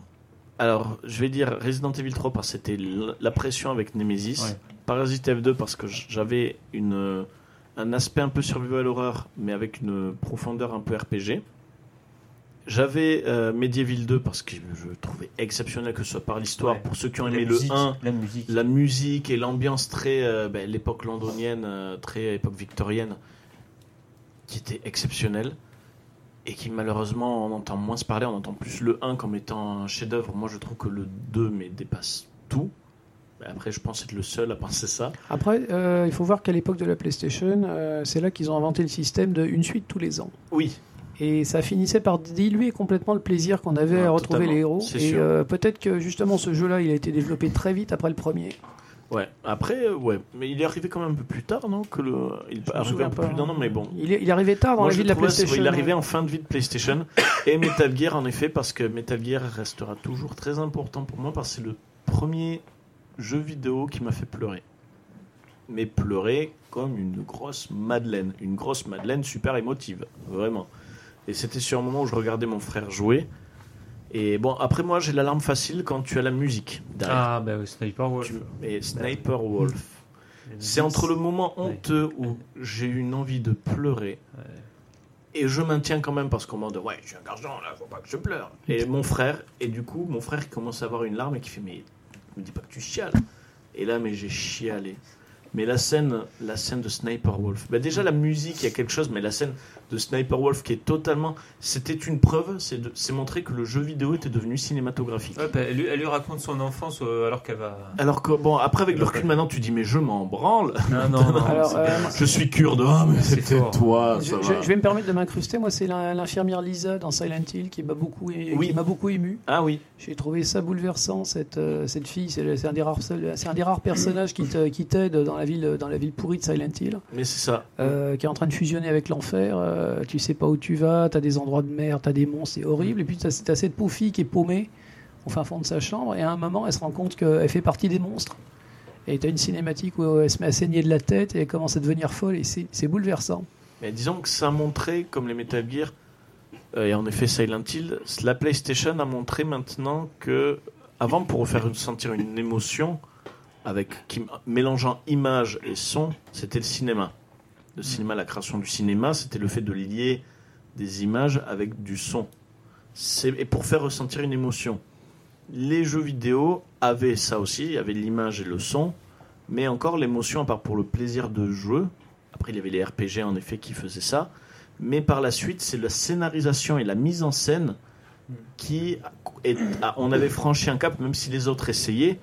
Alors, je vais dire Resident Evil 3 parce que c'était la pression avec Nemesis. Ouais. Parasite F2 parce que j'avais une, euh, un aspect un peu survival horror, mais avec une profondeur un peu RPG. J'avais euh, Medieval 2 parce que je trouvais exceptionnel que ce soit par l'histoire. Ouais. Pour ceux qui ont La aimé musique, le 1, La musique. la musique et l'ambiance très euh, ben, l'époque londonienne, euh, très époque victorienne, qui était exceptionnelle et qui malheureusement on entend moins se parler, on entend plus le 1 comme étant un chef-d'œuvre. Moi je trouve que le 2 mais dépasse tout. Après je pense être le seul à penser ça. Après, euh, il faut voir qu'à l'époque de la PlayStation, euh, c'est là qu'ils ont inventé le système de une suite tous les ans. Oui, Et ça finissait par diluer complètement le plaisir qu'on avait Ouais, à retrouver totalement, les héros. Et euh, peut-être que justement ce jeu-là, il a été développé très vite après le premier. ouais. Après ouais, mais il est arrivé quand même un peu plus tard non que le il est arrivé un peu plus d'un an mais bon. Il est, il est arrivé tard dans Moi, la vie de la PlayStation. ouais, il est arrivé en fin de vie de PlayStation. Et Metal Gear, en effet, parce que Metal Gear restera toujours très important pour moi, parce que c'est le premier jeu vidéo qui m'a fait pleurer. Mais pleurer comme une grosse madeleine. Une grosse madeleine super émotive, vraiment. Et c'était sur un moment où je regardais mon frère jouer. Et bon, après moi, j'ai l'alarme facile quand tu as la musique derrière. Ah, bah oui, Sniper Wolf. Tu- Et Sniper Wolf. C'est entre le moment Ouais. honteux où j'ai eu une envie de pleurer et je maintiens quand même parce qu'on m'a dit ouais je suis un garçon là faut pas que je pleure et mon frère et du coup mon frère commence à avoir une larme et qui fait mais me dis pas que tu chiales. Et là mais j'ai chialé mais la scène la scène de Sniper Wolf bah déjà la musique il y a quelque chose mais la scène de Sniper Wolf qui est totalement c'était une preuve c'est de- c'est montrer que le jeu vidéo était devenu cinématographique Ouais, bah, elle, lui, elle lui raconte son enfance euh, alors qu'elle va. alors que bon après avec le recul maintenant tu dis mais je m'en branle Non, non, non. Alors, euh, je suis kurde ah mais C'est c'était toi Je, ça je- va. je vais me permettre de m'incruster. Moi, c'est l'in- l'infirmière Lisa dans Silent Hill qui m'a beaucoup, é- Oui. qui m'a beaucoup ému. ah oui J'ai trouvé ça bouleversant cette euh, cette fille. C'est un des rares c'est un des rares personnages qui te- qui t'aide dans la ville dans la ville pourrie de Silent Hill, mais c'est ça euh, qui est en train de fusionner avec l'enfer. euh, tu sais pas où tu vas. T'as des endroits de merde, t'as des monstres, c'est horrible. Et puis t'as t'as cette pauvre fille qui est paumée au fin fond de sa chambre. Et à un moment, elle se rend compte qu'elle fait partie des monstres. Et t'as une cinématique où elle se met à saigner de la tête et elle commence à devenir folle. Et c'est c'est bouleversant. Mais disons que ça a montré, comme les Metal Gear, euh, et en effet Silent Hill, la PlayStation a montré maintenant que, avant pour faire ressentir une émotion, avec qui, mélangeant image et son, c'était le cinéma. Le cinéma, la création du cinéma, c'était le fait de lier des images avec du son. Et pour faire ressentir une émotion. Les jeux vidéo avaient ça aussi, il y avait l'image et le son, mais encore l'émotion, à part pour le plaisir de jouer, après, il y avait les RPG en effet qui faisaient ça. Mais par la suite, c'est la scénarisation et la mise en scène qui. Est, on avait franchi un cap, même si les autres essayaient,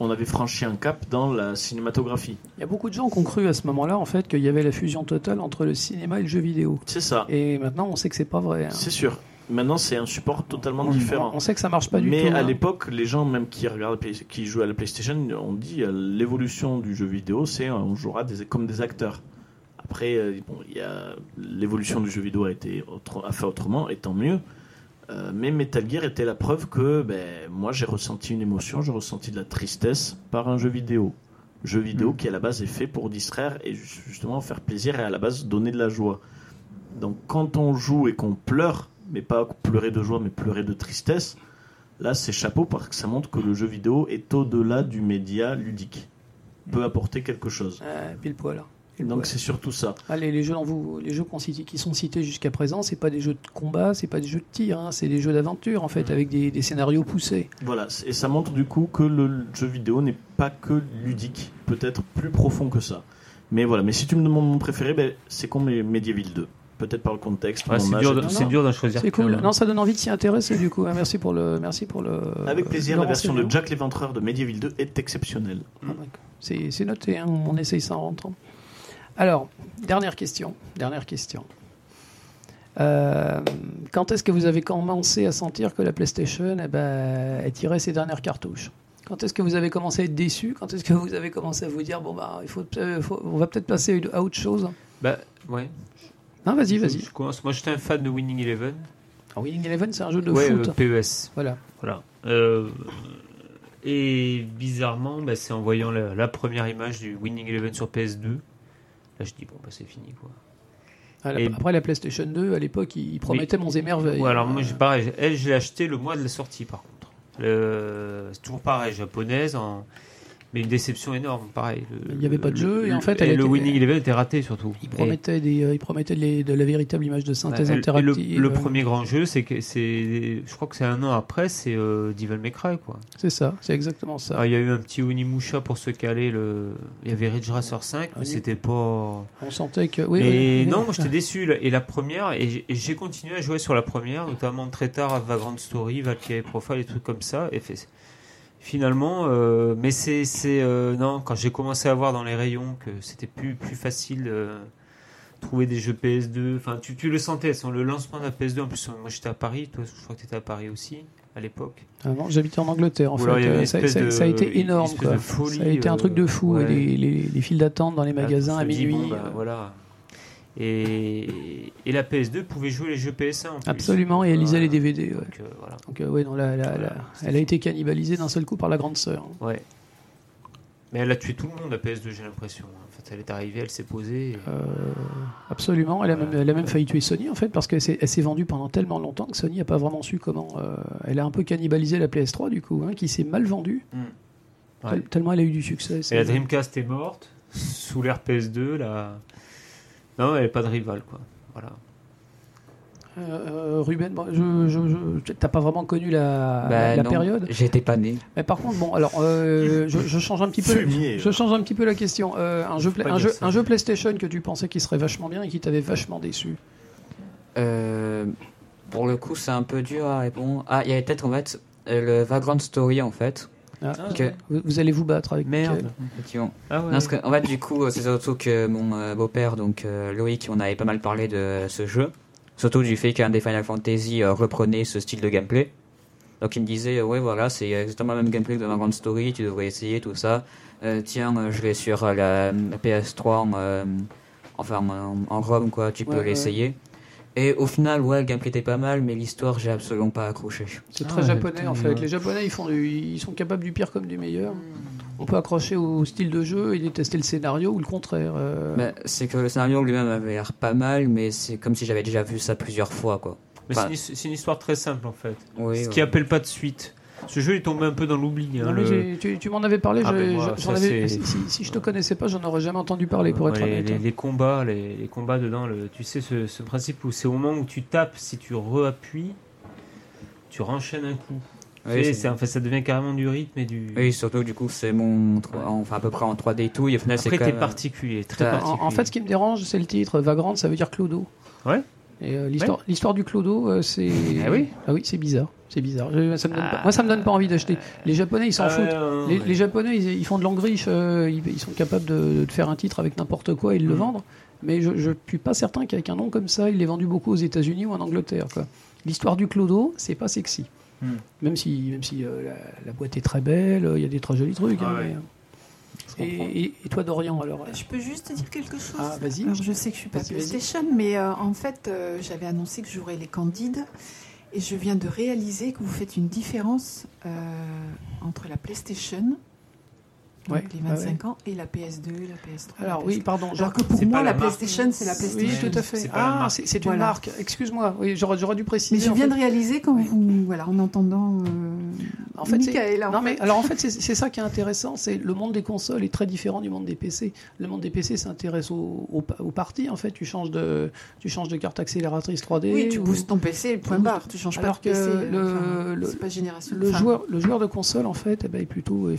on avait franchi un cap dans la cinématographie. Il y a beaucoup de gens qui ont cru à ce moment-là en fait qu'il y avait la fusion totale entre le cinéma et le jeu vidéo. C'est ça, Et maintenant, on sait que c'est pas vrai. hein. c'est sûr. Maintenant, c'est un support totalement On- différent. On sait que ça marche pas du Mais tout. à hein. l'époque, les gens même qui regardent, qui jouent à la PlayStation, on dit euh, l'évolution du jeu vidéo, c'est euh, on jouera des, comme des acteurs. Après, euh, bon, l'évolution du jeu vidéo a été autre- a fait autrement, et tant mieux. Euh, mais Metal Gear était la preuve que ben, moi j'ai ressenti une émotion, j'ai ressenti de la tristesse par un jeu vidéo. Jeu vidéo qui à la base est fait pour distraire et ju- justement faire plaisir et à la base donner de la joie. Donc quand on joue et qu'on pleure, mais pas pleurer de joie, mais pleurer de tristesse, là c'est chapeau parce que ça montre que le jeu vidéo est au-delà du média ludique. Peut apporter quelque chose. Euh, pile poil. Donc c'est surtout ça. Allez, les jeux, vous, les qui sont cités jusqu'à présent, c'est pas des jeux de combat, c'est pas des jeux de tir, hein, c'est des jeux d'aventure en fait, avec des, des scénarios poussés. Voilà, et ça montre du coup que le jeu vidéo n'est pas que ludique, peut-être plus profond que ça. Mais voilà, mais si tu me demandes mon préféré, ben, c'est comme Medieval 2. Peut-être par le contexte, Ouais, c'est dur, et de- d'en choisir C'est cool. Non, ça donne envie de s'y intéresser du coup. hein. Merci pour le, merci pour le. Avec plaisir, la version de. Jack l'Éventreur de Medieval 2 est exceptionnelle. Ah, c'est noté, hein, on essaye ça en rentrant. Alors, dernière question. Dernière question. Euh, quand est-ce que vous avez commencé à sentir que la PlayStation eh ben, elle tirait ses dernières cartouches? Quand est-ce que vous avez commencé à être déçu? Quand est-ce que vous avez commencé à vous dire bon bah il faut, euh, faut- on va peut-être passer à autre chose? Bah, ouais. Non, vas-y, vas-y. Je commence. Moi, j'étais un fan de Winning Eleven. Alors, Winning Eleven, c'est un jeu de ouais, foot. euh, PES. Voilà. Voilà. Et bizarrement, bah, c'est en voyant la, la première image du Winning Eleven sur PS2. Là, je dis, bon, bah, c'est fini, quoi. Ah, la- Et- Après la PlayStation 2, à l'époque, il promettait monts et merveilles. Ouais, alors moi, Euh, j'ai pareil. Elle, je l'ai acheté le mois de la sortie, par contre. Le- C'est toujours pareil, japonaise. En... Mais une déception énorme, pareil. Le- Il y avait pas de jeu, et en fait, elle le était- Winning Eleven était raté surtout. Il Et- promettait, des, euh, il promettait de, les- de la véritable image de synthèse Ouais, et le- interactive. Et le, euh, premier grand jeu, c'est que c'est, je crois que c'est un an après, c'est euh, Devil May Cry, quoi. C'est ça, c'est exactement ça. Ah, il y a eu un petit Onimusha pour se caler. Le... Il y avait Ridge Racer 5, mais Oni- c'était pas. On sentait que. Oui, et oui, non, oui. moi j'étais déçu. là. Et la première, et j'ai- et continué à jouer sur la première, notamment très tard à Vagrant Story, Valkyrie Profile, des trucs comme ça. Et fait- finalement, euh, mais c'est. c'est, euh, non, quand j'ai commencé à voir dans les rayons que c'était plus, plus facile. euh, trouver des jeux PS2 enfin tu, tu le sentais sur le lancement de la PS2 en plus moi j'étais à Paris toi je crois que tu étais à Paris aussi à l'époque Ah non, j'habitais en Angleterre en Ou fait. Euh, Ça, espèce ça- de- ça a été énorme. Quoi. de folie, ça a été un truc de fou. euh, ouais. Les, les- les files d'attente dans les magasins à minuit. bon, bah, euh, voilà. Et, et la PS2 pouvait jouer les jeux PS1 en plus. Absolument, et elle lisait les DVD. ouais. Donc, euh, voilà. Donc, euh, ouais, non, la- la- la- Voilà, elle a été cannibalisée d'un seul coup par la grande sœur. Ouais. Mais elle a tué tout le monde, la PS2, j'ai l'impression. En fait, elle est arrivée, elle s'est posée. et- Euh, absolument, elle a, même, elle a même failli tuer Sony en fait, parce qu'elle s'est vendue pendant tellement longtemps que Sony n'a pas vraiment su comment. euh, elle a un peu cannibalisé la PS3 du coup, hein, qui s'est mal vendue, Ouais. tel- tellement elle a eu du succès. Et la Dreamcast est morte, sous l'ère PS2, là. Non, elle n'est pas de rival, quoi. Voilà. Euh, Ruben, bon, je, je, je- t'as pas vraiment connu la, Bah, la non, période. J'étais pas né. Mais par contre, bon, alors, euh, je, je change un petit peu. Fumier. Je change un petit peu la question. Euh, un, jeu, un, jeu, un jeu PlayStation que tu pensais qui serait vachement bien et qui t'avait vachement déçu. Euh, pour le coup, c'est un peu dur à répondre. Ah, il y avait peut-être en fait euh, le Vagrant Story en fait. Ah, que- vous, vous allez vous battre avec Merde. Ah ouais. Non, parce que, en fait, du coup, c'est surtout que mon euh, beau-père, donc euh, Loïc, on avait pas mal parlé de ce jeu. Surtout du fait qu'un des Final Fantasy euh, reprenait ce style de gameplay. Donc il me disait, ouais, voilà, c'est exactement le même gameplay que dans Vagrant Story, tu devrais essayer tout ça. Euh, tiens, euh, je l'ai sur euh, la, la PS3, en, euh, enfin en, en ROM, quoi, tu peux Ouais, ouais. Et au final, ouais, le gameplay était pas mal, mais l'histoire, j'ai absolument pas accroché. C'est Ah très ouais, japonais en fait. ouais. Les japonais ils, font du- ils sont capables du pire comme du meilleur. On peut accrocher au style de jeu et détester le scénario ou le contraire. euh. Bah, c'est que le scénario lui-même avait l'air pas mal, mais c'est comme si j'avais déjà vu ça plusieurs fois, quoi. Mais Enfin- c'est une, c'est une histoire très simple, en fait. Oui, Ce ouais. qui appelle pas de suite. Ce jeu est tombé un peu dans l'oubli. hein, le- tu, tu m'en avais parlé, Ah, je- ben, moi, j'en ça, avais- c'est- si, si- si je te connaissais pas, j'en aurais jamais entendu parler pour être Ouais, honnête. les- les combats, les, les combats dedans, le, tu sais ce, ce principe où c'est au moment où tu tapes, si tu re-appuies, tu renchaînes un coup. Oui, c'est- c'est- en fait, ça devient carrément du rythme et du. Oui, surtout du coup, c'est mon. Enfin, à peu près en 3D et tout. Et au final, Après, t'es même. particulier, très En, particulier. en fait, ce qui me dérange, c'est le titre. Vagrant, ça veut dire clodo. Ouais. Et euh, l'histoire, l'histoire du clodo, euh, c'est. Ah oui Ah oui, c'est bizarre. C'est bizarre. Je- ça me donne pas- Moi, ça me donne pas envie d'acheter. Les Japonais, ils s'en Ah, foutent. ouais, Les, Japonais, ils, ils font de l'angriche, euh, ils, ils sont capables de, de faire un titre avec n'importe quoi et de le Mm. vendre. Mais je ne suis pas certain qu'avec un nom comme ça, il l'ait vendu beaucoup aux États-Unis ou en Angleterre. L'histoire du clodo, c'est pas sexy. Mm. Même si, même si euh, la, la boîte est très belle, euh, il y a des très jolis trucs. Ah hein, ouais. mais, euh, et, toi, Dorian, alors euh, Je peux juste dire quelque chose Ah, vas-y. Je sais que je suis pas. PlayStation, mais euh, en fait, euh, j'avais annoncé que j'aurais les Candides. Et je viens de réaliser que vous faites une différence euh, entre la PlayStation, donc Ouais, les ouais, 25 ans, et la PS2, la PS3. la Alors, oui, PS4. pardon. je- Alors que pour moi, pas la, marque. PlayStation, c'est la Oui, PlayStation. tout à fait. Ah, c'est une Voilà. marque. Excuse-moi. Oui, j'aurais dû préciser. Mais je en viens fait. de réaliser quand vous, voilà, en entendant euh, En fait, c'est- Michael, en non, mais alors en fait, c'est ça qui est intéressant, c'est le monde des consoles est très différent du monde des PC. Le monde des PC s'intéresse aux au, aux parties. En fait, tu changes de, tu changes de carte accélératrice 3D. Oui, tu ou- boostes ton PC, point barre, tu changes Alors pas de que PC. le- enfin, le- c'est pas génération. Le enfin, joueur, le joueur de console, en fait, eh ben, est plutôt, euh,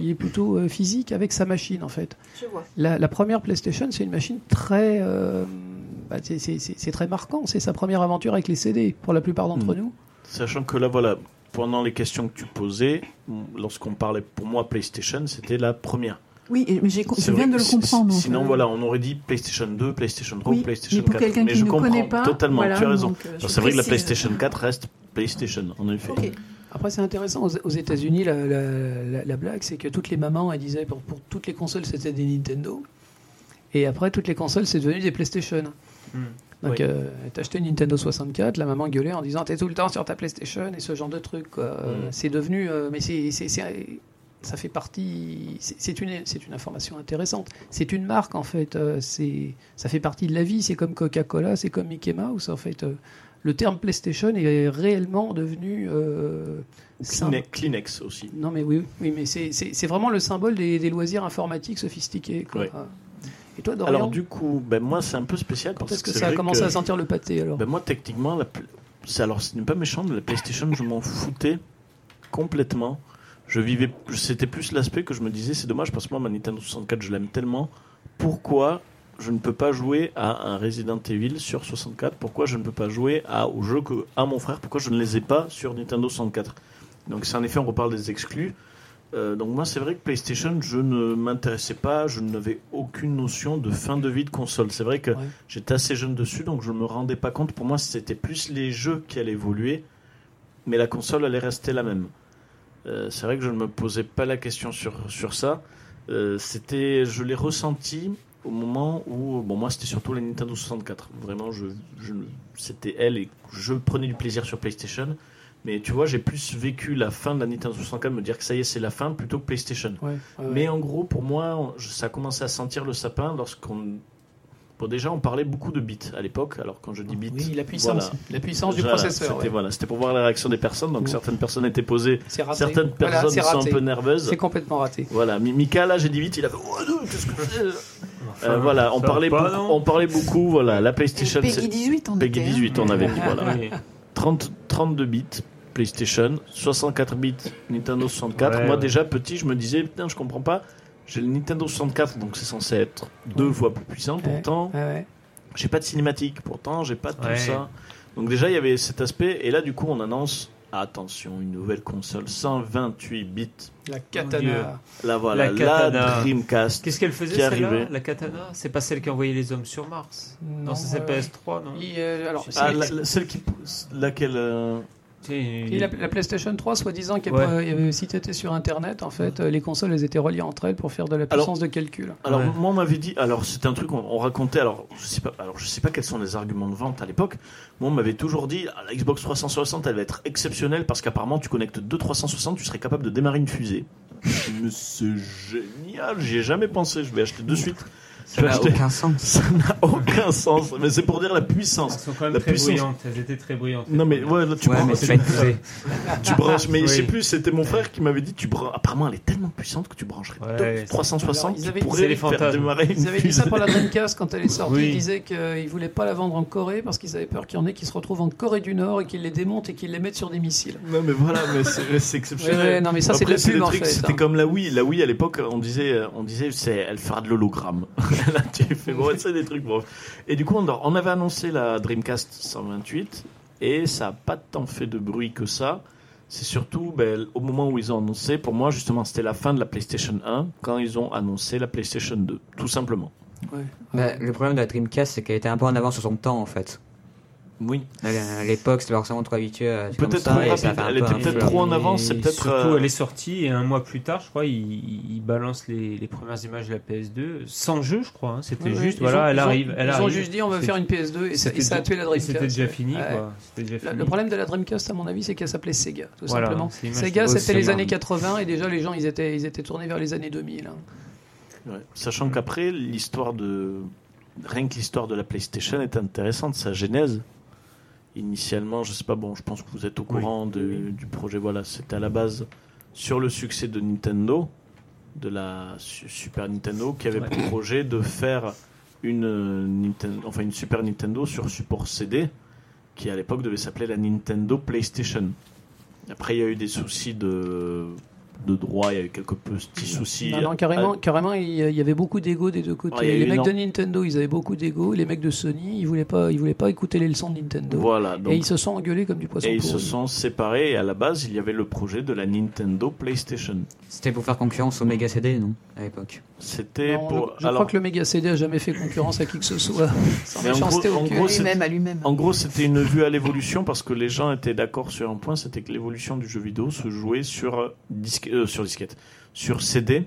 il est plutôt euh, physique avec sa machine, en fait. Je vois. La, la première PlayStation, c'est une machine très, euh, bah, c'est- très marquant. C'est sa première aventure avec les CD pour la plupart d'entre Mm. nous. Sachant que là, voilà, pendant les questions que tu posais, lorsqu'on parlait pour moi PlayStation, c'était la première. Oui, mais j'ai- je viens vrai de le comprendre. donc, Sinon, euh, voilà, on aurait dit PlayStation 2, PlayStation 3, oui, PlayStation mais pour 4. quelqu'un mais qui je ne comprends connaît pas, totalement, voilà, tu as raison. euh, C'est vrai que la. PlayStation 4 reste PlayStation, en effet. Ok. Après, c'est intéressant. Aux, États-Unis, la, la- la- la blague, c'est que toutes les mamans, elles disaient pour, pour toutes les consoles, c'était des Nintendo. Et après, toutes les consoles, c'est devenu des PlayStation. Hmm. Donc, Oui. euh, t'achetais une Nintendo 64, la maman gueulait en disant T'es tout le temps sur ta PlayStation et ce genre de truc. quoi. Euh. C'est devenu. euh, mais c'est, ça fait partie. C'est, c'est une, c'est une information intéressante. C'est une marque, en fait. euh, c'est, ça fait partie de la vie. C'est comme Coca-Cola, c'est comme Mickey Mouse, en fait. Le terme PlayStation est réellement devenu euh, Kleenex, Kleenex aussi. Non mais oui, oui mais c'est- vraiment le symbole des, des loisirs informatiques sophistiqués. Quoi. Ouais. Et toi, Dorian, Alors du coup, ben, moi c'est un peu spécial quand parce est-ce que ça a commencé que- à sentir le pâté alors Ben moi, techniquement, la alors ce n'est pas méchant, mais la PlayStation, je m'en foutais complètement. Je vivais, c'était plus l'aspect que je me disais, c'est dommage parce que moi, ma Nintendo 64, je l'aime tellement. Pourquoi je ne peux pas jouer à un Resident Evil sur 64 Pourquoi je ne peux pas jouer à, aux jeux que à mon frère? Pourquoi je ne les ai pas sur Nintendo 64 Donc c'est en effet, on reparle des exclus. Euh, donc moi, c'est vrai que PlayStation, je ne m'intéressais pas, je n'avais aucune notion de fin de vie de console. C'est vrai que Ouais. J'étais assez jeune dessus, donc je me rendais pas compte. Pour moi, c'était plus les jeux qui allaient évoluer, mais la console allait rester la même. Euh, c'est vrai que je ne me posais pas la question sur, sur ça. Euh, c'était, je l'ai ressenti au moment où, bon, moi, c'était surtout la Nintendo 64. Vraiment, je, je, c'était elle et je prenais du plaisir sur PlayStation. Mais tu vois, j'ai plus vécu la fin de la Nintendo 64, me dire que ça y est, c'est la fin, plutôt que PlayStation. Ouais, ouais, ouais. Mais en gros, pour moi, ça a commencé à sentir le sapin lorsqu'on. Bon, déjà, on parlait beaucoup de bits à l'époque. Alors, quand je dis bits. oui, la puissance, voilà. la puissance du Voilà, processeur. C'était ouais. voilà, c'était pour voir la réaction des personnes. Donc, Oui. certaines personnes étaient posées. C'est raté. Certaines Voilà, personnes sont un peu nerveuses. C'est complètement raté. Voilà, Mi- Mika, là, j'ai dit vite, il a fait. Oh, qu'est-ce que c'est? Enfin, Euh, Voilà, on parlait, pas, beaucoup, on parlait beaucoup. Voilà, la PlayStation. Peggy c'est- 18, on Peggy était, hein. 18, on avait dit. Voilà. Oui. 30, 32 bits PlayStation, 64 bits Nintendo 64. Ouais, Moi ouais. déjà petit, je me disais putain, je comprends pas. J'ai le Nintendo 64, donc c'est censé être deux fois plus puissant. Pourtant, Ouais, ouais. j'ai pas de cinématique. Pourtant, j'ai pas tout Ouais. ça. Donc déjà, il y avait cet aspect. Et là, du coup, on annonce attention, une nouvelle console 128 bits. La katana. Là voilà, La la, Katana. Dreamcast. Qu'est-ce qu'elle faisait celle-là. La katana? C'est pas celle qui envoyait les hommes sur Mars? Non, Non, c'est celle ouais. PS3, non? Euh, alors, Ah, la- la- celle qui laquelle euh, Et la, la PlayStation 3, soi-disant, Ouais. a pas- il y avait- si tu étais sur Internet, en fait, euh, les consoles elles étaient reliées entre elles pour faire de la Alors- puissance de calcul. Alors Ouais. moi on m'avait dit, alors c'était un truc on, on racontait, alors je sais pas, alors je sais pas quels sont les arguments de vente à l'époque. Moi on m'avait toujours dit, ah, la Xbox 360 elle va être exceptionnelle parce qu'apparemment tu connectes deux 360, tu serais capable de démarrer une fusée. Mais c'est génial, j'y ai jamais pensé, je vais acheter de suite. Ça n'a aucun sens. Ça n'a aucun sens, mais c'est pour dire la Elles puissance. sont quand même La très puissance. brillantes. Elles étaient très brillantes. Non mais ouais, là, tu Ouais, branches- mais tu branches, mais je sais Oui. plus, c'était mon frère qui m'avait dit, tu branches. Apparemment elle est tellement puissante que tu brancherais Ouais, deux c'est- 360, Alors, ils tu avaient- pourrais les faire démarrer Ils avaient dit ça pour la Dreamcast quand elle est sortie. Oui. Ils disaient qu'ils voulaient pas la vendre en Corée parce qu'ils avaient peur qu'il y en ait qui se retrouvent en Corée du Nord et qu'ils les démontent et qu'ils les mettent sur des missiles. Non mais voilà, mais c'est exceptionnel. Ouais, ouais, non, mais ça, c'est de la pub, en fait, C'était hein. comme la Wii. La Wii à l'époque, on disait, on disait, c'est, elle fera de l'hologramme. Là, tu fais bon, c'est des trucs. Bon. Et du coup, on, on avait annoncé la Dreamcast 128 et ça a pas tant fait de bruit que ça. C'est surtout ben, au moment où ils ont annoncé, pour moi justement, c'était la fin de la PlayStation 1 quand ils ont annoncé la PlayStation 2, tout simplement. Ouais. Bah, le problème de la Dreamcast, c'est qu'elle était un peu en avance sur son temps en fait. Oui. À l'époque, c'était forcément trop habitué à Peut-être trop rapide. Elle était peut-être trop en avance, c'est peut-être, Surtout, euh, elle est sortie et un mois plus tard, je crois, ils, ils balancent les, les premières images de la PS2 sans jeu, je crois. hein. C'était juste, ils voilà, ont- elle ils ont- arrive. elle Ils ont arrive. juste dit on va faire une PS2 et ça, c'était et ça a tué la Dreamcast. C'était déjà fini, Ouais. quoi. C'était déjà Le, fini. le problème de la Dreamcast, à mon avis, c'est qu'elle s'appelait Sega, tout Voilà, simplement. Sega, c'était les années 80 et déjà les gens, ils étaient, ils étaient tournés vers les années 2000. hein. Ouais. Sachant qu'après, l'histoire de. Rien que l'histoire de la PlayStation est intéressante, sa genèse. Initialement, je sais pas, bon, je pense que vous êtes au Oui. courant de- du projet. Voilà, c'était à la base sur le succès de Nintendo, de la Su- Super Nintendo, qui avait pour projet de faire une, euh, Ninten- enfin, une Super Nintendo sur support CD, qui à l'époque devait s'appeler la Nintendo PlayStation. Après, il y a eu des soucis de, de droit, il y a eu quelques petits soucis. Non, non, carrément, Ah, carrément, il y avait beaucoup d'ego des deux côtés. Les mecs énorme- de Nintendo, ils avaient beaucoup d'ego. Les mecs de Sony, ils voulaient pas, ils voulaient pas écouter les leçons de Nintendo. Voilà, donc et ils se sont engueulés comme du poisson Et ils se sont séparés et à la base il y avait le projet de la Nintendo PlayStation. C'était pour faire concurrence au Mega CD, non? À l'époque. C'était pour. Je alors, crois que le Mega CD a jamais fait concurrence à qui que ce soit. Mais en gros- en aucune. gros, c'est- lui-même à lui-même. en gros c'était une vue à l'évolution parce que les gens étaient d'accord sur un point, c'était que l'évolution du jeu vidéo se jouait sur euh, disque, euh, sur disquette, sur CD.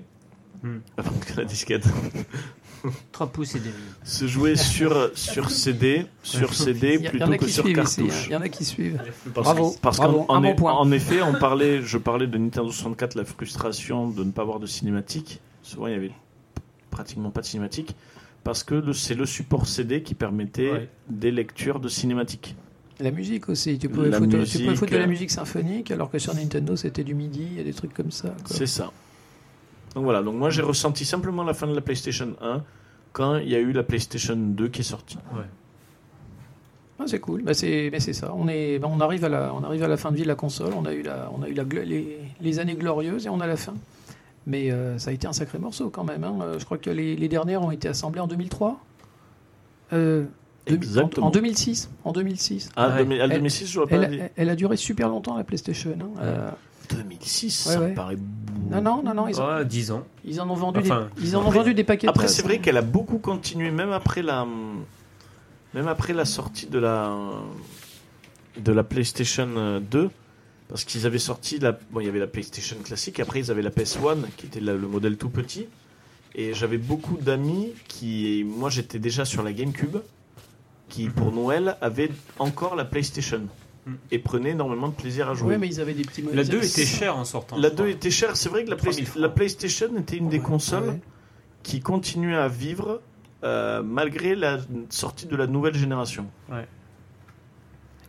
Hmm. Avant que la disquette 3 pouces et demi. se jouait sur sur CD, sur CD plutôt a que sur ici. hein. cartouche. Il y en a qui suivent. Parce, Bravo, parce bravo, qu'en un en, bon point. en effet, on parlait, je parlais de Nintendo 64, la frustration de ne pas avoir de cinématique. Souvent, il y avait pratiquement pas de cinématique parce que c'est le support CD qui permettait Ouais. des lectures de cinématiques. La musique aussi. Tu pouvais, La foutre, tu pouvais foutre de la euh, musique symphonique, alors que sur Nintendo, c'était du MIDI et des trucs comme ça. C'est ça. Donc voilà, donc moi j'ai ressenti simplement la fin de la PlayStation 1 quand il y a eu la PlayStation 2 qui est sortie. Ah, c'est cool, bah, c'est, mais c'est ça. On, est, bah, on, arrive à la, on arrive à la fin de vie de la console, on a eu, la, on a eu la, glo- les, les années glorieuses et on a la fin. Mais euh, ça a été un sacré morceau quand même. hein. Je crois que les, les dernières ont été assemblées en 2003. Euh, Exactement. En, en 2006. En 2006. Ah, Ouais. 2000 à Elle- 2006, je l'aurais pas Elle, elle a duré super longtemps la PlayStation. hein. Euh, 2006, Ouais, ça ouais. me paraît. non, non, non, non, ils, ont- Ouais, 10 ans. ils en ont vendu Enfin, des, ils en ont après- vendu des paquets. de Après, c'est vrai qu'elle a beaucoup continué, même après la, même après la sortie de la, de la PlayStation 2, parce qu'ils avaient sorti la, bon, il y avait la PlayStation classique, après ils avaient la PS1 qui était la- le modèle tout petit, et j'avais beaucoup d'amis qui, moi j'étais déjà sur la GameCube, qui pour Noël avaient encore la PlayStation Mhm. et prenaient énormément de plaisir à jouer. Ouais, mais ils avaient des petits La ils 2 avaient- était chère en sortant. La je 2 crois. était chère, c'est vrai que la, Play- 3000 francs. la PlayStation était une des Ouais, consoles ouais. qui continuait à vivre euh, malgré la sortie de la nouvelle génération.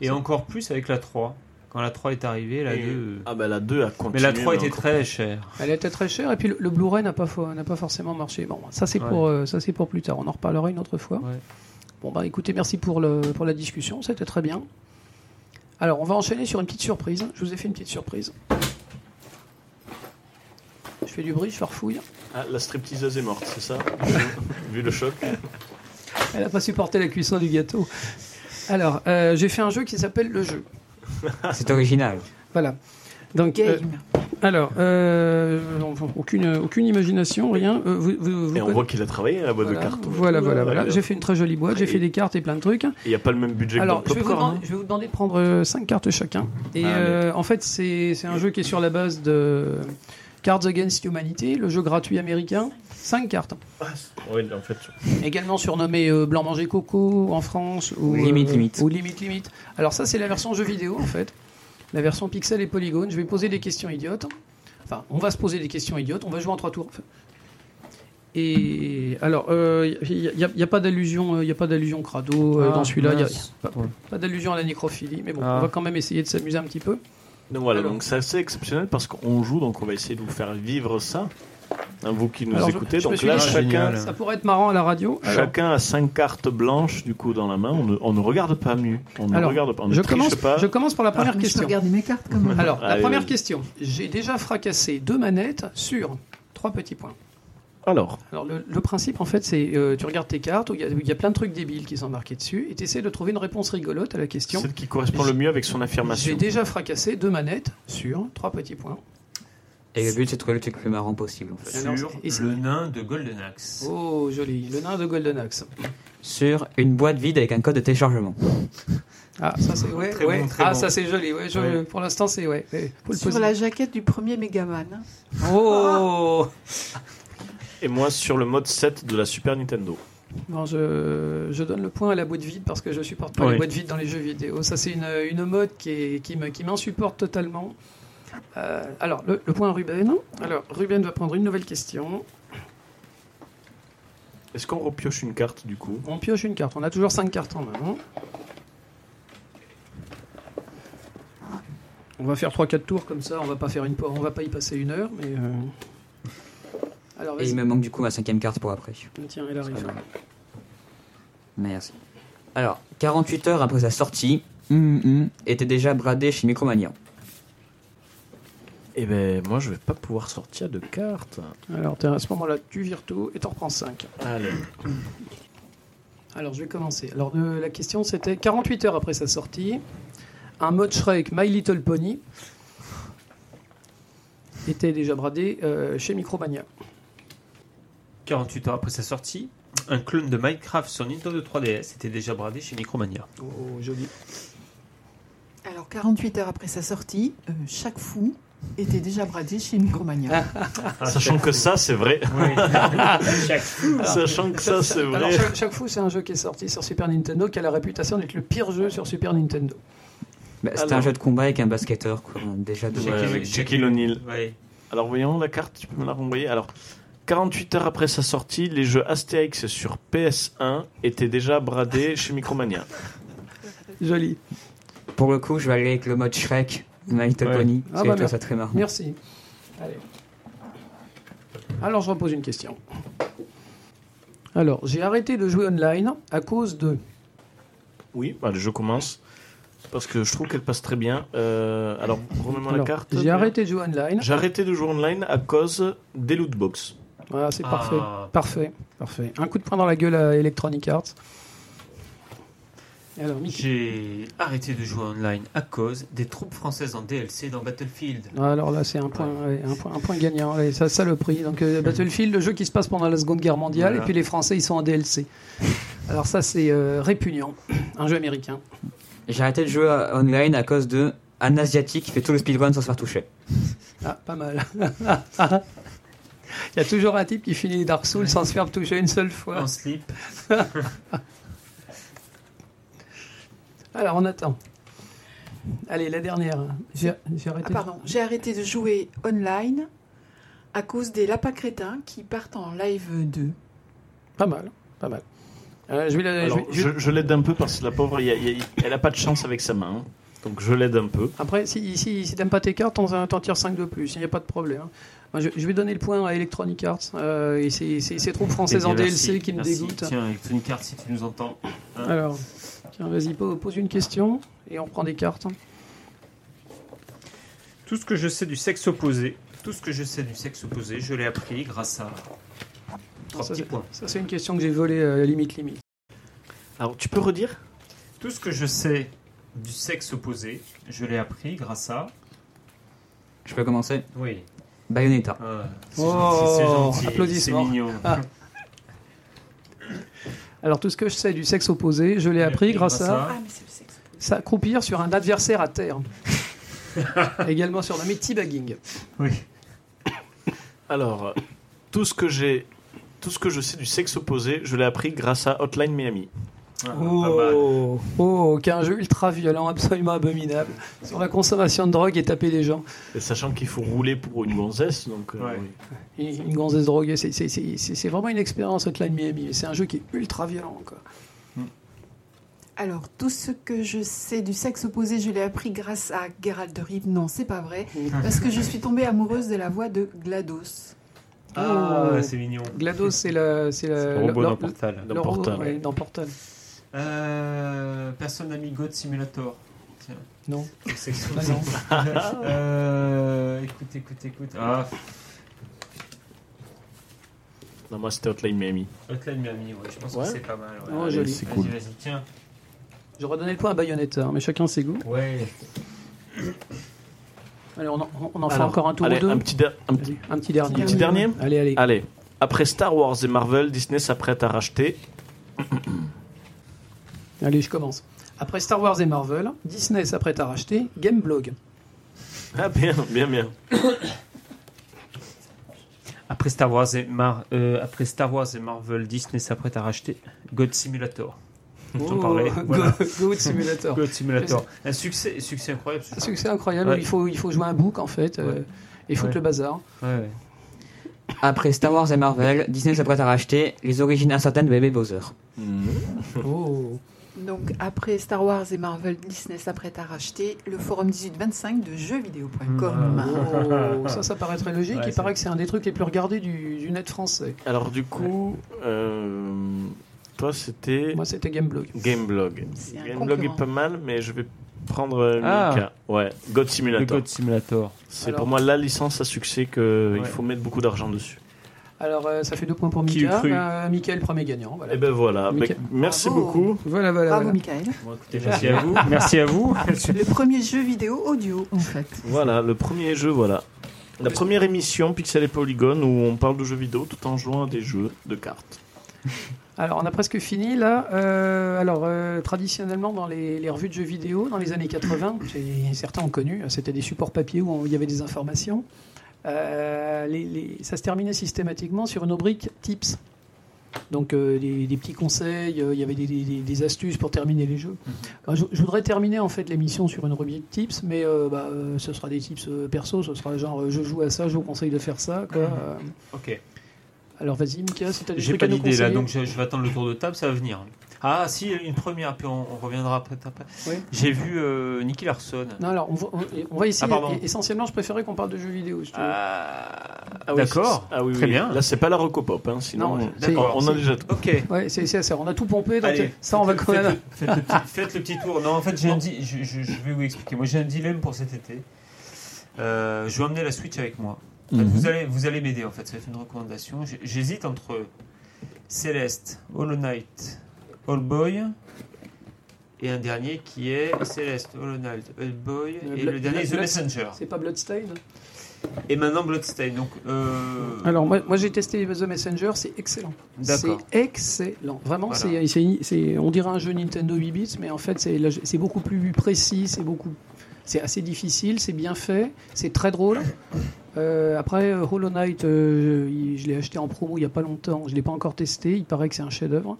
Et encore plus avec la 3. Quand la 3 est arrivée, la Et- 2. Ah bah la 2 a continué. Mais la 3 était très chère. Elle était très chère et puis le, le Blu-ray n'a pas, fo- n'a pas forcément marché. Bon, ça c'est Ouais. pour euh, ça c'est pour plus tard. On en reparlera une autre fois. Ouais. Bon bah écoutez, merci pour le pour la discussion, c'était très bien. Alors on va enchaîner sur une petite surprise. Je vous ai fait une petite surprise. Je fais du bruit, je farfouille. Ah, la stripteaseuse est morte, c'est ça? Vu le choc. Elle n'a pas supporté la cuisson du gâteau. Alors euh, j'ai fait un jeu qui s'appelle le jeu. C'est original. Voilà. Donc euh, alors euh, non, aucune aucune imagination, rien. Euh, vous, vous- vous Et on voit qu'il a travaillé à la boîte voilà, de cartes. voilà, voilà, voilà. Il J'ai fait une très jolie boîte, j'ai fait des cartes et plein de trucs. n'y a pas le même budget Alors, que je dans vais, vous demander, je vais vous demander de prendre 5 cartes chacun. Et euh, en fait, c'est c'est un jeu qui est sur la base de Cards Against Humanity, le jeu gratuit américain. 5 cartes. Oui, en fait. Également surnommé euh, Blanc Manger Coco en France. Ou Limite, euh, limite. Ou Limite Limite. Alors, ça, c'est la version jeu vidéo en fait. La version pixel et polygone. Je vais poser des questions idiotes. Enfin, on va se poser des questions idiotes. On va jouer en 3 tours. en fait. Et alors, il n'y a, y a pas d'allusion, euh, y a pas d'allusion crado euh, Ah, dans celui-là. Il y a- mince. pas, pas d'allusion à la nécrophilie, mais bon, Ah. on va quand même essayer de s'amuser un petit peu. Donc voilà, Alors. donc c'est assez exceptionnel parce qu'on joue, donc on va essayer de vous faire vivre ça. Hein, vous qui nous Alors, je- écoutez, je me donc suis là, dit, chacun, génial. Ça pourrait être marrant à la radio. Alors, chacun a cinq cartes blanches du coup dans la main. On ne, on ne regarde pas mieux. On ne Alors, regarde pas. On ne je, triche commence, pas. je commence par la première Ah, question. regarder mes cartes quand même. Alors, la Allez, première vas-y. question. J'ai déjà fracassé deux manettes sur trois petits points. Alors, Alors, le, le principe, en fait, c'est euh, tu regardes tes cartes, où il y, a- y plein de trucs débiles qui sont marqués dessus, et tu essaies de trouver une réponse rigolote à la question. celle qui correspond le mieux avec son J'ai affirmation. déjà fracassé deux manettes sur trois petits points. Et le but, c'est de trouver le truc le plus marrant possible. En fait. Sur le nain de Golden Axe. Oh, joli. Le nain de Golden Axe. Sur une boîte vide avec un code de téléchargement. Ah, ça c'est ouais, Très ouais. bon, très ah, bon. ça c'est joli. Ouais, je- Ouais. Pour l'instant, c'est ouais. ouais, faut le Sur poser. la jaquette du premier Megaman. Oh. Et moi sur le mode 7 de la Super Nintendo. Non, je, je donne le point à la boîte vide parce que je supporte pas Oui. les boîtes vides dans les jeux vidéo. Ça, c'est une, une mode qui, est, qui, me, qui m'insupporte totalement. Euh, alors, le, le point à Ruben. Alors, Ruben va prendre une nouvelle question. Est-ce qu'on repioche une carte du coup? On pioche une carte. On a toujours cinq cartes en main. hein. On va faire 3-4 tours comme ça. On va pas faire une, on va pas y passer une heure, mais. euh, Alors, Et il me manque du coup ma cinquième carte pour après. Tiens, il arrive. Merci. Alors, 48 heures après sa sortie, hum, hum, était déjà bradé chez Micromania. Eh ben moi je vais pas pouvoir sortir de cartes. Alors, à ce moment-là, tu vires tout et t'en reprends 5. Allez. Alors, je vais commencer. Alors, de- la question, c'était 48 heures après sa sortie, un mode Shrek My Little Pony était déjà bradé euh, chez Micromania. 48 heures après sa sortie, un clone de Minecraft sur Nintendo 3DS était déjà bradé chez Micromania. Oh, joli. Alors, 48 heures après sa sortie, euh, chaque fou était déjà bradé chez Micromania. Sachant que ça c'est vrai. Sachant que ça c'est Alors, vrai. chaque, chaque fois, c'est un jeu qui est sorti sur Super Nintendo qui a la réputation d'être le pire jeu sur Super Nintendo. Bah, C'était Alors. un jeu de combat avec un basketteur, quoi. Déjà de Ouais, avec Shaquille O'Neal. Ouais. Alors voyons la carte, tu peux me la renvoyer. Alors 48 heures après sa sortie, les jeux Astérix sur PS1 étaient déjà bradés chez Micromania. Joli. pour le coup, je vais aller avec le mode Shrek Little Ouais. Pony. Ah bah, ça très marrant. Merci. Allez. Alors, je repose une question. Alors, j'ai arrêté de jouer online à cause de. Oui, allez, je commence. Parce que je trouve qu'elle passe très bien. Euh, alors, remets-moi la carte. J'ai arrêté de jouer online. J'ai arrêté de jouer online à cause des lootbox. Voilà, c'est Ah. parfait. Parfait. Parfait. Un coup de poing dans la gueule à Electronic Arts. Alors. J'ai arrêté de jouer online à cause des troupes françaises en DLC dans Battlefield. Ah, Alors là, c'est un point, ouais, un point, un point gagnant. Allez, ça, ça le prix. Donc euh, Battlefield, le jeu qui se passe pendant la Seconde Guerre mondiale, Voilà. et puis les Français, ils sont en DLC. Alors ça, c'est euh, répugnant. Un jeu américain. J'ai arrêté de jouer à- online à cause de un asiatique qui fait tout le speedrun sans se faire toucher. Ah, pas mal. Il y a toujours un type qui finit Dark Souls sans se faire toucher une seule fois. En slip. Alors, on attend. Allez, la dernière. J'ai arrêté. Ah, pardon, j'ai arrêté de jouer online à cause des lapins crétins qui partent en live 2. Pas mal, pas mal. Euh, je vais la- je Alors, vais- je vais- je, je l'aide un peu parce que la pauvre, y a- il y a- elle a pas de chance avec sa main. Donc, je l'aide un peu. Après, si, si, si t'aimes pas tes cartes, t'en t'en tires 5 de plus, il n'y a pas de problème. Moi, je, je vais donner le point à Electronic Arts. Euh, et c'est c'est ces troupes françaises en Eh DLC merci, qui me dégoûtent. Tiens, Electronic Arts, si tu nous entends. Hein. Alors, tiens, vas-y, po- pose une question et on prend des cartes. Tout ce que je sais du sexe opposé, tout ce que je sais du sexe opposé, je l'ai appris grâce à trois Ça, petits c'est- points. Ça, c'est une question que j'ai volée à la limite limite. Alors, tu peux redire? Tout ce que je sais du sexe opposé, je l'ai appris grâce à. Je peux commencer Oui. Bayonetta. Ah, c'est Oh, gentil, c'est mignon. Ah. Alors, tout ce que je sais du sexe opposé, je l'ai appris grâce à Ah, mais c'est le sexe. s'accroupir sur un adversaire à terre. Également sur le teabagging. Oui. Alors, tout ce que j'ai. Tout ce que je sais du sexe opposé, je l'ai appris grâce à Hotline Miami. Ah. Oh, oh, qu'un jeu ultra violent, absolument abominable, sur la consommation de drogue et taper des gens. Et sachant qu'il faut rouler pour une gonzesse, donc. euh, Ouais. oui. Une, une gonzesse droguée, c'est- c'est- c'est c'est- c'est vraiment une expérience Hotline Miami. C'est un jeu qui est ultra violent. Quoi. Alors, tout ce que je sais du sexe opposé, je l'ai appris grâce à Geralt de Rive. Non, c'est pas vrai. Parce que je suis tombée amoureuse de la voix de GLaDOS. Ah, Oh. c'est mignon. GLaDOS, c'est la, c'est la- Le robot le- dans le- Portal. Dans Portal, ouais. dans Portal. Euh, personne n'a mis God Simulator. Tiens, Non. c'est Ah non. euh, écoute, écoute, écoute. Ah, Non, moi, c'était Hotline Miami. Hotline Miami, ouais, je pense Ouais. que c'est pas mal. Ouais. Oh, joli. C'est vas-y, cool. Vas-y, tiens. J'aurais donné le point à Bayonetta, hein, mais chacun ses goûts. Ouais. Allez, on en, on en fait encore un tour allez, ou deux un petit, der- un petit, Allez, un petit dernier. un petit dernier Allez, allez. Allez. Après Star Wars et Marvel, Disney s'apprête à racheter. Allez, je commence. Après Star Wars et Marvel, Disney s'apprête à racheter Gameblog. Ah, bien, bien, bien. Après Star Wars et Mar euh, après Star Wars et Marvel, Disney s'apprête à racheter God Simulator. Oh. Go- Voilà. Goat Simulator. God Simulator. Un succès, succès incroyable. Un succès incroyable. Ouais. Il, faut, il faut jouer un book en fait euh, Ouais. et foutre Ouais. le bazar. Ouais, ouais. Après Star Wars et Marvel, Disney s'apprête à racheter les origines incertaines de Baby Bowser. Oh. Donc, après Star Wars et Marvel, Disney s'apprête à racheter le forum 1825 de jeuxvideo.com. Oh, ça, ça paraîtrait logique. Ouais, Il paraît que c'est un des trucs les plus regardés du, du net français. Alors, du coup, euh, toi, c'était Moi, c'était Gameblog. Gameblog. Gameblog est pas mal, mais je vais prendre euh, Ah. Ouais, God Le Simulator. God Simulator. C'est Alors- pour moi la licence à succès qu'il Ouais. faut mettre beaucoup d'argent dessus. Alors, euh, ça fait deux points pour Qui eût Mika. cru Euh, Mickaël, premier gagnant. Voilà, Et ben voilà. Mika. Merci Bravo. beaucoup. voilà, voilà. Bravo, voilà. Michael. Bon, écoutez, merci à vous. Merci à vous. Le premier jeu vidéo audio, en fait. Voilà, le premier jeu, voilà. La première émission Pixel et Polygon où on parle de jeux vidéo tout en jouant à des jeux de cartes. Alors, on a presque fini là. Euh, alors, euh, traditionnellement, dans les, les revues de jeux vidéo, dans les années 80, j'ai- certains ont connu, c'était des supports papier où on- il y avait des informations. Euh, les- les- ça se terminait systématiquement sur une rubrique tips. Donc, euh, des, des petits conseils, euh, il y avait des, des- des astuces pour terminer les jeux. Alors, je, je voudrais terminer en fait l'émission sur une rubrique tips, mais bah, ce sera des tips perso, ce sera genre je joue à ça, je vous conseille de faire ça. Quoi. Euh, Ok. alors, vas-y, Mika, si tu as des J'ai pas d'idée là, donc je, je vais attendre le tour de table, ça va venir. Ah, si, une première, puis on, on reviendra après. après. Oui. J'ai vu euh, Nicky Larson. Non, alors, on va, on- on va ici. Ah, essentiellement, je préférais qu'on parle de jeux vidéo. si. Ah, Ah oui, D'accord, c'est- Ah oui, très oui. bien. Là, c'est pas la recopop, hein, sinon. Non, on- a déjà tout. Ok. Ouais, c'est ça. On a tout pompé, donc Allez, ça, on va faites quand le- même. Faites, le petit, faites le petit tour. Non, en fait, j'ai un di- je, je- je vais vous expliquer. Moi, j'ai un dilemme pour cet été. Euh, je vais emmener la Switch avec moi. En fait, Mhm. Vous allez, vous allez m'aider, en fait. Ça va être une recommandation. J'hésite entre Céleste, Hollow Knight, All Boy et un dernier qui est Céleste, Hollow Knight, All Boy Euh, et Bla- le dernier Bla- The Bla- Messenger. C'est pas Bloodstain Et maintenant Bloodstain. Donc, euh, Alors, moi, moi j'ai testé The Messenger, c'est excellent. C'est excellent. Vraiment, Voilà. c'est, on dirait un jeu Nintendo 8 bits, mais en fait, c'est, beaucoup plus précis, c'est beaucoup. C'est assez difficile, c'est bien fait, c'est très drôle. Euh, après, Hollow Knight, euh, il- je l'ai acheté en promo il n'y a pas longtemps, je ne l'ai pas encore testé, il paraît que c'est un chef-d'œuvre.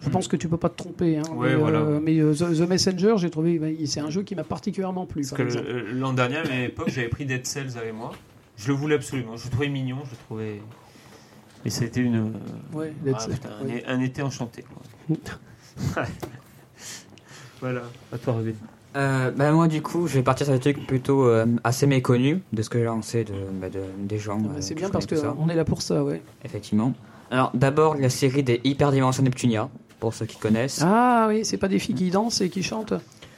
Je pense que tu peux pas te tromper. Hein, Ouais, mais voilà. euh, mais, euh, The, The Messenger, j'ai trouvé, bah, c'est un jeu qui m'a particulièrement plu. Parce par que le- l'an dernier, à l'époque, j'avais pris Dead Cells avec moi. Je le voulais absolument. Je le trouvais mignon. Je le trouvais. Et c'était une. Ouais, Dead Ah, Cells, putain, un, ouais. un été enchanté. voilà. À toi, Ruben. Euh, bah, moi, du coup, je vais partir sur des trucs plutôt euh, assez méconnus de ce que j'en sais de, bah, de- des gens. Ah bah, euh, c'est bien parce qu'on est là pour ça, ouais. Effectivement. Alors, d'abord, la série des Hyperdimensions Neptunia, pour ceux qui connaissent. Ah oui, c'est pas des filles qui dansent et qui chantent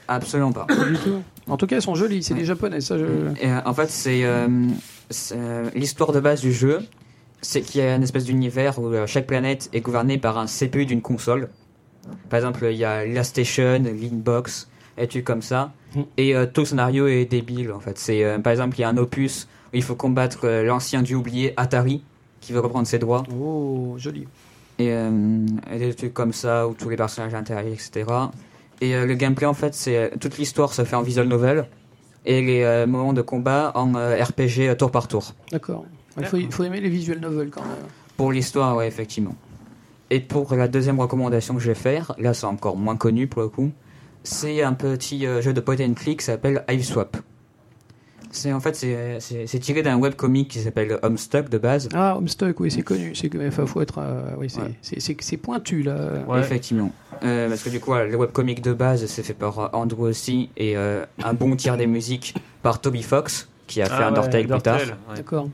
Absolument pas. Pas du tout. En tout cas, elles sont jolies, c'est des japonais, ça je... Et, euh, en fait, c'est euh, euh, l'histoire de base du jeu. C'est qu'il y a une espèce d'univers où chaque planète est gouvernée par un CPU d'une console. Par exemple, il y a la station, l'inbox, et trucs comme ça? Mm. Et euh, tout scénario est débile, en fait. C'est euh, par exemple, il y a un opus où il faut combattre euh, l'ancien dieu oublié Atari, qui veut reprendre ses droits. Oh, joli. Et, euh, et des trucs comme ça où tous les personnages interagissent, etc. Et euh, le gameplay, en fait, c'est euh, toute l'histoire se fait en visual novel et les euh, moments de combat en euh, RPG euh, tour par tour. D'accord. Il faut, faut aimer les visual novels quand même. Pour l'histoire, ouais, effectivement. Et pour la deuxième recommandation que je vais faire, là c'est encore moins connu pour le coup, c'est un petit euh, jeu de point and click qui s'appelle Swap. C'est en fait c'est- tiré d'un webcomic qui s'appelle Homestuck de base. Ah, Homestuck, oui, c'est connu. C'est enfin, faut être, euh, oui, c'est Ouais. pointu là. Ouais. Effectivement. Euh, parce que du coup, le webcomic de base, c'est fait par euh, Andrew aussi, et euh, un bon tiers des musiques par Toby Fox, qui a fait Ah Undertale plus tard. D'accord.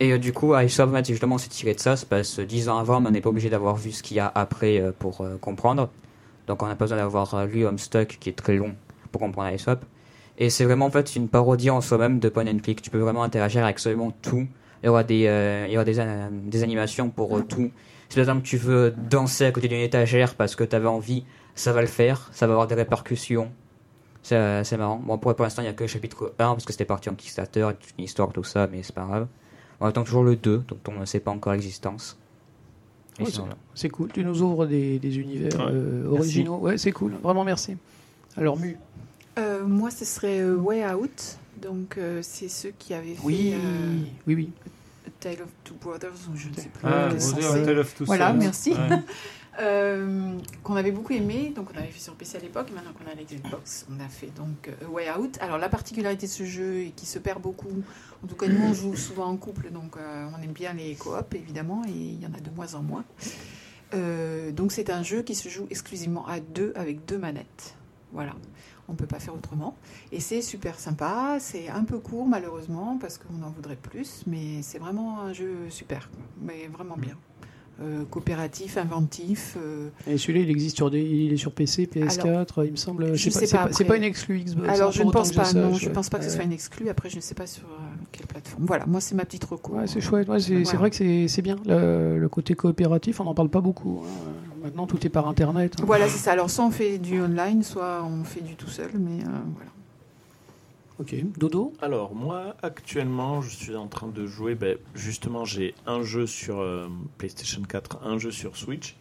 Et euh, du coup, iSwap, justement, c'est tiré de ça. Ça se passe euh, 10 ans avant, mais on n'est pas obligé d'avoir vu ce qu'il y a après euh, pour euh, comprendre. Donc on n'a pas besoin d'avoir lu Homestuck, qui est très long, pour comprendre iSwap. Et c'est vraiment en fait une parodie en soi-même de point and click. Tu peux vraiment interagir avec absolument tout. Il y aura des, euh, il y aura des, euh, des animations pour euh, tout. Si par exemple tu veux danser à côté d'une étagère parce que tu avais envie, ça va le faire. Ça va avoir des répercussions. C'est euh, marrant. Bon, pour, pour l'instant, il n'y a que le chapitre 1 parce que c'était parti en Kickstarter, toute une histoire, tout ça, mais c'est pas grave. On attend toujours le 2, donc on ne sait pas encore l'existence. Ouais, c'est- cool. Tu nous ouvres des, des univers Ouais. euh, Merci. originaux. Ouais, c'est cool. Vraiment, merci. Alors, Mu. Euh, moi, ce serait euh, Way Out. Donc, euh, c'est ceux qui avaient fait Oui, euh, oui, oui. A Tale of Two Brothers, ou je ne sais plus. Ah, c'est. Tale of Two Voilà, Sons. merci. Ouais. Euh, qu'on avait beaucoup aimé, donc on avait fait sur PC à l'époque, maintenant qu'on a la Xbox, on a fait donc euh, A Way Out. Alors la particularité de ce jeu est qu'il se perd beaucoup, en tout cas nous on joue souvent en couple, donc euh, on aime bien les coop évidemment, et il y en a de moins en moins. Euh, donc c'est un jeu qui se joue exclusivement à deux avec deux manettes. Voilà, on ne peut pas faire autrement. Et c'est super sympa, c'est un peu court malheureusement parce qu'on en voudrait plus, mais c'est vraiment un jeu super, mais vraiment bien. Euh, coopératif, inventif. euh, Et celui-là, il existe sur des, il est sur PC, PS4, il me semble. je sais sais c'est pas c'est pas une exclu Xbox. Alors je ne pense pas, non, sache, je ouais. pense pas que ce soit une exclue. Après, je ne sais pas sur euh, quelle plateforme. Voilà, moi c'est ma petite recours. Ouais, c'est chouette. C'est Voilà. vrai que c'est c'est bien. Le, le côté coopératif, on n'en parle pas beaucoup. hein. Maintenant, tout est par Internet. hein. Voilà, c'est ça. Alors soit on fait du online, soit on fait du tout seul, mais euh, voilà. Ok. Dodo? Alors, moi, actuellement, je suis en train de jouer. ben, justement, j'ai un jeu sur euh, PlayStation 4, un jeu sur Switch.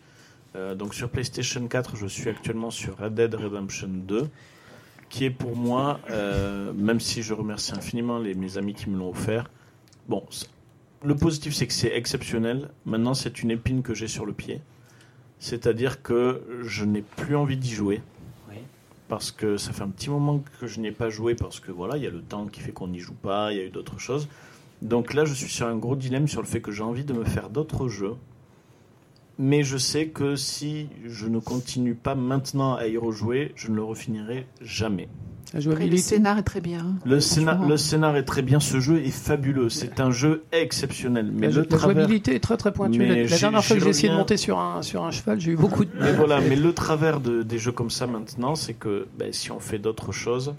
Euh, donc, sur PlayStation 4, je suis actuellement sur Red Dead Redemption 2, qui est pour moi, euh, même si je remercie infiniment les, mes amis qui me l'ont offert, bon, le positif, c'est que c'est exceptionnel. Maintenant, c'est une épine que j'ai sur le pied. C'est-à-dire que je n'ai plus envie d'y jouer parce que ça fait un petit moment que je n'y ai pas joué parce que voilà, il y a le temps qui fait qu'on n'y joue pas, il y a eu d'autres choses. Donc là, je suis sur un gros dilemme sur le fait que j'ai envie de me faire d'autres jeux. Mais je sais que si je ne continue pas maintenant à y rejouer, je ne le refinirai jamais. La Après, le scénar est très bien. Le scénar, Franchement. le scénar est très bien, ce jeu est fabuleux, c'est un jeu exceptionnel. Mais la, le la travers, jouabilité est très très pointue. Mais La, dernière fois que j'ai essayé de monter sur un, sur un cheval, j'ai eu beaucoup de. mais voilà, mais le travers de- des jeux comme ça maintenant, c'est que ben, si on fait d'autres choses,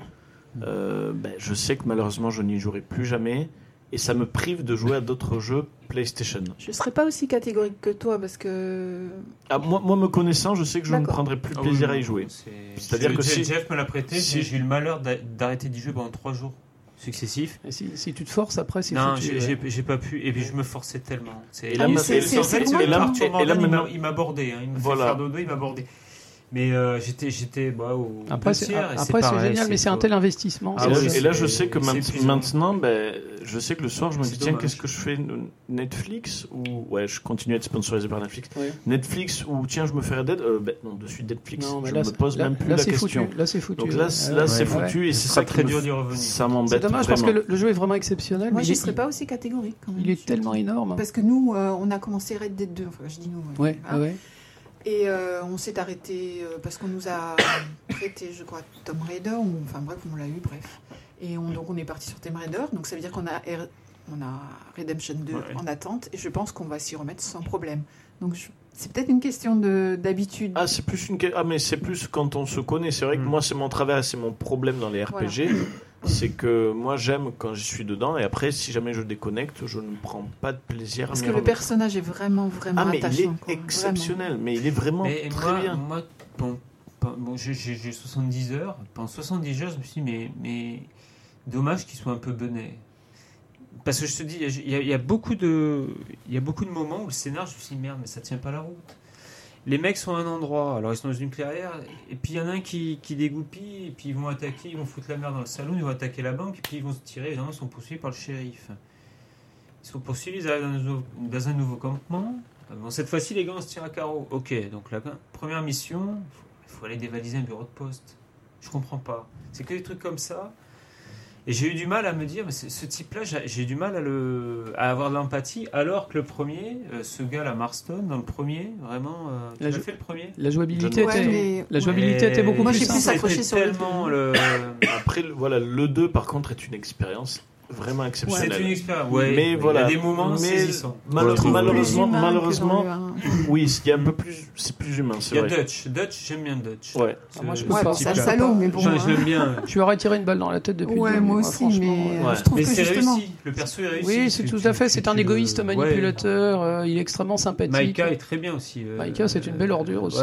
euh, ben, je sais que malheureusement je n'y jouerai plus jamais, et ça me prive de jouer à d'autres jeux PlayStation. Je serais pas aussi catégorique que toi parce que Ah, moi, moi, me connaissant, je sais que je ne prendrai plus Ah plaisir oui, à y jouer. c'est- C'est-à-dire que si- Jeff me l'a prêté, si- j'ai eu le malheur d'a- d'arrêter d'y jouer pendant trois jours successifs. Et si, si tu te forces après, c'est Non, j'ai ouais. pas pu. Et puis je me forçais tellement. Et là, il- ma- en fait, il bordé. hein, Il m'a Voilà. fait faire dodo, il m'a bordé. Mais euh, j'étais, j'étais bah, au Après, c'est après, c'est génial, mais c'est un tel investissement. Ah et, là, c'est- ouais, je- et là, je c'est- sais que c'est maintenant, ben, je sais que le soir, je me C'est dis, tiens, qu'est-ce que je fais Netflix ou. Ouais, je continue à être sponsorisé par Netflix. Ouais. Netflix ou tiens, je me fais Red Dead euh, ben, Non, de suite Netflix. Non, mais je là, me c'est- pose là- même plus là, la c'est question. foutu. Là, c'est foutu. Donc là, là c'est Ouais. foutu et Ce c'est ça très dur d'y revenir. Ça C'est m'embête. dommage parce que le, jeu est vraiment exceptionnel. moi je il, serais pas aussi catégorique quand même. il est tellement énorme. Parce que nous, euh, on a commencé Red Dead 2, enfin je dis nous. Ouais, hein. ouais. Et euh, on s'est arrêté euh, parce qu'on nous a prêté, je crois, Tomb Raider, ou enfin bref, on l'a eu, bref. Et on, donc on est parti sur Tomb Raider, donc ça veut dire qu'on a, R- on a Redemption 2 Ouais. en attente, et je pense qu'on va s'y remettre sans problème. Donc je- c'est peut-être une question de- d'habitude. Ah, c'est plus une. Ah, mais c'est plus quand on se connaît. C'est vrai que Mm. moi, c'est mon travail, c'est mon problème dans les RPG. C'est que moi, j'aime quand je suis dedans, et après, si jamais je déconnecte, je ne prends pas de plaisir à parce que le personnage est vraiment, vraiment Ah, mais il est attachant. quoi. exceptionnel, mais il est vraiment Mais très moi, bien. moi bon, bon, j'ai- j'ai j'ai 70 heures. Pendant 70 heures, je me suis dit, mais, mais dommage qu'il soit un peu benet. Parce que je te dis, il y, a- il y a beaucoup de, il y a beaucoup de moments où le scénar, je me suis dit, merde, mais ça tient pas la route. Les mecs sont à un endroit, alors ils sont dans une clairière, et puis il y en a un qui, qui dégoupille, et puis ils vont attaquer, ils vont foutre la merde dans le salon, ils vont attaquer la banque, et puis ils vont se tirer, évidemment, ils sont poursuivis par le shérif. Ils sont poursuivis, ils arrivent dans un nouveau, campement. Bon, cette fois-ci, les gars, on se tire à carreau. Ok, donc la première mission, il faut aller dévaliser un bureau de poste. Je comprends pas. C'est que des trucs comme ça. Et j'ai eu du mal à me dire, mais ce type-là, j'ai j'ai eu du mal à, le, à avoir de l'empathie, alors que le premier, euh, ce gars, la Marston, dans le premier, vraiment, euh, tu La fait le premier? La jouabilité, Ouais, était, mais- la jouabilité était beaucoup Moi, plus plus accroché sur le tellement le... Après, voilà, le 2, par contre, est une expérience vraiment exceptionnelle. C'est une expérience. Ouais, Mais il voilà. y a des moments Mais saisissants. malheureusement, malheureusement, oui, il y a un peu plus, c'est plus humain, c'est Il y a vrai. Dutch. Dutch, j'aime bien Dutch. Ouais. Ce- moi, je peux Ouais, pas. c'est salaud, mais bon. Je, hein. je l'aime bien. Je lui aurais tiré une balle dans la tête depuis le Ouais, moi aussi, franchement, mais ouais. Ouais. je trouve Mais que c'est justement. réussi. Le perso est réussi. Oui, c'est tout tu- à fait. C'est un le- égoïste manipulateur. euh, il est extrêmement sympathique. Maïka est très bien aussi. euh, Maïka, c'est une belle ordure aussi.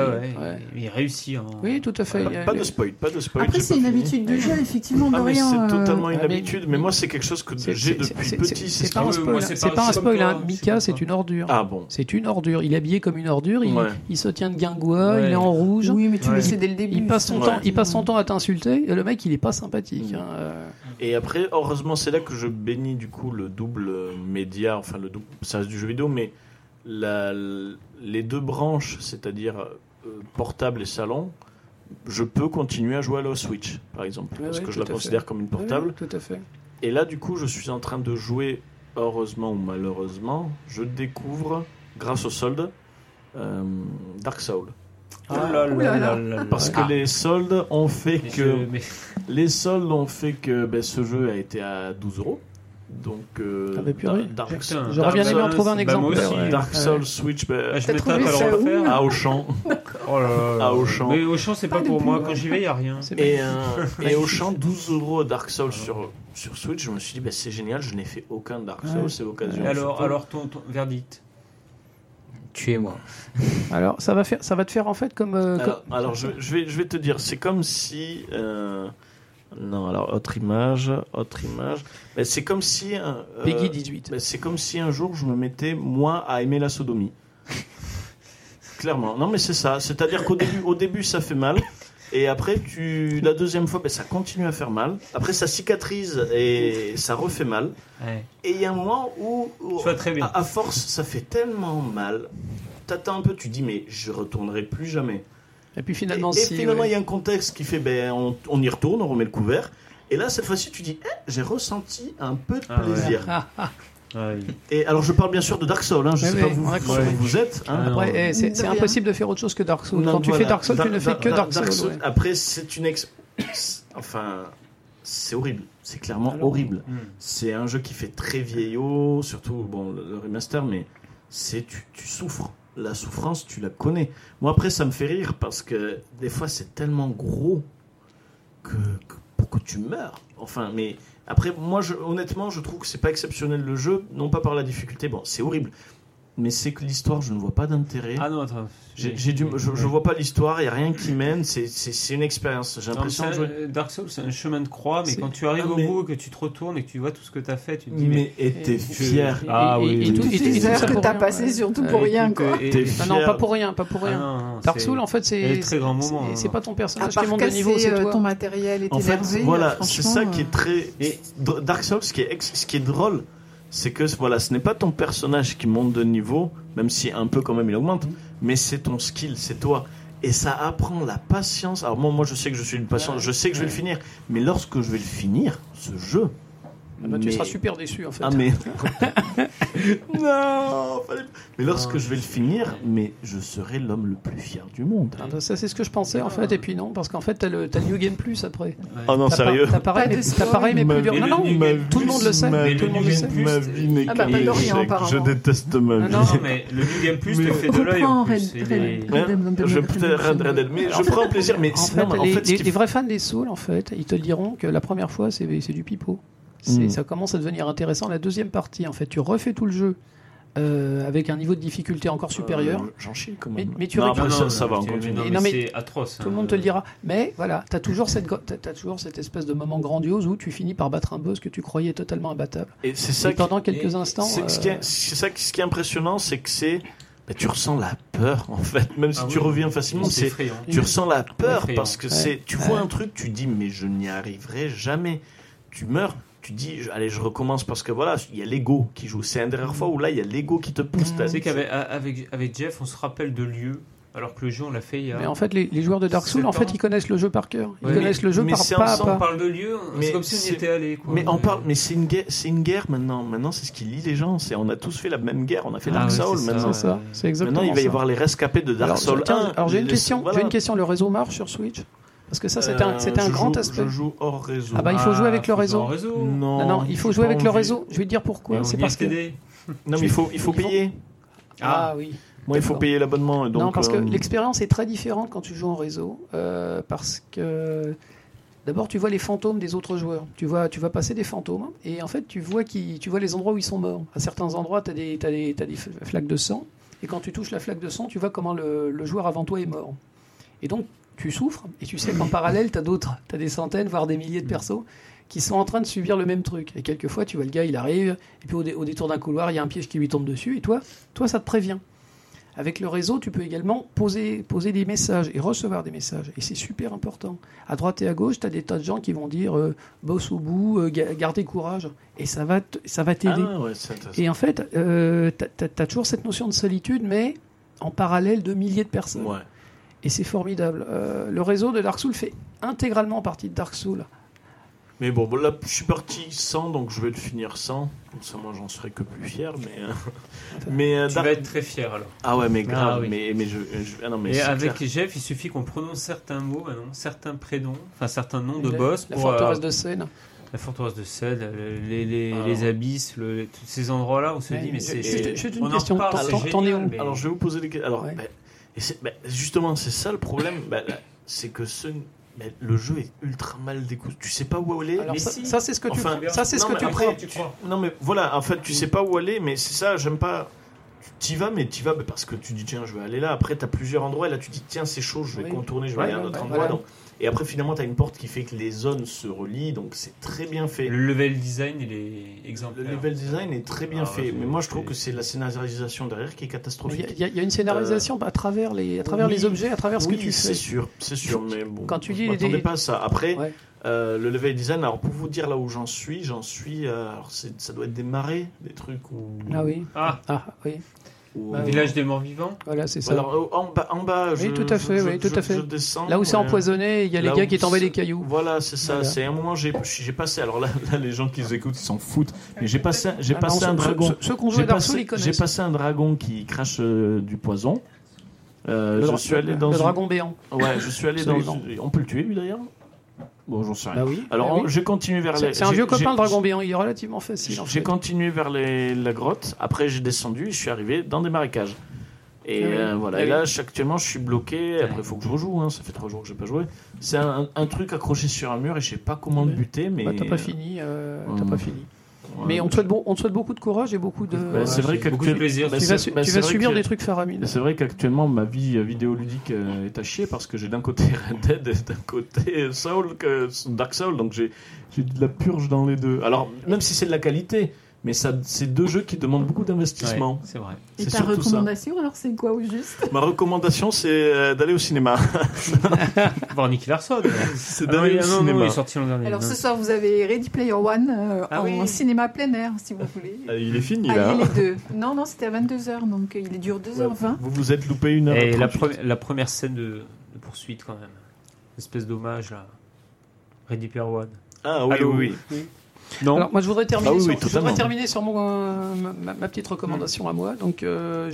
Il il réussit. en- Oui, tout à fait. Pas, Il de spoil, pas de spoil. Après, c'est une habitude de jeu, effectivement, de Ah, mais rien. c'est euh, totalement une Ah, habitude, mais moi, c'est quelque chose que C'est- j'ai depuis petit. c'est- pas un spoil. hein. Mika, c'est une ordure. Ah bon. C'est une ordure. Il est habillé comme une ordure. Il, Ouais. il se tient de guingois. Ouais. Il est en rouge. Oui, mais tu Ouais. le sais dès le début. Il passe son Ouais. temps. Il passe son temps à t'insulter. Et le mec, il est pas sympathique. Mm. hein, euh. Et après, heureusement, c'est là que je bénis du coup le double média, enfin le double, ça reste du jeu vidéo, mais la, les deux branches, c'est-à-dire euh, portable et salon, je peux continuer à jouer à la Switch, par exemple, parce que je la fait. considère comme une portable. Oui, tout à fait. Et là, du coup, je suis en train de jouer, heureusement ou malheureusement, je découvre, grâce au solde, euh, Dark Soul. Oh là Ouh là là là. là là. Parce que Ah. les soldes ont fait Mais que je- mais- les soldes ont fait que ben, ce jeu a été à 12 euros. Donc, euh, Ah. Dark, Putain, J'aurais bien aimé en Souls- trouver un bah, moi exemplaire. aussi. ouais. Dark. Souls Switch ben, Ah, je tape à à Auchan. Oh là là. À Auchan. Mais Auchan, c'est pas pour moi. Quand j'y vais, il n'y a rien. Et, euh, et Auchan, 12 euros Dark Souls sur, sur Switch. Je me suis dit, ben, c'est génial, je n'ai fait aucun Dark Souls, Ouais. c'est l'occasion. Alors, alors ton, ton verdict Tuez-moi. Alors, ça va faire, ça va te faire en fait comme. euh, Alors, alors, je, je vais, je vais te dire, c'est comme si. euh, non, alors, autre image, autre image. Ben, c'est comme si. euh, comme Peggy 18. Ben, c'est comme si un jour je me mettais moi à aimer la sodomie. Clairement. Non mais c'est ça. C'est-à-dire qu'au début, au début ça fait mal. Et après, tu, la deuxième fois, ben, ça continue à faire mal. Après, ça cicatrise et ça refait mal. Ouais. Et il y a un moment où, très bien. à, à force, ça fait tellement mal. T'attends un peu, tu dis, mais je retournerai plus jamais. Et puis finalement, et si. finalement, il ouais. y a un contexte qui fait, ben, on, on y retourne, on remet le couvert. Et là, cette fois-ci, tu dis, Eh, j'ai ressenti un peu de Ah plaisir. Ah, ah. Ah, Et alors, je parle bien sûr de Dark Souls. Hein. Je Oui, sais oui, pas vous, vous êtes. hein. Eh, c'est impossible de faire autre chose que Dark Souls. Non, Quand tu voilà. fais Dark Souls, tu ne fais que Dark Souls. ouais. Après, c'est une ex. Enfin, c'est horrible. C'est clairement Alors, horrible. Hmm. C'est un jeu qui fait très vieillot, surtout bon, le, le remaster, mais c'est tu, tu souffres. La souffrance, tu la connais. Moi, après, ça me fait rire parce que des fois, c'est tellement gros que, pour que tu meurs. Enfin, mais après, moi, honnêtement, je trouve que c'est pas exceptionnel le jeu, non pas par la difficulté. Bon, c'est horrible, mais c'est que l'histoire, je ne vois pas d'intérêt. Ah non, attends. J'ai j'ai du, je, je vois pas l'histoire, il y a rien qui mène. C'est c'est- c'est une expérience. J'ai l'impression Dark Souls, c'est un chemin de croix, mais C'est- quand tu arrives Ah, au bout, que tu te retournes et que tu vois tout ce que tu as fait, tu te dis, mais. Mais et t'es fier. et- Ah et- oui, et oui. tout- Toutes et- et les heures que t'as passées ouais. surtout pour rien, quoi. T'es Ah non, fier. pas pour rien, pas pour Ah rien. Dark Souls, en fait, c'est très grands moments, c'est- hein. C'est pas ton À personnage qui part monte de niveau, c'est euh, toi. ton matériel et En fait, t'énerver. voilà, euh, c'est ça qui euh, est très. Et- Dark Souls, ce qui est, ex- ce qui est drôle, c'est que voilà, ce n'est pas ton personnage qui monte de niveau, même si un peu quand même il augmente, mais c'est ton skill, c'est toi. Et ça apprend la patience. Alors moi, moi je sais que je suis une patience, je sais que je vais le finir, mais lorsque je vais le finir, ce jeu. Ah bah, tu seras super déçu, en fait. Ah mais non, fallait- mais lorsque je vais le finir, mais je serai l'homme le plus fier du monde. Ah bah, ça, c'est ce que je pensais, en fait, et puis non, parce qu'en fait, t'as le, t'as le New Game Plus après. Oh non, sérieux. T'as pareil, mais, pareil, mais Ma plus dur. Non, non, ma tout le monde le sait. Tout le monde le sait. Plus, Ma vie n'est Ah bah. Je déteste ma vie. non, Non, mais le New Game Plus Mais- te fait de l'œil Ouais, Redemption. je je prends plaisir. Mais En c'est- fait, les, vrais fans des Souls, en fait, ils te diront que la première fois, c'est c'est du pipeau. Mm. Ça commence à devenir intéressant. La deuxième partie, en fait, tu refais tout le jeu euh, avec un niveau de difficulté encore supérieur. Euh, J'en chie quand Mais- même. mais tu non, récupères- après, Non, ça, ça non, va, mais- non, mais non, mais c'est atroce. Tout le hein. monde te le dira. Mais voilà, tu as toujours, cette, t'as toujours cette espèce de moment grandiose où tu finis par battre un boss que tu croyais totalement imbattable. Et c'est ça Et qui- pendant quelques et- instants. c'est euh, ça qui- ce qui est impressionnant, c'est que c'est. bah, tu ressens la peur, en fait. Même si Ah tu oui. reviens facilement, C'est. Tu ressens la peur parce que Ouais. c'est. Tu vois Ouais. un truc, tu dis, mais je n'y arriverai jamais. Tu meurs. Tu dis, je- allez, je recommence parce que voilà, il y a l'ego qui joue. C'est une dernière fois où là, il y a l'ego qui te pousse. Tu sais qu'avec avec, avec Jeff, on se rappelle de lieux, alors que le jeu, on l'a fait il y a. Mais en fait, les, les joueurs de Dark Souls, en fait, ils connaissent le jeu par cœur. Ils Ouais, connaissent le jeu mais par c'est pas à ensemble, on pas. parle de lieux, Mais c'est comme si on y était allé. Quoi. Mais on parle, mais c'est une guerre, c'est une guerre maintenant. Maintenant, c'est ce qui lie les gens. C'est, on a tous fait la même guerre. On a fait Ah Dark ouais, Souls. maintenant, C'est ça, c'est exactement maintenant, il va y avoir les rescapés de Dark Souls tiens, 1. alors j'ai une Les- question. voilà. J'ai une question. Le réseau marche sur Switch? Parce que ça, c'était un, Euh, un grand joue- aspect. Je joue hors réseau. Ah bah, il faut jouer avec le réseau. non, Non, non, il faut jouer avec le réseau. Je vais te dire pourquoi. on C'est parce que. Non, mais il faut, il faut payer. Ah oui. Moi, il faut payer l'abonnement. non, parce que euh, l'expérience est très différente quand tu joues en réseau. euh, parce que d'abord, tu vois les fantômes des autres joueurs. Tu vois, tu vas passer des fantômes et en fait, tu vois, qui, tu vois les endroits où ils sont morts. À certains endroits, tu as des, t'as des, t'as des flaques de sang. Et quand tu touches la flaque de sang, tu vois comment le, le joueur avant toi est mort. Et donc, tu souffres et tu sais qu'en parallèle, tu as d'autres. Tu as des centaines, voire des milliers de persos qui sont en train de subir le même truc. Et quelquefois, tu vois le gars, il arrive, et puis au, dé- au détour d'un couloir, il y a un piège qui lui tombe dessus, et toi, toi, ça te prévient. Avec le réseau, tu peux également poser, poser des messages et recevoir des messages. Et c'est super important. À droite et à gauche, tu as des tas de gens qui vont dire euh, bosse au bout, euh, ga- gardez courage. Et ça va t'aider. Ah, ouais, et en fait, euh, tu as, toujours cette notion de solitude, mais en parallèle de milliers de personnes. Ouais. Et c'est formidable. Euh, le réseau de Dark Souls fait intégralement partie de Dark Souls. Mais bon, bon, là, je suis parti sans, donc je vais le finir sans. Comme ça, moi, j'en serai que plus fier. Mais, euh, mais euh, Tu Dark- vas être très fier alors. ah ouais, mais grave. Ah oui. Mais, mais je, je- ah non, mais Et c'est avec clair. Jeff, il suffit qu'on prononce certains mots, maintenant, certains prénoms, enfin certains noms de La- boss La pour forteresse euh, de Seine. la forteresse de Sel, euh, les, les, Alors. les abysses, le- tous ces endroits-là où on se Ouais, dit mais je- c'est. juste- une on en question. T'en- es où Alors, je vais vous poser des questions. Alors, Ouais. bah, et bah, justement, c'est ça le problème. Bah, c'est que ce, bah, le jeu est ultra mal décousu. Tu sais pas où aller. Alors mais ça, si. ça, c'est ce que tu Enfin, ça c'est ce non, que tu après, prends. tu crois. Non, mais voilà, en fait, tu sais pas où aller, mais c'est ça, j'aime pas. Tu y vas, mais tu vas parce que tu dis, tiens, je vais aller là. Après, tu as plusieurs endroits, et là, tu dis, tiens, c'est chaud, je vais Oui. contourner, je vais Ouais, aller à un autre endroit. voilà. donc- Et après, finalement, tu as une porte qui fait que les zones se relient, donc c'est très bien fait. Le level design, il est Le exemplaire. level design est très bien Ah, fait, mais moi, je c'est- trouve que c'est la scénarisation derrière qui est catastrophique. il y a- il y a une scénarisation à travers les à travers Oui. les objets, à travers ce oui, que tu c'est fais. sûr, c'est sûr, mais bon. Quand tu dis des- pas à ça. Après, Ouais. euh, le level design, alors pour vous dire là où j'en suis, j'en suis. euh, alors c'est- ça doit être des marais, des trucs où. Ah oui. Ah, Ah oui. Ou- Bah, Village des morts vivants Voilà, c'est ça. Alors, euh, en bas, en bas Oui, je, tout à fait, je- oui, tout je- à fait. je descends, Là où c'est empoisonné, il y a les gars qui c'est- des cailloux. Voilà, c'est ça. Voilà. C'est un moment, j'ai j'ai passé. Alors là, là, les gens qui nous écoutent, ils s'en foutent. Mais j'ai passé, j'ai Ah passé non, un dragon. ceux- Ceux qui ont joué J'ai passé, ils connaissent. j'ai passé un dragon qui crache euh, du poison. Euh, Le je suis allé le dans une- dragon béant. Ouais, je suis allé dans. Absolument. On peut le tuer lui d'ailleurs? Bon, j'en sais rien. Bah oui. Alors, bah oui. j'ai continué vers C'est les. c'est un vieux copain, le dragon béant. Il est relativement facile. J'ai continué vers les- la grotte. Après, j'ai descendu. et Je suis arrivé dans des marécages. Et Ah oui. euh, voilà. Ah Et là, je- actuellement, je suis bloqué. Après, il faut que je rejoue. hein. Ça fait trois jours que j'ai pas joué. C'est un, un truc accroché sur un mur et je sais pas comment le buter. Mais Bah, t'as pas fini. euh, T'as pas fini. Mais on te, souhaite, bon- on te souhaite beaucoup de courage et beaucoup de. Bah, c'est vrai beaucoup de plaisir. bah, tu c'est- vas, su- bah, tu vas subir que- des trucs faramineux. C'est vrai qu'actuellement ma vie euh, vidéoludique euh, est à chier parce que j'ai d'un côté Red Dead et d'un côté Soul, Dark Soul, donc j'ai j'ai de la purge dans les deux. Alors même si c'est de la qualité, mais ça c'est deux jeux qui demandent beaucoup d'investissement. Ouais, c'est vrai. Et C'est ta ça. recommandation, alors c'est quoi au juste? Ma recommandation c'est euh, d'aller au cinéma. Voir Nicky Larson. c'est Ah non, d'aller il- au ah non, non, cinéma. il est sorti l'an dernier. Alors Non. ce soir, vous avez Ready Player One euh, Ah en oui. cinéma plein air, si vous voulez. Ah, il est fini Ah, là. il est deux. Non, non, c'était à 22h, donc euh, il dure 2h20. Vous vous êtes loupé une heure. Et la, 38. pre- la première scène de, de poursuite, quand même. Espèce d'hommage, là. Ready Player One. Ah oui Allô oui oui. Non Alors moi je voudrais terminer, Ah oui, sur, oui, je voudrais totalement. terminer sur mon, euh, ma, ma petite recommandation à moi. Donc euh,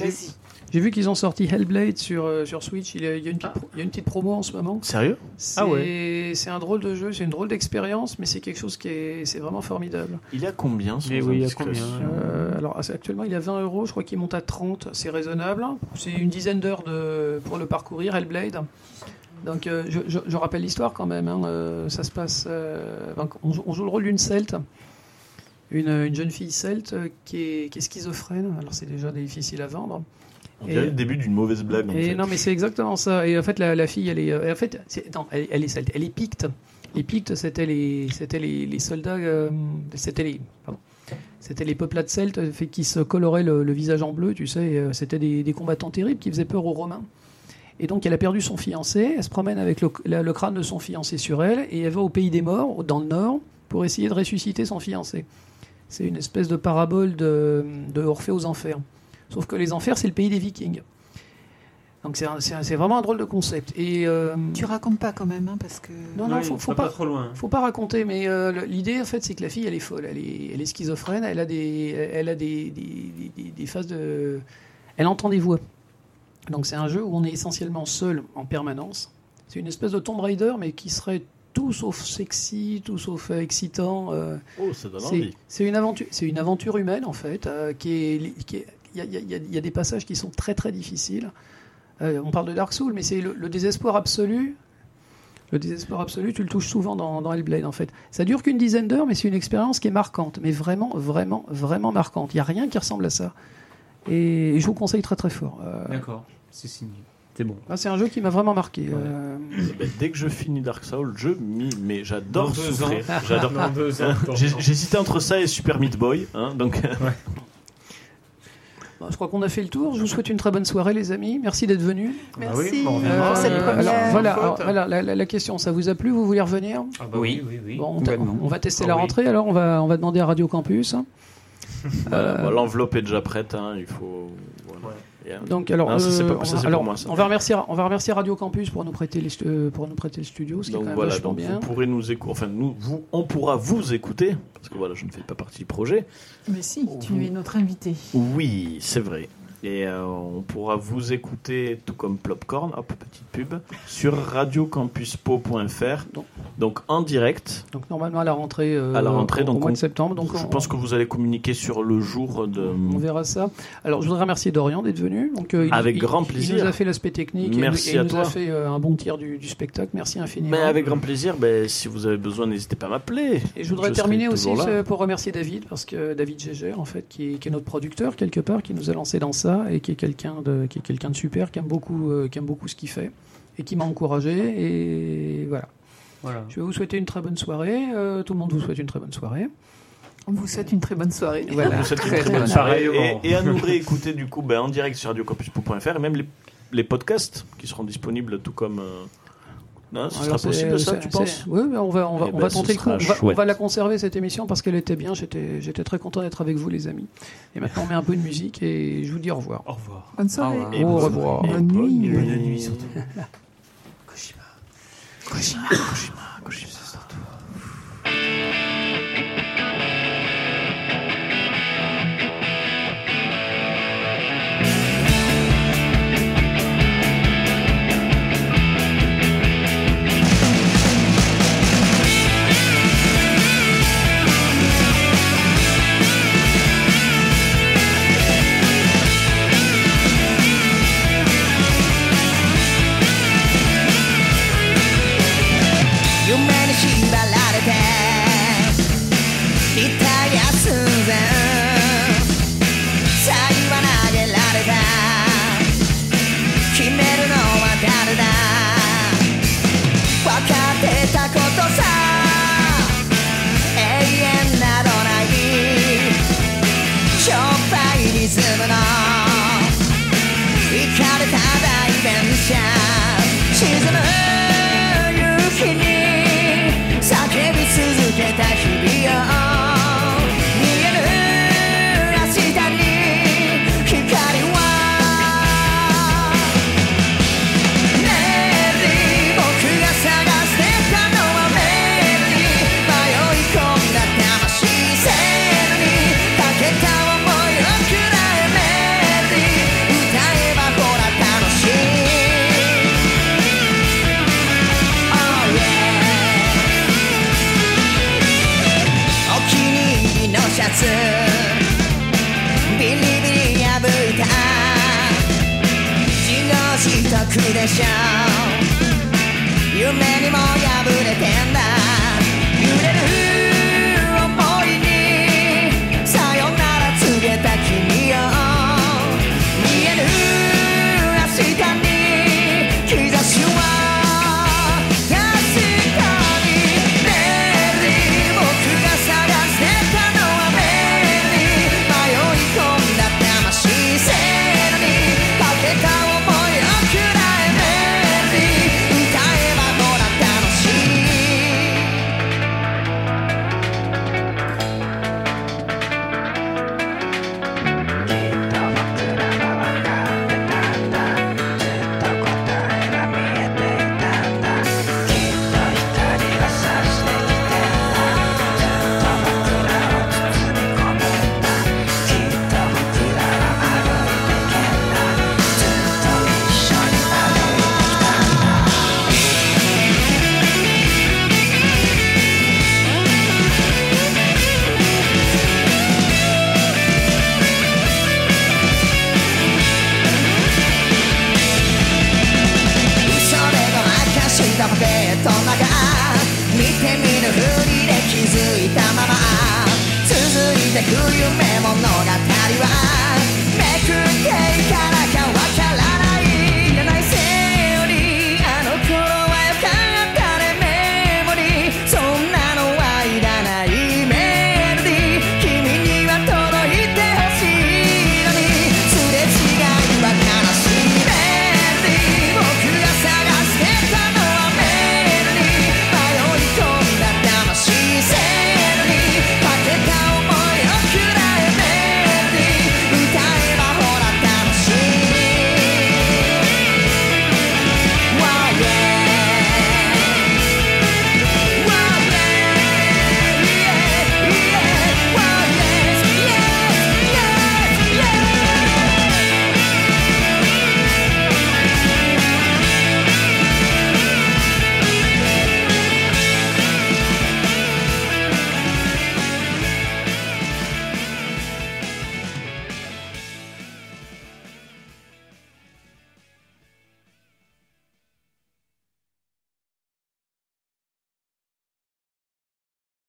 j'ai vu qu'ils ont sorti Hellblade sur, euh, sur Switch. Il y, a, il y a une petite, pro- il y a une petite promo en ce moment. Sérieux? C'est Ah ouais. c'est un drôle de jeu, c'est une drôle d'expérience, mais c'est quelque chose qui est, c'est vraiment formidable. Il y a combien Mais oui, il a combien Euh, alors actuellement il a 20 euros, je crois qu'il monte à 30, c'est raisonnable. C'est une dizaine d'heures de, pour le parcourir, Hellblade. Donc euh, je, je- je rappelle l'histoire quand même, hein, euh, ça se passe, euh, on, joue- on joue le rôle d'une celte, une, une jeune fille celte qui est, qui est schizophrène, alors c'est déjà difficile à vendre. On dirait Et- le début d'une mauvaise blague. en Et fait. non, mais c'est exactement ça. Et en fait, la, la fille, elle est, en fait, non, elle, elle est celte, elle est picte. Les Pictes, c'était les, c'était les, les soldats, c'était les, pardon, c'était les peuplades celtes qui se coloraient le, le visage en bleu, tu sais. C'était des, des combattants terribles qui faisaient peur aux Romains. Et donc, elle a perdu son fiancé. Elle se promène avec le, la- le crâne de son fiancé sur elle et elle va au pays des morts, dans le nord, pour essayer de ressusciter son fiancé. C'est une espèce de parabole de, de Orphée aux enfers. Sauf que les enfers, c'est le pays des Vikings. Donc c'est un- c'est un- c'est vraiment un drôle de concept. Et euh, Tu racontes pas quand même, hein, parce que. non, non, Ouais, faut, faut pas, pas, trop loin. faut pas raconter. Mais euh, l'idée, en fait, c'est que la fille, elle est folle. Elle est, elle est schizophrène. Elle a des, elle a des, des, des- des phases de, elle entend des voix. Donc c'est un jeu où on est essentiellement seul en permanence. C'est une espèce de Tomb Raider, mais qui serait tout sauf sexy, tout sauf euh, excitant. euh, Oh, ça donne c'est envie. c'est une aventure, c'est une aventure humaine en fait, euh, qui est, qui est- il y y y a- il y a des passages qui sont très très difficiles. Euh, on parle de Dark Souls, mais c'est le, le désespoir absolu. Le désespoir absolu, tu le touches souvent dans, dans Hellblade en fait. Ça dure qu'une dizaine d'heures, mais c'est une expérience qui est marquante, mais vraiment, vraiment, vraiment marquante. Il n'y a rien qui ressemble à ça. Et je vous conseille très très fort. Euh, D'accord, c'est signé. C'est bon. ah, c'est un jeu qui m'a vraiment marqué. euh, Eh ben, dès que je finis Dark Souls, je m'y. Mais j'adore souffrir. J'adore. J'hésitais entre ça et Super Meat Boy. Hein, donc, bon, je crois qu'on a fait le tour. Je vous souhaite une très bonne soirée, les amis. Merci d'être venus. Merci oui, bon, on pour reviendra. cette Euh, première. alors, voilà, alors, voilà, la, la- la question, ça vous a plu Vous voulez revenir? Ah bah Oui. oui, oui, oui. Bon, on, va tester Ah la oui. rentrée, alors on va, on va demander à Radio Campus. voilà, Euh, bon, l'enveloppe est déjà prête. hein, il faut. voilà. Ouais. Euh, Donc, alors, Non, ça, c'est euh, pas- ça, c'est alors, pour moi, ça. on va remercier, on va remercier Radio Campus pour nous prêter, les, pour nous prêter le studio, ce qui est donc quand même voilà, donc bien. vous pourrez nous écouter. Enfin, nous, vous, on pourra vous écouter parce que voilà, je ne fais pas partie du projet. Mais si, tu es notre invité. Oui, c'est vrai. Et euh, on pourra vous écouter, tout comme Plopcorn, hop, petite pub, sur radiocampuspo.fr. Donc- en direct. Donc, normalement, à la rentrée, euh, À la rentrée, au, au donc mois on- de septembre. Donc, je on, pense que vous allez communiquer sur le jour de. on verra ça. Alors, je voudrais remercier Dorian d'être venu. Donc, euh, il- Avec il- grand Il plaisir. nous a fait l'aspect technique. et Merci il, et à il nous a fait un bon tir du, du spectacle. Merci infiniment. Mais avec grand plaisir, ben, si vous avez besoin, n'hésitez pas à m'appeler. Et je voudrais Je terminer aussi pour remercier David, parce que David Gégère, en fait, qui est, qui est notre producteur quelque part, qui nous a lancé dans ça et qui est quelqu'un de, qui est quelqu'un de super, qui aime beaucoup, euh, qui aime beaucoup ce qu'il fait et qui m'a encouragé. Et voilà. Voilà. Je vais vous souhaiter une très bonne soirée. euh, tout le monde vous souhaite une très bonne soirée. On vous souhaite une très bonne soirée. Voilà. Vous souhaite une Très très bonne bonne soirée. soirée. Et, et à nous réécouter du coup ben, en direct sur radiocampus.fr et même les, les podcasts qui seront disponibles tout comme. euh, non, ce Alors sera possible ça, tu penses? Oui, mais on va, on va, eh on ben, va tenter le coup. On va, on va, la conserver cette émission parce qu'elle était bien. J'étais, j'étais très content d'être avec vous, les amis. Et maintenant, on met un peu de musique et je vous dis au revoir. Au revoir. Bonne soirée. Au revoir. Et bonne, bonne, nuit. Bonne, bonne nuit surtout. Koshima. Koshima. Koshima. Koshima. Koshima.